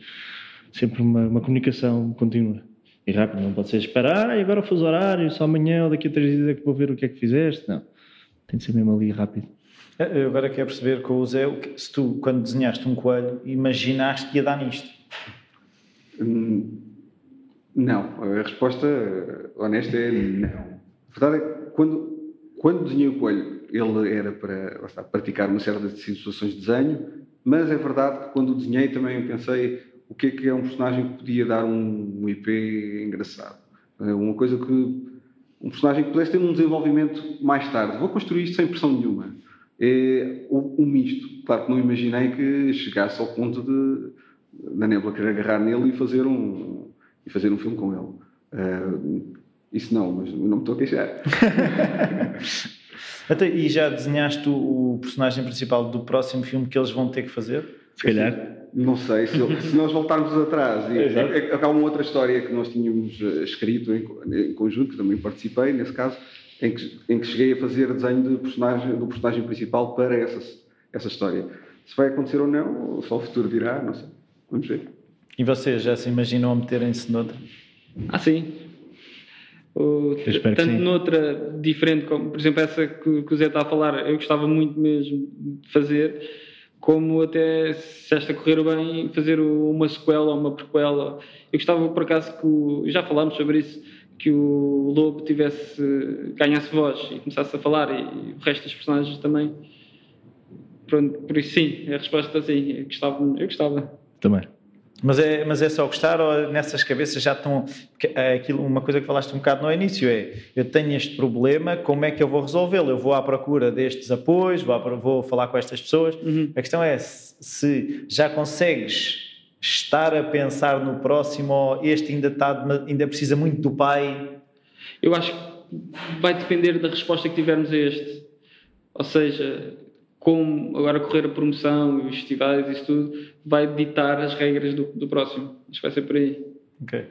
sempre uma, uma comunicação contínua e rápida, não pode ser esperar, ah, agora o fuso horário, só amanhã ou daqui a três dias é que vou ver o que é que fizeste, não, tem de ser mesmo ali rápido. Eh, Eu agora quero perceber com o Zé, se tu, quando desenhaste um coelho, imaginaste que ia dar nisto. Hum, Não, a resposta eh, honesta é não. A verdade é que quando, quando desenhei o coelho, ele era para está, praticar uma série de situações de desenho, mas é verdade que quando o desenhei também pensei o que é que é um personagem que podia dar um, um IP engraçado. Eh, Uma coisa que. Um personagem que pudesse ter um desenvolvimento mais tarde. Vou construir isto sem pressão nenhuma. É o, o misto. Claro que não imaginei que chegasse ao ponto de da Nebula querer agarrar nele e fazer um, e fazer um filme com ele. Ah, isso não, mas não me estou a queixar. Até, e já desenhaste o, o personagem principal do próximo filme que eles vão ter que fazer? Se calhar. Não sei, se, se nós voltarmos atrás, e, é, é, há uma outra história que nós tínhamos eh, escrito em, em conjunto, que também participei nesse caso, em que, em que cheguei a fazer desenho de personagem, do personagem principal para essa, essa história. Se vai acontecer ou não, só o futuro dirá, não sei. Vamos ver. E vocês já se imaginam a meterem-se noutra? Ah, sim. O, tanto sim. noutra diferente, como por exemplo essa que, que o Zé está a falar, eu gostava muito mesmo de fazer, como até se esta correr bem, fazer uma sequela ou uma prequela. Eu gostava por acaso que o, já falámos sobre isso, que o Lobo tivesse ganhasse voz e começasse a falar e, o resto dos personagens também. Pronto, por isso sim, a resposta é sim, eu gostava. Eu gostava. Também. Mas é, mas é só gostar ou nessas cabeças já estão. é Aquilo, uma coisa que falaste um bocado no início é: eu tenho este problema, como é que eu vou resolvê-lo? Eu vou à procura destes apoios, vou, à vou falar com estas pessoas. A questão é se, se já consegues estar a pensar no próximo ou este ainda, está, ainda precisa muito do pai. Eu acho que vai depender da resposta que tivermos a este. Ou seja, como agora correr a promoção e os festivais e isso tudo, vai ditar as regras do, do próximo. Acho que vai ser por aí. Ok.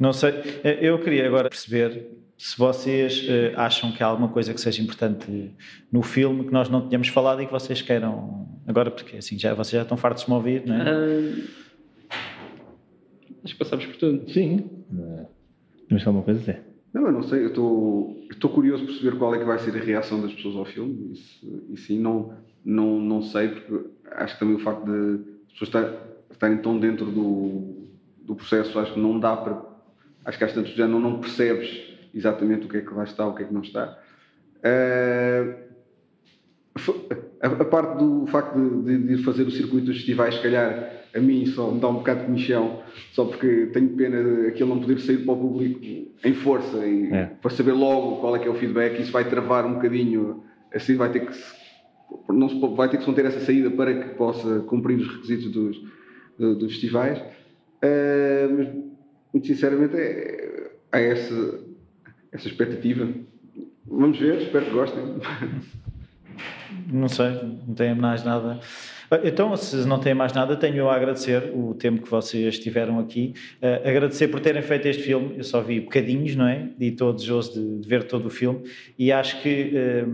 Não sei, eh, eu queria agora perceber se vocês eh, acham que há alguma coisa que seja importante no filme que nós não tínhamos falado e que vocês queiram agora, porque assim já, vocês já estão fartos de me ouvir, não é? Ah, acho que passamos por tudo. Sim. Mas só uma coisa a dizer. Não, eu não sei, eu estou eu estou curioso por saber qual é que vai ser a reação das pessoas ao filme. Isso, e sim, não, não, não sei, porque acho que também o facto de as pessoas estar- estarem tão dentro do, do processo, acho que não dá para. Acho que às tantas já não, não percebes exatamente o que é que lá está, o que é que não está. Fo- a, parte do facto de, de- de fazer o circuito dos festivais, se calhar a mim só me dá um bocado de comichão, só porque tenho pena de aquilo não poder sair para o público em força e É. para saber logo qual é que é o feedback. Isso vai travar um bocadinho, assim vai ter que se, não se vai ter que se conter essa saída para que possa cumprir os requisitos dos, do- dos festivais. Eh, mas, muito sinceramente, é, há essa, essa expectativa. Vamos ver, espero que gostem. Não sei, não tenho mais nada. Então, se não têm mais nada, tenho a agradecer o tempo que vocês estiveram aqui. Eh, agradecer por terem feito este filme. Eu só vi bocadinhos, não é? E estou desejoso de, de ver todo o filme. E acho que eh,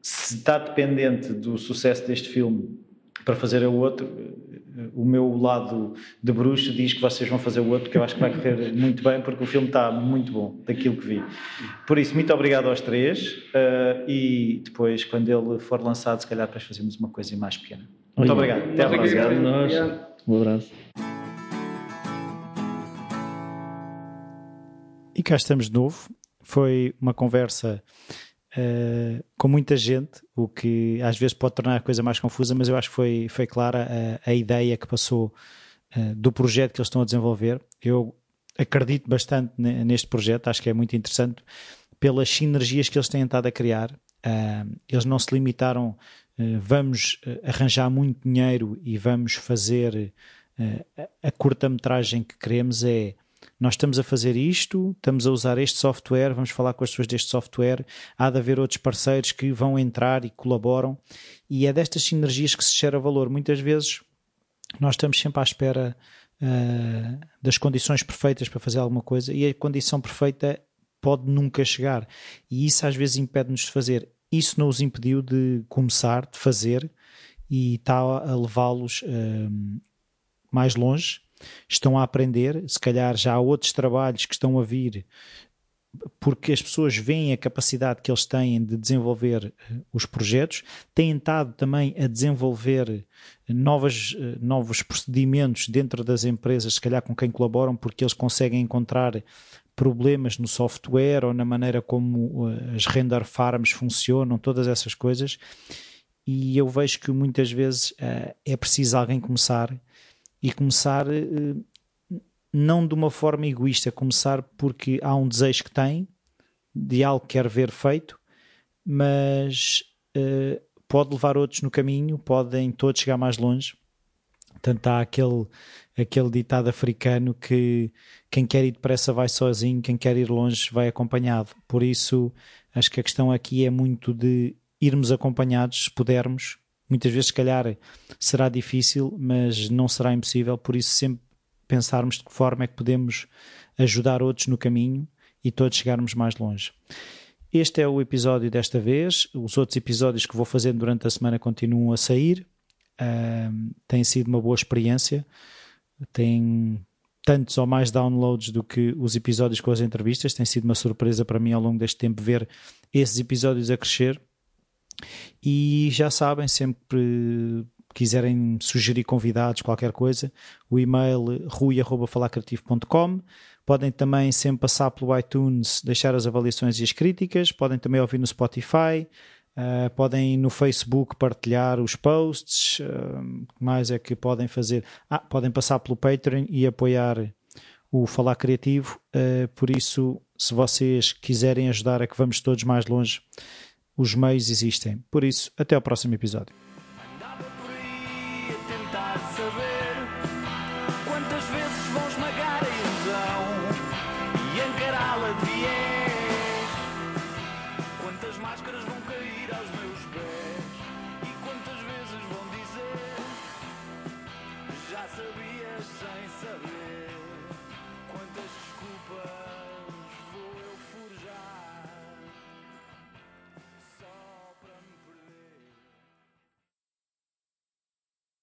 se está dependente do sucesso deste filme para fazer o outro, o meu lado de bruxo diz que vocês vão fazer o outro, que eu acho que vai correr muito bem, porque o filme está muito bom, daquilo que vi. Por isso, muito obrigado aos três. eh, e depois, quando ele for lançado, se calhar depois fazemos uma coisa mais pequena. Muito obrigado. Até que próxima. Obrigado, nós. Um abraço. E cá estamos de novo. Foi uma conversa eh, com muita gente, o que às vezes pode tornar a coisa mais confusa, mas eu acho que foi, foi clara a, a ideia que passou eh, do projeto que eles estão a desenvolver. Eu acredito bastante ne- neste projeto, acho que é muito interessante pelas sinergias que eles têm estado a criar. Ah, eles não se limitaram, eh, vamos arranjar muito dinheiro e vamos fazer a- a curta-metragem que queremos é nós estamos a fazer isto, estamos a usar este software, vamos falar com as pessoas deste software, há de haver outros parceiros que vão entrar e colaboram, e é destas sinergias que se gera valor. Muitas vezes nós estamos sempre à espera ah, das condições perfeitas para fazer alguma coisa, e a condição perfeita pode nunca chegar, e isso às vezes impede-nos de fazer. Isso não os impediu de começar, de fazer, e está a levá-los ah, mais longe estão a aprender, se calhar já há outros trabalhos que estão a vir porque as pessoas veem a capacidade que eles têm de desenvolver eh, os projetos, têm estado também a desenvolver eh, novas, eh, novos procedimentos dentro das empresas, se calhar com quem colaboram, porque eles conseguem encontrar problemas no software ou na maneira como as render farms funcionam, todas essas coisas. E eu vejo que muitas vezes é preciso alguém começar e começar eh, não de uma forma egoísta, começar porque há um desejo que tem de algo que quer ver feito, mas eh, pode levar outros no caminho, podem todos chegar mais longe. Portanto, há aquele, aquele ditado africano que quem quer ir depressa vai sozinho, quem quer ir longe vai acompanhado. Por isso, acho que a questão aqui é muito de irmos acompanhados, se pudermos. Muitas vezes, se calhar, será difícil, mas não será impossível. Por isso, sempre pensarmos de que forma é que podemos ajudar outros no caminho e todos chegarmos mais longe. Este é o episódio desta vez. Os outros episódios que vou fazendo durante a semana continuam a sair. Um, tem sido uma boa experiência. Tem tantos ou mais downloads do que os episódios com as entrevistas. Tem sido uma surpresa para mim ao longo deste tempo ver esses episódios a crescer. E já sabem, sempre quiserem sugerir convidados, qualquer coisa, o e-mail rui.falacreativo.com. Podem também sempre passar pelo iTunes, deixar as avaliações e as críticas. Podem também ouvir no Spotify. Uh, podem no Facebook partilhar os posts. Uh, mais é que podem fazer? Ah, podem passar pelo Patreon e apoiar o Falar Criativo. Uh, por isso, se vocês quiserem ajudar a que vamos todos mais longe, os meios existem. Por isso, até ao próximo episódio.